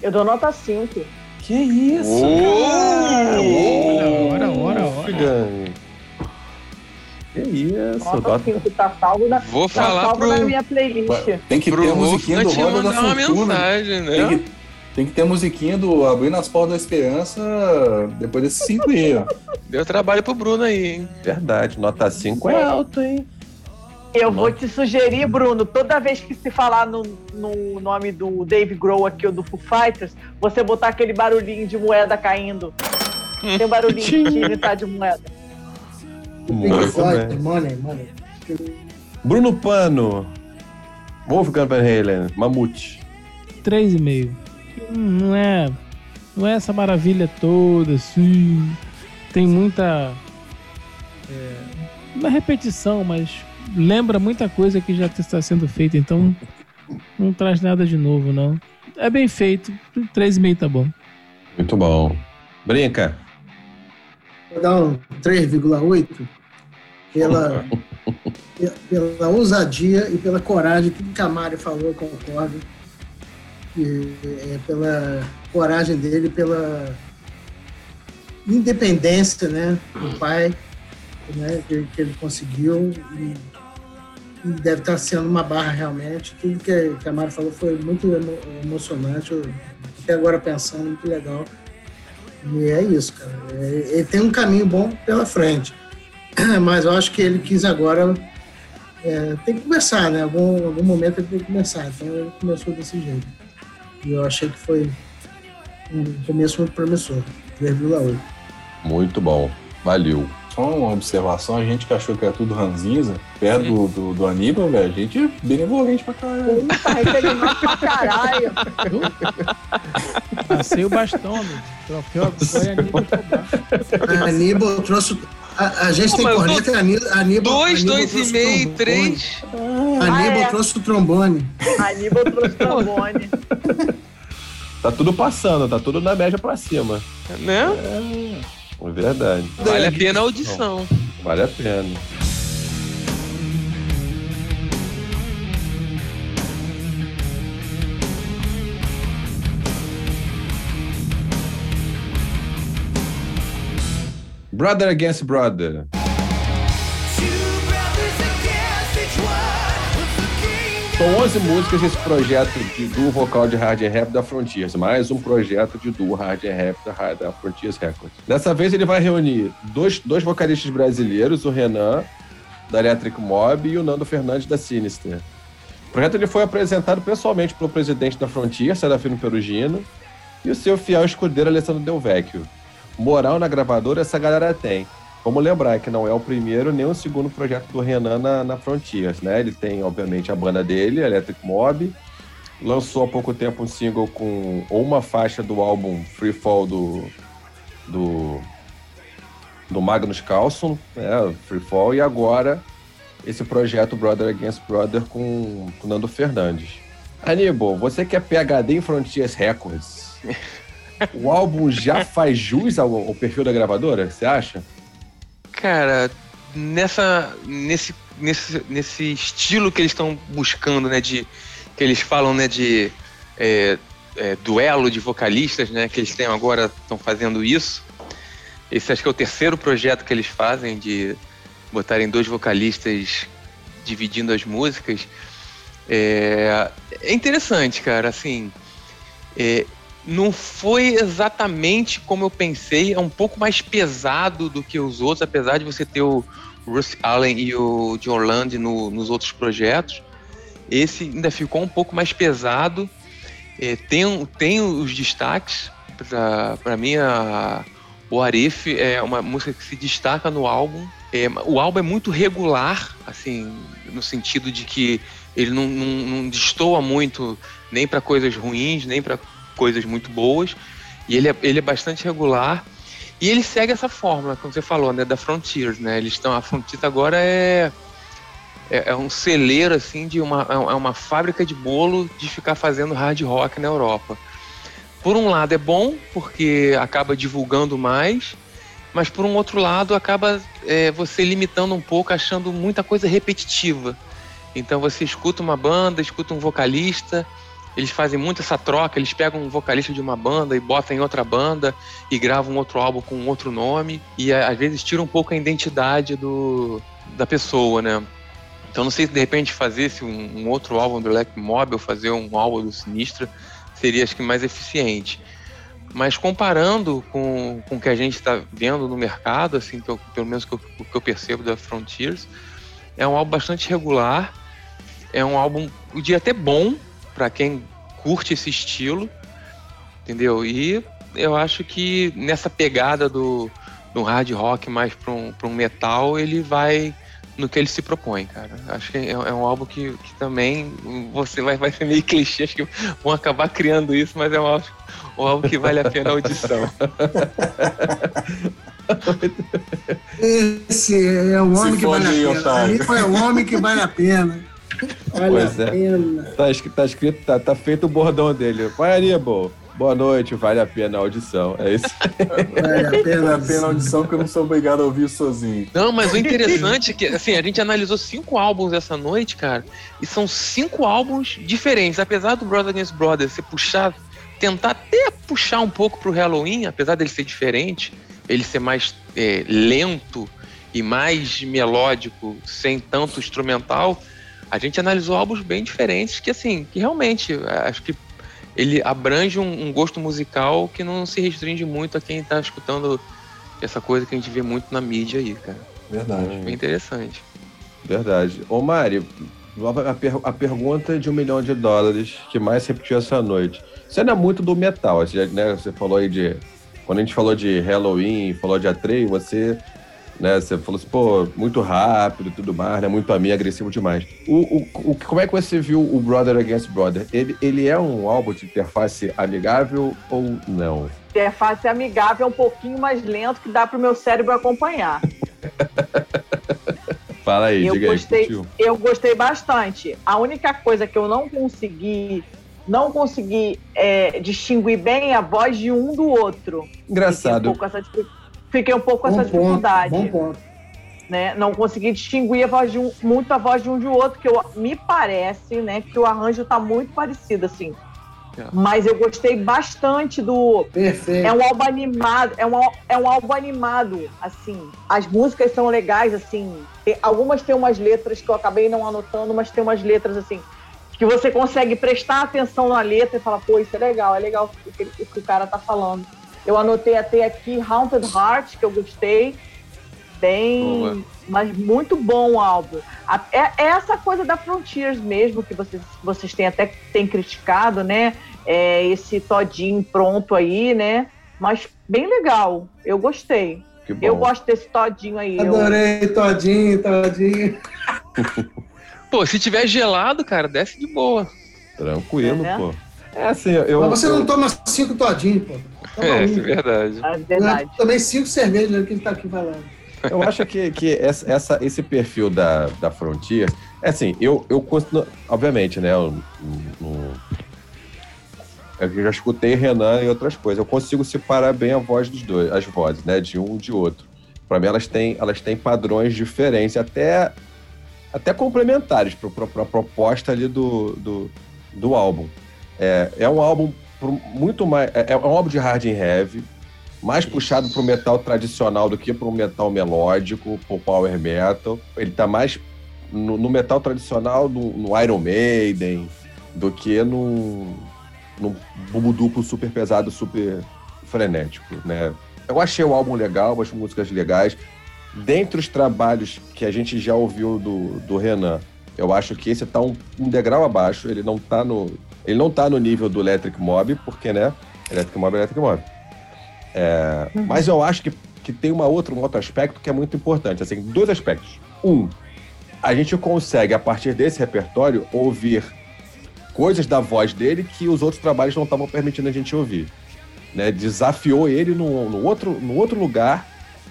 Eu dou nota 5. Que isso? Ora, ora, ora, ora. Que isso? Nota Nota- 5. Tá salvo na, Vou tá falar salvo pro, na minha playlist. Tem que ter pro a musiquinha do Wolfgang te Roda da uma Fortuna. mensagem, né? Tem que, tem que ter a musiquinha do Abrindo as Portas da Esperança depois desses cinco aí, ó. Deu trabalho pro Bruno aí, hein? Verdade. Nota 5 é alto, hein? Eu vou te sugerir, Bruno, toda vez que se falar no, no nome do Dave Grohl aqui ou do Foo Fighters, você botar aquele barulhinho de moeda caindo. Tem um barulhinho de imitar de moeda. Muito bem. money, money. Bruno Pano. Wolfgang Van Halen. Mamute. 3,5. Hum, Não é, não é essa maravilha toda, assim. Tem muita. É, uma repetição, mas lembra muita coisa que já está sendo feita, então não traz nada de novo, não. É bem feito, 3,5 tá bom. Muito bom. Brinca. Vou dar um 3,8 pela, *laughs* pela ousadia e pela coragem, tudo que a Mari falou, eu concordo. E, é, pela coragem dele, pela independência né, do pai, né, que, que ele conseguiu. E, deve estar sendo uma barra realmente. Tudo que, que a Mari falou foi muito emo, emocionante. Eu, até agora pensando, muito legal. E é isso, cara. É, ele tem um caminho bom pela frente. *clears throat* Mas eu acho que ele quis agora. É, tem que começar, né? Algum, algum momento ele tem que começar. Então ele começou desse jeito. E eu achei que foi um começo muito promissor. 3,8. Muito bom. Valeu. Só uma observação, a gente que achou que era tudo ranzinza, perto do, do, do Aníbal, velho, a gente é benevolente pra caralho. Puta, recebimento pra caralho. *laughs* Passei o bastão, meu. Troféu foi Aníbal Tobar. *laughs* Aníbal trouxe. A, a gente Pô, tem corneta e Aníbal. Aníbal Dois, Aníbal dois e meio, trombone. três. Aníbal Ah, é. trouxe o trombone. Aníbal trouxe trombone. Tá tudo passando, tá tudo na média pra cima. Né? É verdade. Vale a pena a audição. Vale a pena. Brother Against Brother. São 11 músicas desse projeto de duo vocal de hard rap da Frontiers, mais um projeto de duo hard rap da, da Frontiers Records. Dessa vez ele vai reunir dois, dois vocalistas brasileiros, o Renan, da Electric Mob, e o Nando Fernandes, da Sinister. O projeto ele foi apresentado pessoalmente pelo presidente da Frontier, Serafino Perugino, e o seu fiel escudeiro Alessandro Del Vecchio. Moral na gravadora essa galera tem. Vamos lembrar que não é o primeiro nem o segundo projeto do Renan na, na Frontiers, né? Ele tem, obviamente, a banda dele, Electric Mob. Lançou há pouco tempo um single com ou uma faixa do álbum Free Fall do, do, do Magnus Carlson, né? Free Fall, e agora esse projeto Brother Against Brother com o Nando Fernandes. Aníbal, você que é PHD em Frontiers Records, *laughs* o álbum já faz jus ao, ao perfil da gravadora, você acha? Cara, nessa, nesse, nesse, nesse estilo que eles estão buscando, né? De, que eles falam, né? De é, é, duelo de vocalistas, né? Que eles têm agora, estão fazendo isso. Esse acho que é o terceiro projeto que eles fazem de botarem dois vocalistas dividindo as músicas. É, é interessante, cara. Assim, é, não foi exatamente como eu pensei. É um pouco mais pesado do que os outros, apesar de você ter o Russ Allen e o John Land no, nos outros projetos. Esse ainda ficou um pouco mais pesado. É, tem, tem os destaques. Para mim, a, o Arif é uma música que se destaca no álbum. É, o álbum é muito regular, assim, no sentido de que ele não, não, não destoa muito nem para coisas ruins, nem para coisas muito boas. E ele é, ele é bastante regular. E ele segue essa fórmula, como você falou, né, da Frontiers, né? Eles estão a Frontiers agora é é, é um celeiro assim de uma é uma fábrica de bolo de ficar fazendo hard rock na Europa. Por um lado é bom porque acaba divulgando mais, mas por um outro lado acaba é, você limitando um pouco, achando muita coisa repetitiva. Então você escuta uma banda, escuta um vocalista, eles fazem muito essa troca, eles pegam um vocalista de uma banda e botam em outra banda e gravam outro álbum com outro nome e às vezes tira um pouco a identidade do, da pessoa, né? Então não sei se de repente fazer um, um outro álbum do Black Mob ou fazer um álbum do Sinistra seria acho que mais eficiente. Mas comparando com, com o que a gente está vendo no mercado, assim, pelo, pelo menos o que, que eu percebo da Frontiers, é um álbum bastante regular, é um álbum, eu diria até bom, para quem curte esse estilo, entendeu? E eu acho que nessa pegada do, do hard rock mais para um, um metal, ele vai no que ele se propõe, cara. Acho que é, é um álbum que, que, também você vai, vai ser meio clichê, acho que vão acabar criando isso, mas é um álbum, um álbum que vale a pena a audição. Esse é o homem Se que vale a pena. Aí é o homem que vale a pena. Vale Pois a é. pena. Tá escrito, tá, escrito tá, tá feito o bordão dele. Vai, Aníbal. Boa noite, vale a pena a audição. É isso. Vale a pena, a pena a audição que eu não sou obrigado a ouvir sozinho. Não, mas o interessante é que, assim, a gente analisou cinco álbuns essa noite, cara, e são cinco álbuns diferentes. Apesar do Brother Against Brother ser puxado, tentar até puxar um pouco pro Halloween, apesar dele ser diferente, ele ser mais é, lento e mais melódico, sem tanto instrumental, a gente analisou álbuns bem diferentes que, assim, que realmente, acho que ele abrange um, um, gosto musical que não se restringe muito a quem está escutando essa coisa que a gente vê muito na mídia aí, cara. Verdade. Bem interessante. Verdade. Ô, Mari, a, per a pergunta de um milhão de dólares que mais repetiu essa noite. Você não é muito do metal, né? Você falou aí de. Quando a gente falou de Halloween, falou de Atreio, você né? Você falou assim, pô, muito rápido e tudo mais, né? Muito a mim, agressivo demais. O, o, o, como é que você viu o Brother Against Brother? Ele, ele é um álbum de interface amigável ou não? Interface amigável é um pouquinho mais lento que dá para o meu cérebro acompanhar. *laughs* Fala aí, eu diga gostei, aí. Eu gostei bastante. A única coisa que eu não consegui não consegui é, distinguir bem a voz de um do outro. Engraçado. Um pouco essa fiquei um pouco com essa dificuldade. Bom ponto. Né? Não consegui distinguir a voz de um, muito a voz de um de outro, que eu, me parece né, que o arranjo está muito parecido, assim. É. Mas eu gostei bastante do. Perfeito. É um álbum animado, é um, é um álbum animado, assim. As músicas são legais, assim. Tem, algumas têm umas letras que eu acabei não anotando, mas tem umas letras, assim, que você consegue prestar atenção na letra e falar, pô, isso é legal, é legal o que, o que o cara tá falando. Eu anotei até aqui Haunted Heart, que eu gostei. Bem. Boa. Mas muito bom o álbum. É, é, essa coisa da Frontiers mesmo, que vocês, vocês têm até têm criticado, né? É esse todinho pronto aí, né? Mas bem legal. Eu gostei. Eu gosto desse todinho aí. Adorei, eu... todinho, todinho. *laughs* pô, se tiver gelado, cara, desce de boa. Tranquilo, é, pô. É assim, eu. Mas você eu... não toma cinco todinhos, pô. É, é, verdade. É verdade. Também cinco cervejas né, que ele tá aqui falando. Eu acho que, que essa, esse perfil da, da Frontier, é assim, eu, eu obviamente, né, eu, eu já escutei Renan e outras coisas, eu consigo separar bem a voz dos dois, as vozes, né, de um e de outro. Para mim, elas têm, elas têm padrões diferentes, até, até complementares para a proposta ali do, do, do álbum. É, é um álbum muito mais. É, é um álbum de hard and heavy, mais puxado pro metal tradicional do que pro metal melódico, pro power metal. Ele tá mais no, no metal tradicional, no, no, Iron Maiden, do que no, no bumbo duplo super pesado, super frenético, né? Eu achei o álbum legal, as músicas legais. Dentre os trabalhos que a gente já ouviu do, do Renan, eu acho que esse tá um, um degrau abaixo, ele não tá no, ele não tá no nível do Electric Mob, porque, né? Electric Mob é Electric Mob. É, uhum. Mas eu acho que, que tem uma outra, um outro aspecto que é muito importante. Assim, dois aspectos. Um, a gente consegue, a partir desse repertório, ouvir coisas da voz dele que os outros trabalhos não estavam permitindo a gente ouvir. Né? Desafiou ele no, no, outro, no outro lugar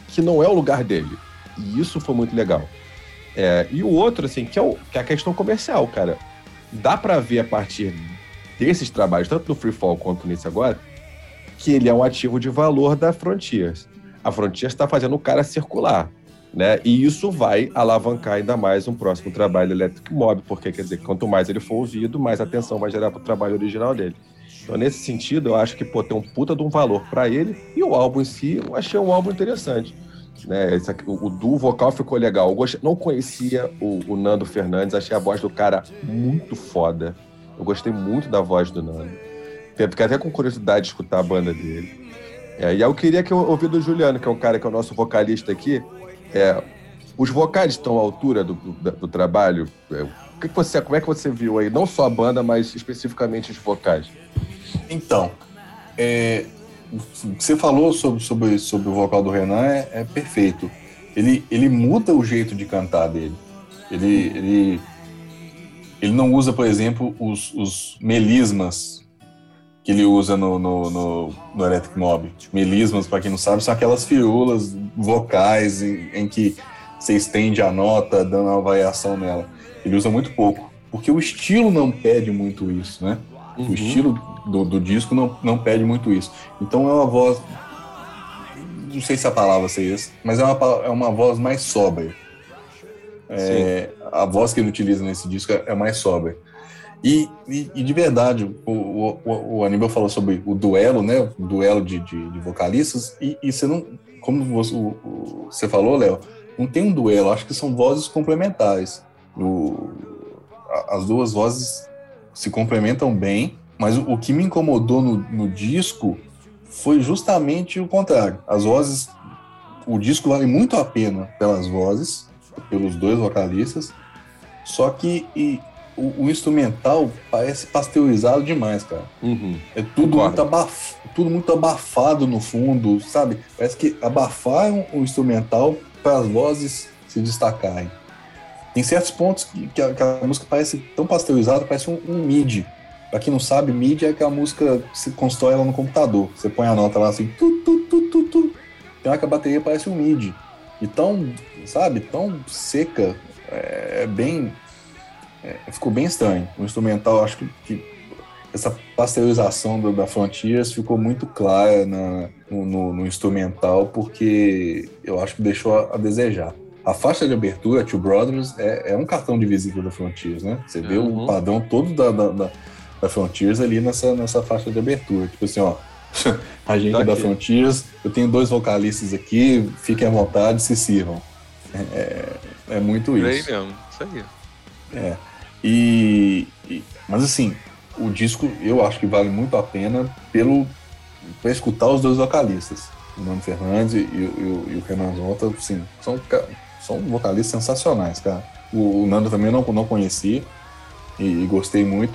que não é o lugar dele. E isso foi muito legal. É, e o outro, assim, que é, o, que é a questão comercial, cara. Dá para ver a partir desses trabalhos, tanto no Free Fall quanto nesse agora, que ele é um ativo de valor da Frontiers. A Frontiers está fazendo o cara circular. Né? E isso vai alavancar ainda mais um próximo trabalho Electric Mob, porque quer dizer, quanto mais ele for ouvido, mais atenção vai gerar para o trabalho original dele. Então, nesse sentido, eu acho que pô, tem um puta de um valor para ele, e o álbum em si, eu achei um álbum interessante. Né? Esse aqui, o, o duo vocal ficou legal. Eu não conhecia o, o Nando Fernandes, achei a voz do cara muito foda. Eu gostei muito da voz do Nando. Fiquei até com curiosidade de escutar a banda dele. É, e eu queria que eu ouvisse do Juliano, que é um cara que é o nosso vocalista aqui. É, os vocais estão à altura do, do, do trabalho? É, que, que você, como é que você viu aí? Não só a banda, mas especificamente os vocais. Então, é, você falou sobre, sobre, sobre o vocal do Renan, é, é, perfeito. Ele, ele muda o jeito de cantar dele. Ele, ele ele não usa, por exemplo, os, os melismas que ele usa no, no, no, no Electric Mob. Melismas, para quem não sabe, são aquelas firulas vocais em, em, que você estende a nota, dando uma variação nela. Ele usa muito pouco, porque o estilo não pede muito isso, né? Uhum. O estilo do, do disco não, não pede muito isso. Então é uma voz. Não sei se a palavra seria essa, mas é uma, é uma voz mais sóbria. É, a voz que ele utiliza nesse disco é, é mais sóbria. E, e, e, de verdade, o, o, o, Aníbal falou sobre o duelo, né? O duelo de, de, de vocalistas, e, e, você não. Como você, o, você falou, Léo, não tem um duelo, acho que são vozes complementares. As duas vozes se complementam bem, mas o, o que me incomodou no, no disco foi justamente o contrário. As vozes. O disco vale muito a pena pelas vozes, pelos dois vocalistas, só que e, o, o, instrumental parece pasteurizado demais, cara. Uhum. É tudo muito, abaf, tudo muito abafado no fundo, sabe? Parece que abafaram o instrumental para as vozes se destacarem. Tem certos pontos que, que, a, que a, música parece tão pasteurizada, parece um, um MIDI. Pra quem não sabe, MIDI é aquela música que se constrói ela no computador. Você põe a nota lá assim, tu, tu, tu, tu, tu. Tem hora que a bateria parece um MIDI. E tão, sabe, tão seca, é, é bem é, ficou bem estranho. O instrumental, acho que, que essa pasteurização do, da Frontiers ficou muito clara na, no, no, instrumental, porque eu acho que deixou a, a, desejar. A faixa de abertura, Two Brothers, é, é um cartão de visita da Frontiers, né? Você vê uhum. o padrão todo da, da, da, da, Frontiers ali nessa, nessa faixa de abertura. Tipo assim, ó, *laughs* a gente tá é da Frontiers, eu tenho dois vocalistas aqui, fiquem à vontade, se sirvam. É, é muito isso. Isso aí mesmo, isso aí. É. E, e, mas assim, o disco eu acho que vale muito a pena pelo para escutar os dois vocalistas, o Nando Fernandes e, e, e o Renan Zonta, sim, são, são vocalistas sensacionais, cara. O, o Nando também não, não conhecia e, e, gostei muito.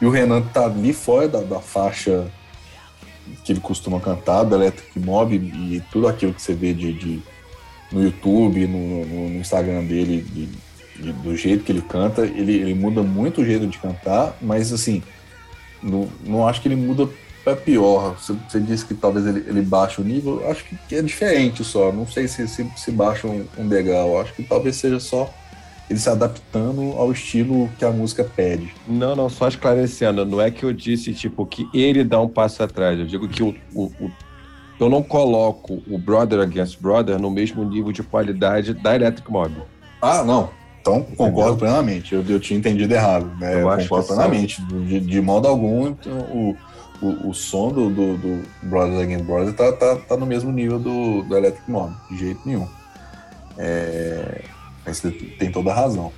E o Renan tá ali fora da, da faixa que ele costuma cantar, do Electric Mob e tudo aquilo que você vê de, de no YouTube, no, no, Instagram dele, de, de, do jeito que ele canta. Ele, ele muda muito o jeito de cantar, mas assim, não, não acho que ele muda para pior. Você, você, disse que talvez ele, ele baixe o nível, acho que é diferente só. Não sei se, se, se baixa um, um degrau. Acho que talvez seja só ele se adaptando ao estilo que a música pede. Não, não, só esclarecendo, não é que eu disse, tipo, que ele dá um passo atrás. Eu digo que o, o, o eu não coloco o Brother Against Brother no mesmo nível de qualidade da Electric Mob. Ah, não. Então, concordo plenamente. Eu, eu tinha entendido errado. Né? Eu, eu concordo plenamente. De, de, modo algum, então, o, o, o, som do, do, do Brothers Against Brothers tá, tá, tá no mesmo nível do, do Electric Mob, de jeito nenhum. É, você tem toda a razão.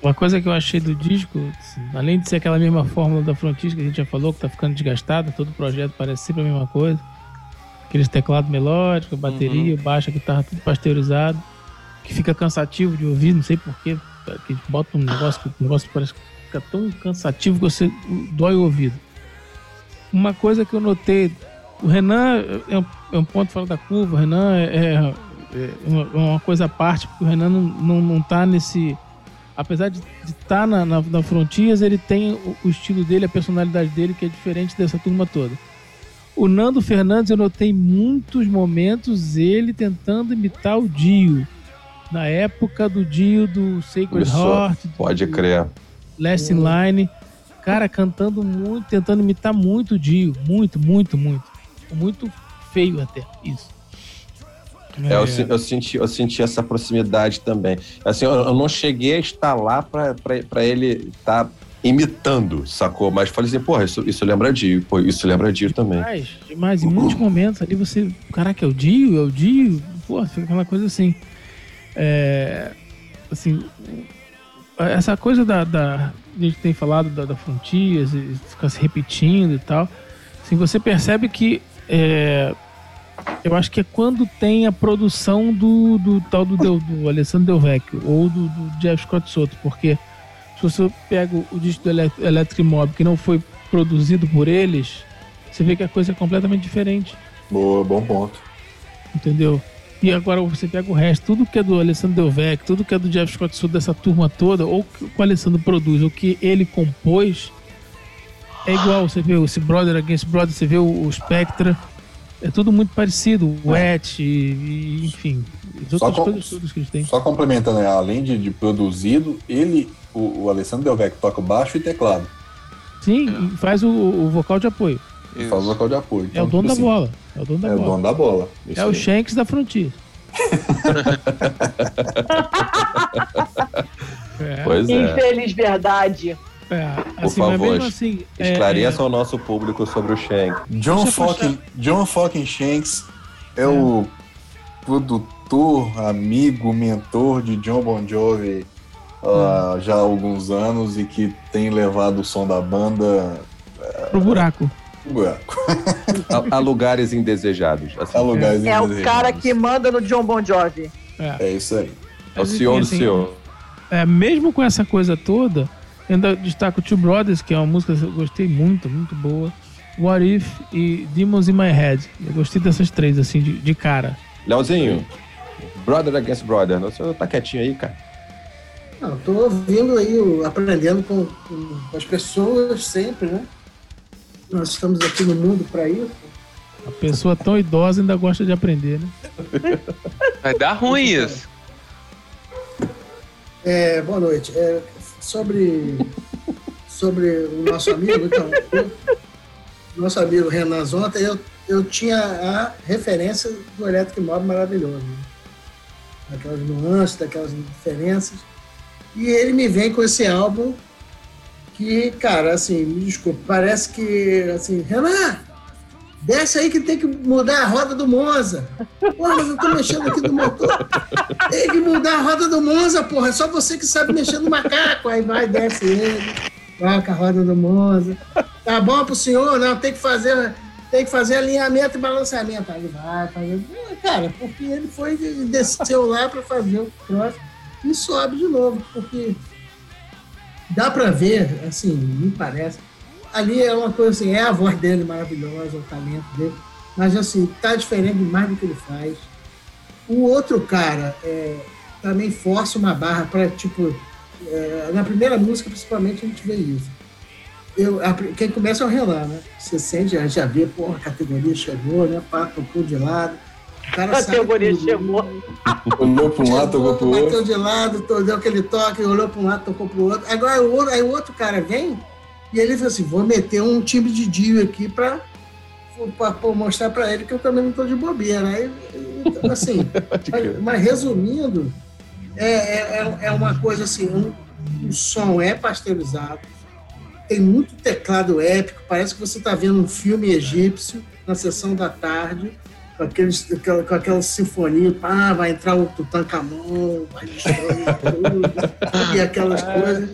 Uma coisa que eu achei do disco, assim, além de ser aquela mesma fórmula da Frontis que a gente já falou, que tá ficando desgastada, todo projeto parece sempre a mesma coisa. Aqueles teclados melódicos, bateria, uhum. baixa, guitarra, tudo pasteurizado que fica cansativo de ouvir, não sei porquê, que bota um negócio que o negócio parece que fica tão cansativo que você dói o ouvido. Uma coisa que eu notei, o Renan é um, é um ponto fora da curva, o Renan é, é, é uma coisa à parte, porque o Renan não, não, não tá nesse. Apesar de estar tá na, na, na Frontiers, ele tem o, o estilo dele, a personalidade dele, que é diferente dessa turma toda. O Nando Fernandes, eu notei muitos momentos ele tentando imitar o Dio na época do Dio do Sacred Isso, Heart. Pode crer. Last in Line. Cara, cantando muito, tentando imitar muito o Dio. Muito, muito, muito. Muito feio até, isso. É, eu, eu, senti, eu senti essa proximidade também. Assim, eu, eu não cheguei a estar lá para ele estar tá imitando, sacou? Mas falei assim, porra, isso, isso lembra Dio, pô, isso lembra Dio também. Demais. Em muitos momentos ali você, caraca, é o Dio, é o Dio, pô, fica aquela coisa assim. É, assim, essa coisa da, da, A gente tem falado da, da ficar se repetindo e tal. Assim, você percebe que. É, eu acho que é quando tem a produção do, do tal do, do, do Alessandro Del Vecchio ou do, do Jeff Scott Soto, porque se você pega o disco do Electric Mob que não foi produzido por eles, você vê que a coisa é completamente diferente. Boa, bom ponto. Entendeu? E agora você pega o resto, tudo que é do Alessandro Delvec, tudo que é do Jeff Scott Soto, dessa turma toda, ou que o Alessandro produz, ou que ele compôs, é igual. Você vê esse Brother Against Brother, você vê o, Spectra, é tudo muito parecido, o é. Wet, e, e, enfim, as outras com. Só complementando, né? além de, de produzido, ele, o, o Alessandro Delvec toca baixo e teclado. Sim, e faz o, o vocal de apoio. Faz o local de apoio. É o Então, dono da tipo bola. É o dono da assim, É o bola. dono da bola. Isso É o aí. Shanks da Frontier. *laughs* *laughs* É, Pois é. Infeliz verdade. é, Por assim, mas favor, mesmo assim. é- Esclareça ao nosso público sobre o Shank. John fucking, John fucking Shanks é, o produtor, amigo, mentor de John Bon Jovi há já há alguns anos e que tem levado o som da banda é, pro buraco. pro buraco. A, a lugares indesejados. assim. A lugares É o indesejados. cara que manda no John Bon Jovi. É isso aí. É o senhor do assim, senhor. É, mesmo com essa coisa toda, ainda destaco Two Brothers, que é uma música que eu gostei muito, muito boa. What If e Demons in My Head. Eu gostei dessas três, assim, de, de cara. Leozinho, brother against brother. O senhor tá quietinho aí, cara. Não, tô ouvindo aí, aprendendo com, com as pessoas sempre, né? Nós estamos aqui no mundo para isso. A pessoa tão idosa ainda gosta de aprender, né? *laughs* Vai dar ruim isso. É, boa noite. É, sobre, sobre o nosso amigo, então, eu- nosso amigo Renan Zonta, eu, eu tinha a referência do Elétrico Mob maravilhoso. Né? Daquelas nuances, daquelas diferenças. E ele me vem com esse álbum que, cara, assim, me desculpe, parece que, assim, Renan, desce aí que tem que mudar a roda do Monza. Porra, mas eu tô mexendo aqui no motor. Tem que mudar a roda do Monza, porra. É só você que sabe mexer no macaco. Aí vai, desce ele, vai com a roda do Monza. Tá bom pro senhor? Não, tem que fazer, tem que fazer alinhamento e balanceamento. Aí vai fazer. Cara, porque ele foi e desceu lá para fazer o troço e sobe de novo, porque dá para ver, assim, me parece. Ali é uma coisa assim, é a voz dele maravilhosa, o talento dele, mas assim, tá diferente demais do que ele faz. O outro cara é, também força uma barra para, tipo, é, na primeira música, principalmente, a gente vê isso. Eu, a- quem começa é o Renan, né? Você sente, já, já vê, porra, a categoria chegou, né? Pá, tocou de lado. O cara sabe Categoria chegou. Olhou para um lado, tocou pro bateu outro. de lado, to- deu aquele toque, olhou para um lado, tocou para o outro. Agora o outro, aí o outro cara vem e ele fala assim: vou meter um time de Dio aqui para mostrar para ele que eu também não estou de bobeira. Aí, então, assim, *laughs* mas, mas resumindo, é, é, é uma coisa assim: um, o som é pasteurizado, tem muito teclado épico, parece que você está vendo um filme egípcio na sessão da tarde com, aqueles, aquela, com aquela sinfonia, pá, vai entrar o Tutankhamon, vai destruir tudo, e aquelas *laughs* coisas.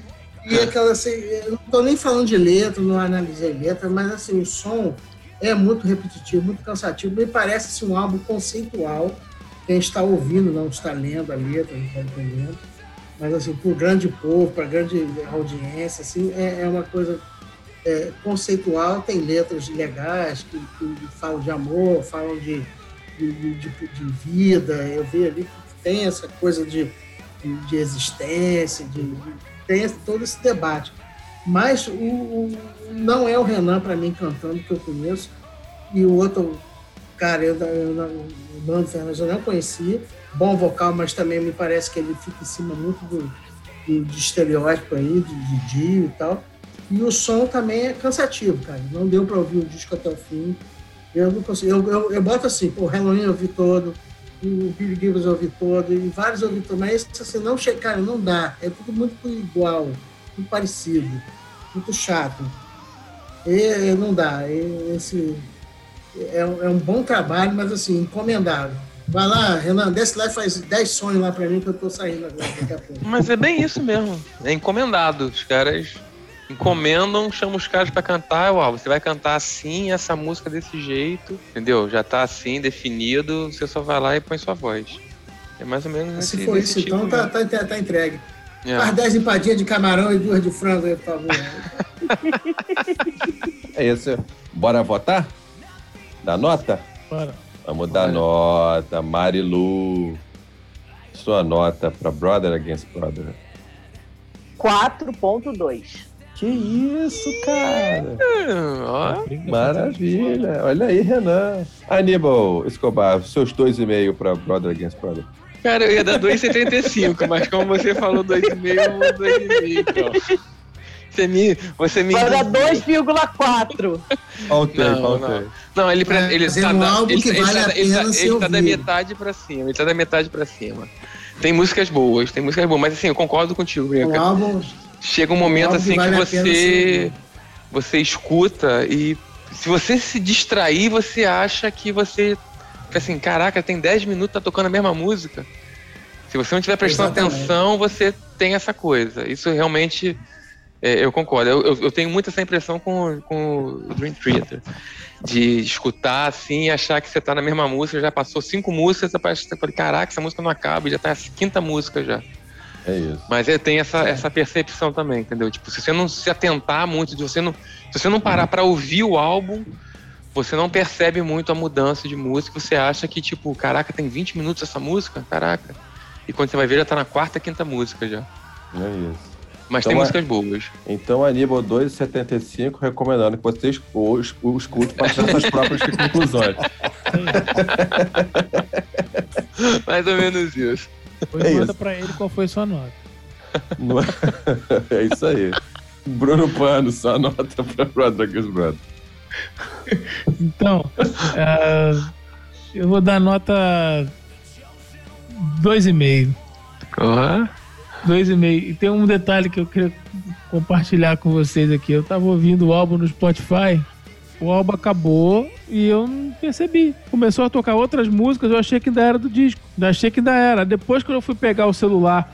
E aquela, assim, eu não estou nem falando de letra, não analisei letra, mas assim, o som é muito repetitivo, muito cansativo. Me parece assim, um álbum conceitual. Quem está ouvindo não está lendo a letra, não está entendendo. Mas assim, para o grande povo, para grande audiência, assim, é, é uma coisa é, conceitual, tem letras legais que, que falam de amor, falam de, de, de, de vida. Eu vi ali que tem essa coisa de, de, existência, de, tem esse- todo esse debate. Mas o, o- não é o Renan, para mim, cantando, que eu conheço, e o outro cara, eu, eu, não- o Nando Fernandes, eu não conhecia. Bom vocal, mas também me parece que ele fica em cima muito do, do, de estereótipo aí, de Dio e tal. E o som também é cansativo, cara. Não deu para ouvir o disco até o fim. Eu não consigo. Eu, eu, eu boto assim, o Halloween eu ouvi todo, o Billy Gibbons eu ouvi todo, e vários eu ouvi todo, mas esse, assim, não cara, não dá. É tudo muito igual, muito parecido, muito chato. E, não dá. E, esse é, é um bom trabalho, mas assim, encomendado. Vai lá, Renan, desce lá e faz 10 sonhos lá pra mim que eu tô saindo agora daqui a pouco. *laughs* Mas é bem isso mesmo. É encomendado. Os caras encomendam, chamam os caras pra cantar. Uau, você vai cantar assim, essa música desse jeito. Entendeu? Já tá assim, definido. Você só vai lá e põe sua voz. É mais ou menos Se esse, for isso, tipo então tá, tá, tá entregue. É. Faz 10 empadinhas de camarão e duas de frango aí, por favor. *laughs* É isso. Bora votar? Dá nota? Bora. Vamos dar nota. Marilu. Sua nota pra Brother Against Brother. 4.2. Que isso, cara? Ó. Maravilha. Olha aí, Renan. Aníbal Escobar, seus dois e meio pra Brother Against Brother. Cara, eu ia dar 2,75, mas como você falou 2,5, eu vou 2,5 então. Você me. Você me Vai dar 2,4. Faltei, Não, faltei. Não, ele, pre- ele, Mas é tá, um da- álbum ele, que ele vale tá, a ele tá- pena ser ele tá da metade pra cima. Ele tá da metade pra cima. Tem músicas boas, tem músicas boas, mas assim, eu concordo contigo, Um Brinca. álbum Chega um momento álbum assim que vale que você você escuta e se você se distrair, você acha que você fica assim, caraca, tem 10 minutos tá tocando a mesma música. Se você não estiver prestando Exatamente. atenção, você tem essa coisa. Isso realmente é, eu concordo. Eu, eu- eu tenho muito essa impressão com, com o Dream Theater. De escutar assim e achar que você tá na mesma música, já passou cinco músicas, você fala, caraca, essa música não acaba, já tá a quinta música já. É isso. Mas é, tem essa, essa percepção também, entendeu? Tipo, se você não se atentar muito, se você não, se você não parar pra ouvir o álbum, você não percebe muito a mudança de música. Você acha que, tipo, caraca, tem 20 minutos essa música? Caraca. E quando você vai ver, já tá na quarta, quinta música já. É isso. Mas Então tem é- músicas boas. Então, Aníbal 2,75, recomendando que vocês os, o escutem para tirar suas próprias *laughs* conclusões. *laughs* Mais ou menos isso. Depois É manda isso. pra ele qual foi sua nota. É? *laughs* é isso aí. Bruno Pano, sua nota para Rodrigues Brother. Então, é, eu vou dar nota 2,5. Ó. 2,5. E tem um detalhe que eu queria compartilhar com vocês aqui. Eu tava ouvindo o álbum no Spotify, o álbum acabou e eu não percebi. Começou a tocar outras músicas, eu achei que ainda era do disco. Eu achei que ainda era. Depois que eu fui pegar o celular,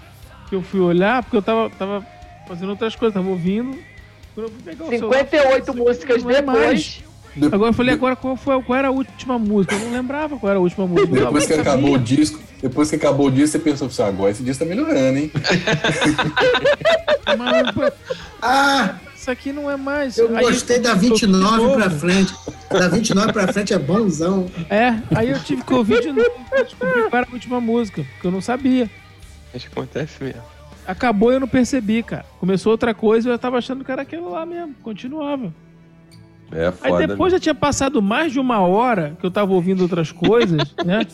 que eu fui olhar, porque eu tava, tava fazendo outras coisas, tava ouvindo. Quando eu fui pegar o celular, 58 isso aqui músicas é depois. mais. Agora eu falei, agora qual, foi, qual era a última música? Eu não lembrava qual era a última música. Depois que eu acabou o sabia. disco, depois que acabou o disco, você pensou assim, agora esse disco tá melhorando, hein? *laughs* Mas, Ah, isso aqui não é mais. eu Aí gostei da eu- 29 de pra novo. frente. Da 29 pra frente é bonzão. É, aí eu tive que ouvir de novo pra descobrir qual era a última música, porque eu não sabia. Acho que acontece mesmo. Acabou e eu não percebi, cara. Começou outra coisa e eu tava achando que era aquilo lá mesmo. Continuava. É Aí foda. depois já tinha passado mais de uma hora que eu tava ouvindo outras coisas, *laughs* né?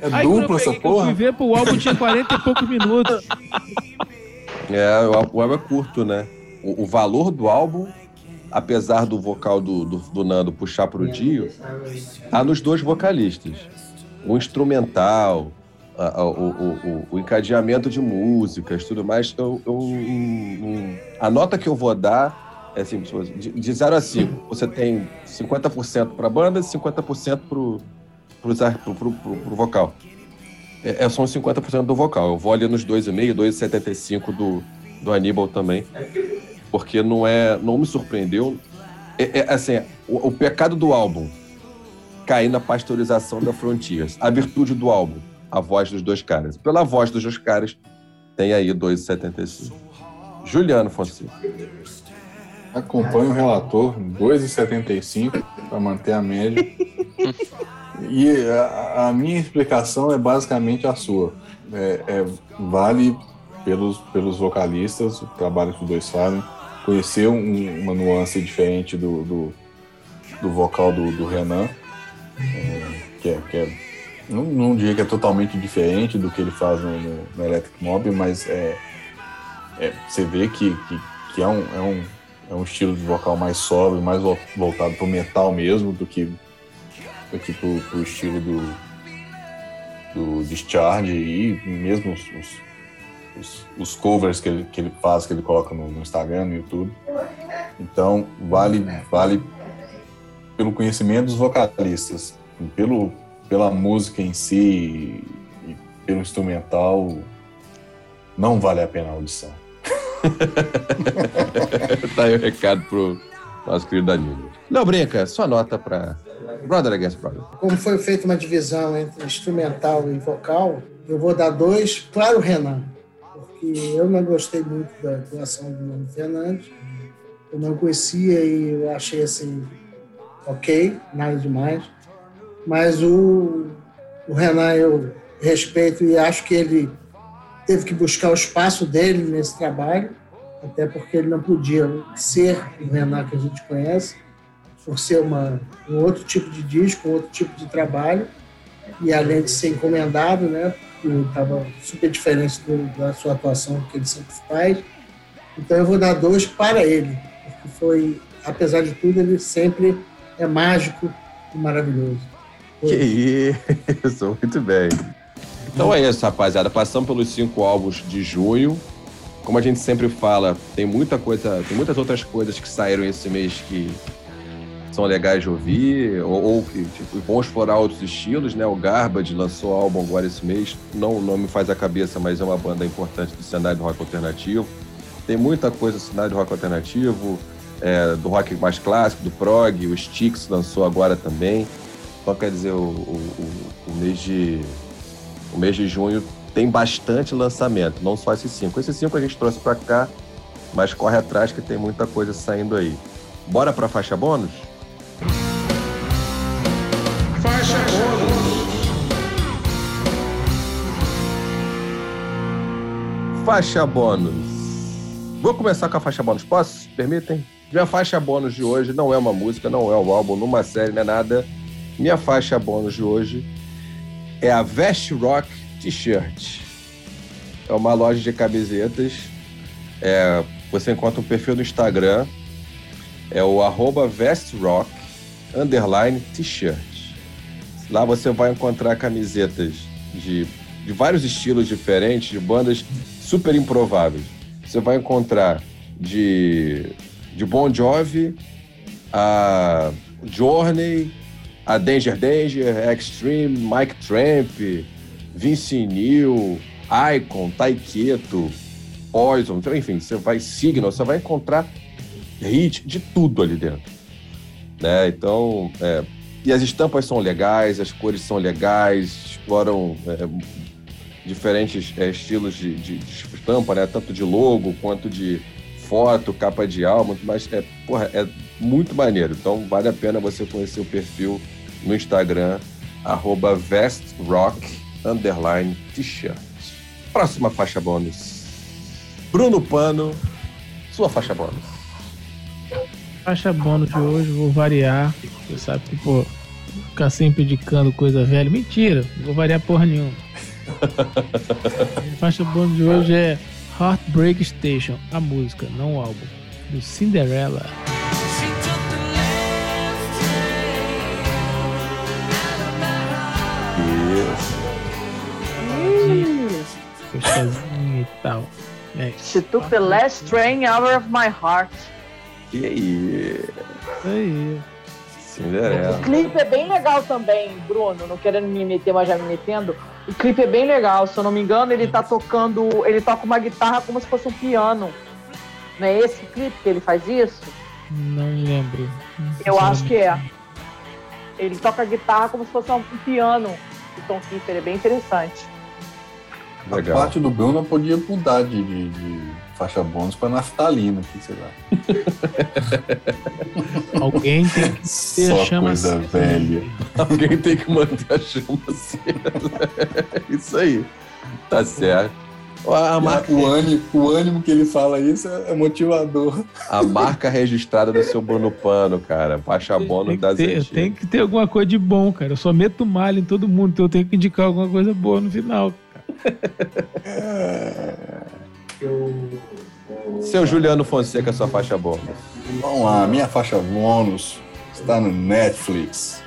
É Aí duplo essa que Eu fui porra? ver, pô, o álbum tinha 40 e poucos minutos. É, o álbum- é curto, né? O, o valor do álbum, apesar do vocal do, do, do Nando puxar pro Dio, tá nos dois vocalistas. O instrumental, a, a- o, o, o- o encadeamento de músicas, tudo mais. Eu, eu- um- um- a nota que eu vou dar é assim, de, de 0 a 5. Você tem 50% pra banda e 50% pro, pros ar- pro, pro, pro, vocal. É, é, os 50% do vocal. Eu vou ali nos 2,5, 2,75 do, do Aníbal também. Porque não é. Não me surpreendeu. É, é, assim, o, o pecado do álbum cair na pasteurização da Frontiers. A virtude do álbum, a voz dos dois caras. Pela voz dos dois caras, tem aí 2,75. Juliano Fonseca. Acompanho o relator, 2,75 para manter a média. e a, a minha explicação é basicamente a sua. É, é, vale pelos, pelos vocalistas, o trabalho que os dois fazem, conhecer um- uma nuance diferente do, do, do vocal do, do Renan, é, que é, que é- não, não diria que é totalmente diferente do que ele faz no, no, no Electric Mob, mas é, é, você vê que, que, que é, um, é, um, é um estilo de vocal mais sóbrio, mais vo- voltado pro metal mesmo, do que, do que pro, pro estilo do, do Discharge e mesmo os, os, os- covers que ele, que ele faz, que ele coloca no, no Instagram, no YouTube. Então, vale, vale pelo conhecimento dos vocalistas, pelo, pela música em si e pelo instrumental, não vale a pena a audição. *laughs* tá aí o recado pro nosso querido Danilo. Não, brinca, sua nota pra Brother Against Brother. Como foi feita uma divisão entre instrumental e vocal, eu vou dar dois para o Renan. Porque eu não gostei muito da atuação do Nuno Fernandes. Eu não conhecia e eu achei assim, ok, nada demais. Mas o, o Renan eu respeito e acho que ele teve que buscar o espaço dele nesse trabalho, até porque ele não podia ser o Renan que a gente conhece, por ser uma, um outro tipo de disco, um outro tipo de trabalho, e além de ser encomendado, né, estava super diferente do, da sua atuação que ele sempre faz. Então eu vou dar dois para ele, porque foi, apesar de tudo, ele sempre é mágico e maravilhoso. Que isso, muito bem. Então é isso, rapaziada. Passamos pelos cinco álbuns de junho. Como a gente sempre fala, tem muita coisa, tem muitas outras coisas que saíram esse mês que são legais de ouvir, ou, que tipo, vão explorar outros estilos, né? O Garbage lançou álbum agora esse mês, não, não me faz a cabeça, mas é uma banda importante do cenário do rock alternativo. Tem muita coisa do cenário do rock alternativo, é, do rock mais clássico, do prog, o Styx lançou agora também. Então, quer dizer, o, o, o, mês de, o mês de junho tem bastante lançamento, não só esses cinco. Esses cinco a gente trouxe para cá, mas corre atrás que tem muita coisa saindo aí. Bora para faixa bônus? Faixa bônus. Faixa bônus. Vou começar com a faixa bônus, posso? Permitem? Minha faixa bônus de hoje não é uma música, não é um álbum, numa série, não é nada. Minha faixa bônus de hoje é a Vest Rock T-shirt. É uma loja de camisetas. É, você encontra um perfil no Instagram. É o arroba vestrock underline t-shirt. Lá você vai encontrar camisetas de, de vários estilos diferentes, de bandas super improváveis. Você vai encontrar de, de Bon Jovi a Journey, a Danger Danger, Extreme, Mike Tramp, Vince Neil, Icon, Taiketo, Poison, enfim, você vai Signal, você vai encontrar hit de tudo ali dentro. Né? Então, é, e as estampas são legais, as cores são legais, exploram é, diferentes é, estilos de, de, de, estampa, né? tanto de logo quanto de foto, capa de álbum, mas é, porra, é muito maneiro. Então vale a pena você conhecer o perfil no Instagram, arroba vestrock underline t-shirt. Próxima faixa bônus. Bruno Pano, sua faixa bônus. Faixa bônus de hoje, vou variar. Você sabe que, pô, ficar sempre indicando coisa velha. Mentira, não vou variar porra nenhuma. *laughs* faixa bônus de hoje é Heartbreak Station, a música, não o álbum, do Cinderella. Gostosinho e tal. É. She took the last train out of my heart. E aí? Isso aí. Cinderela. O clipe é bem legal também, Bruno. Não querendo me meter, mas já me metendo. O clipe é bem legal. Se eu não me engano, ele tá tocando. Ele toca uma guitarra como se fosse um piano. Não é esse clipe que ele faz isso? Não lembro. Eu acho que é. Ele toca a guitarra como se fosse um piano. O Tom Kiefer é bem interessante. Legal. A parte do Bruno podia mudar de, de, de faixa bônus para naftalina, que sei lá. *laughs* Alguém tem que ter Só a chama coisa acesa. velha. Alguém tem que manter a chama acesa. *laughs* Isso aí. Tá certo. A marca... o, ânimo, o ânimo que ele fala isso é motivador. A marca registrada do seu Bruno Pano, cara. Faixa bônus das ter, Tem que ter alguma coisa de bom, cara. Eu só meto malha em todo mundo, então eu tenho que indicar alguma coisa boa no final. Seu Juliano Fonseca, sua faixa bônus. Vamos lá, minha faixa bônus está no Netflix.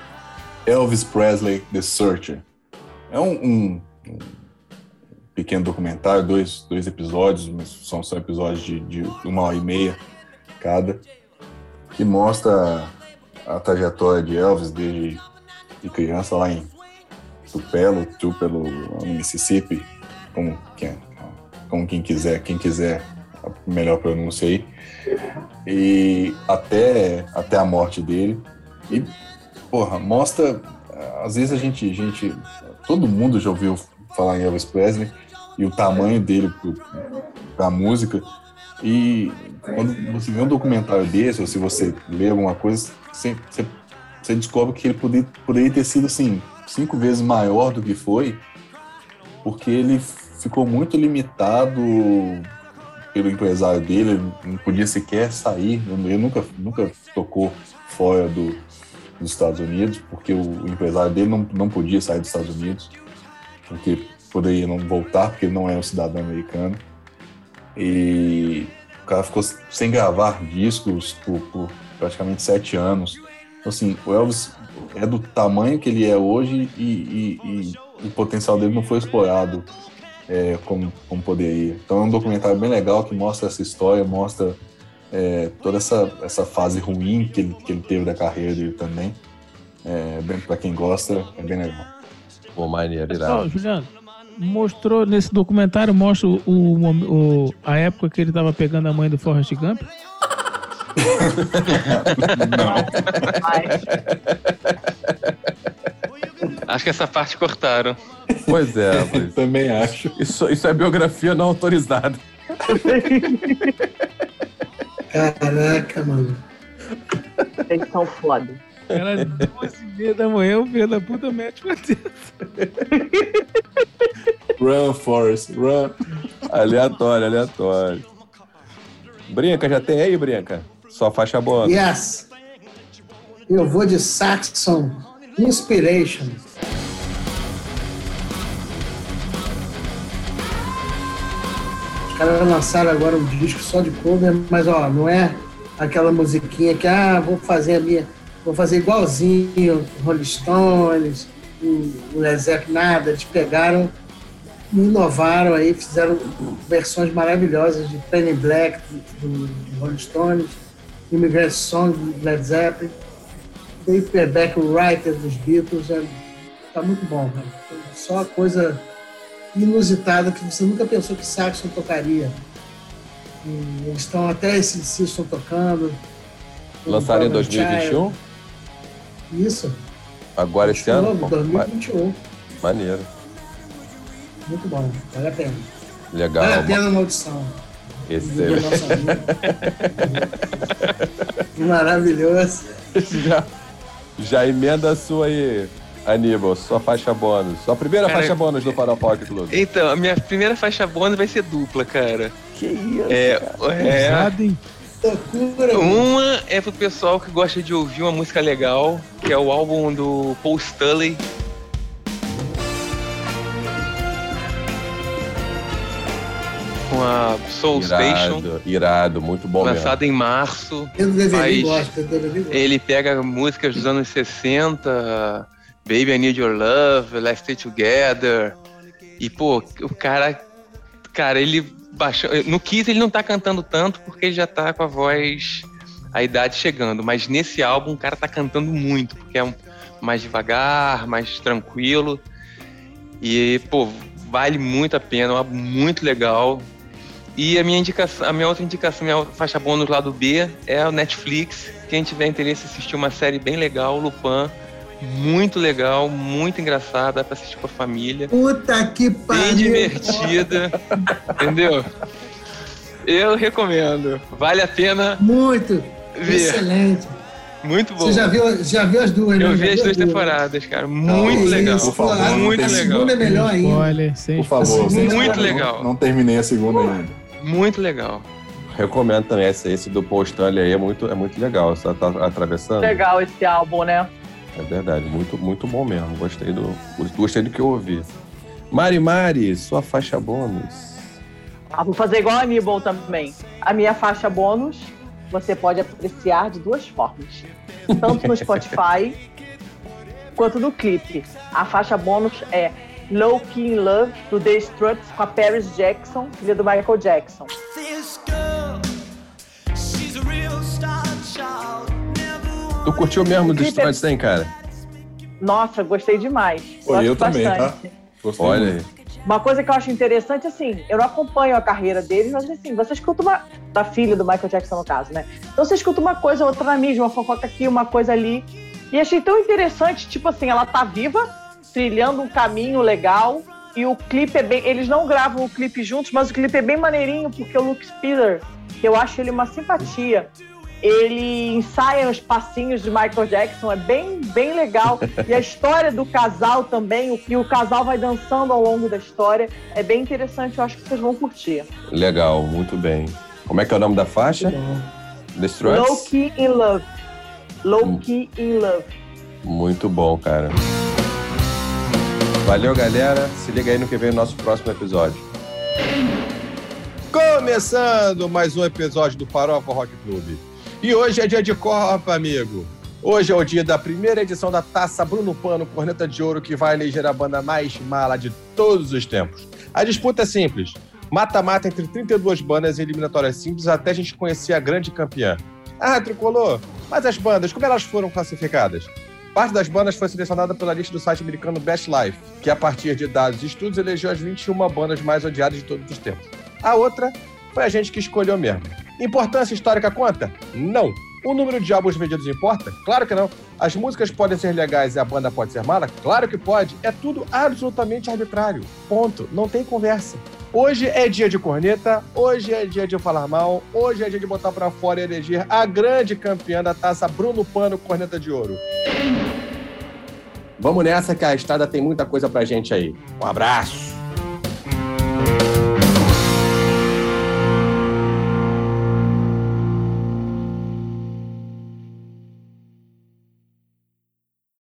Elvis Presley, The Searcher. É um, um, um pequeno documentário, dois, dois episódios, são, são episódios de, de uma hora e meia cada, que mostra a trajetória de Elvis desde de criança lá em Tupelo, Tupelo, Mississippi, como quem, como quem quiser, quem quiser a melhor pronúncia aí, e até, até a morte dele. E, porra, mostra. Às vezes a gente, a gente. Todo mundo já ouviu falar em Elvis Presley e o tamanho dele para a música. E quando você vê um documentário desse, ou se você lê alguma coisa, você, você, você descobre que ele poderia, poderia ter sido assim, cinco vezes maior do que foi, porque ele ficou muito limitado pelo empresário dele, ele não podia sequer sair, ele nunca, nunca tocou fora do, dos Estados Unidos, porque o, empresário dele não, não podia sair dos Estados Unidos, porque poderia não voltar, porque ele não é um cidadão americano. E cara ficou sem gravar discos por, por praticamente sete anos. Então, assim, o Elvis é do tamanho que ele é hoje e, e, e o potencial dele não foi explorado é, como, como poderia. Então é um documentário bem legal que mostra essa história, mostra é, toda essa, essa fase ruim que ele, que ele teve da carreira dele também. É, bem para quem gosta, é bem legal. Pô, maneiro, Pessoal, irado. Juliano, mostrou nesse documentário, mostra o, o- o- a época que ele tava pegando a mãe do Forrest Gump. Mas Acho que essa parte cortaram. Pois é, *laughs* pois. também acho. Isso, isso é biografia não autorizada. Caraca, mano. eles são foda. Era 12 e meia da manhã, o filho da puta mete uma dessa. Run, Forrest, run. Aleatório, aleatório. Brinca, já tem aí, Brinca? Só faixa boa. Yes. Eu vou de Saxon Inspiration. Os caras lançaram agora um disco só de cover, mas ó, não é aquela musiquinha que ah, vou fazer a minha, vou fazer igualzinho, Rolling Stones, o Led Zeppelin, nada. Eles pegaram, inovaram aí, fizeram versões maravilhosas de Penny Black do, do Rolling Stones, Immigrant Song do Led Zeppelin, Paperback Writer dos Beatles, é, tá muito bom, cara. Só coisa inusitada que você nunca pensou que Saxon tocaria. E eles estão até esse estão tocando. Lançaram em Golden 2021? Child. Isso. Agora esse ano? Novo, Pô, ma- 2021. Maneiro. Muito bom, vale a pena. Legal. Vale a pena uma audição. Nossa vida. *laughs* Maravilhoso. já, já emenda a sua aí, Aníbal. Sua faixa bônus. Sua primeira Cara, faixa bônus do Farol Pocket Club. Então, a minha primeira faixa bônus vai ser dupla, cara. Que isso? É, é, Pesado, hein? Loucura. uma é pro pessoal que gosta de ouvir uma música legal, que é o álbum do Paul Stanley. Com a Soul Station, Irado, irado, muito bom mesmo. lançada em março. Mas- gosta, gosta. Ele pega músicas dos anos 60, Baby I Need Your Love, Let's Stay Together. E, pô, o cara. Cara, ele baixou. No Kiss ele não tá cantando tanto porque ele já tá com a voz. A idade chegando. Mas nesse álbum o cara tá cantando muito, porque é um, mais devagar, mais tranquilo. E, pô, vale muito a pena, é um álbum muito legal. E a minha indicação, a minha outra indicação, minha faixa bônus lá do B é o Netflix. Quem tiver interesse em assistir uma série bem legal, Lupin, muito legal, muito engraçada, dá pra assistir com a família, Puta que bem pariu. divertida, *laughs* entendeu? Eu recomendo, vale a pena Muito. ver, Excelente. muito bom. Você já viu, já viu as duas, né? Eu Já vi as duas né? temporadas, cara, muito Isso, legal, por favor, muito a legal. segunda é melhor ainda. Spoiler, sem Por favor, muito spoiler. legal. Não, não terminei a segunda ainda. Muito legal. Recomendo também esse, esse do Paul Stanley aí, é muito, é muito legal. Você tá atravessando? Legal esse álbum, né? É verdade, muito, muito bom mesmo. Gostei do, gostei do que eu ouvi. Mari Mari, sua faixa bônus. Ah, vou fazer igual a Aníbal também. A minha faixa bônus você pode apreciar de duas formas. Tanto no *laughs* Spotify quanto no clipe. A faixa bônus é Low Key in Love, do The Struts, com a Paris Jackson, filha do Michael Jackson. This girl, she's a real star child. Never Tu curtiu mesmo do é- Struts, hein, cara? Nossa, gostei demais. Pô, eu também, tá? bastante. Gostei Olha aí. muito. Uma coisa que eu acho interessante, assim, eu não acompanho a carreira deles, mas assim, você escuta uma. Da filha do Michael Jackson, no caso, né? Então você escuta uma coisa, outra na mídia, uma fofoca aqui, uma coisa ali. E achei tão interessante, tipo assim, ela tá viva, trilhando um caminho legal. E o clipe é bem. Eles não gravam o clipe juntos, mas o clipe é bem maneirinho, porque o Luke Speeder, que eu acho ele uma simpatia, ele ensaia os passinhos de Michael Jackson, é bem, bem legal. E a história do casal também, o que o casal vai dançando ao longo da história, é bem interessante, eu acho que vocês vão curtir. Legal, muito bem. Como é que é o nome da faixa? Struts? Low Key in Love. Low Hum. Key in Love. Muito bom, cara. Valeu, galera. Se liga aí no que vem o nosso próximo episódio. Começando mais um episódio do Farofa Rock Clube. E hoje é dia de Copa, amigo. Hoje é o dia da primeira edição da Taça Bruno Pano Corneta de Ouro, que vai eleger a banda mais mala de todos os tempos. A disputa é simples. Mata-mata entre 32 bandas e eliminatórias simples até a gente conhecer a grande campeã. Ah, tricolor, mas as bandas, como elas foram classificadas? Parte das bandas foi selecionada pela lista do site americano Best Life, que a partir de dados e estudos elegeu as 21 bandas mais odiadas de todos os tempos. A outra foi a gente que escolheu mesmo. Importância histórica conta? Não. O número de álbuns vendidos importa? Claro que não. As músicas podem ser legais e a banda pode ser mala? Claro que pode. É tudo absolutamente arbitrário. Ponto. Não tem conversa. Hoje é dia de corneta, hoje é dia de falar mal, hoje é dia de botar pra fora e eleger a grande campeã da taça Bruno Pano Corneta de Ouro. Vamos nessa que a estrada tem muita coisa pra gente aí. Um abraço.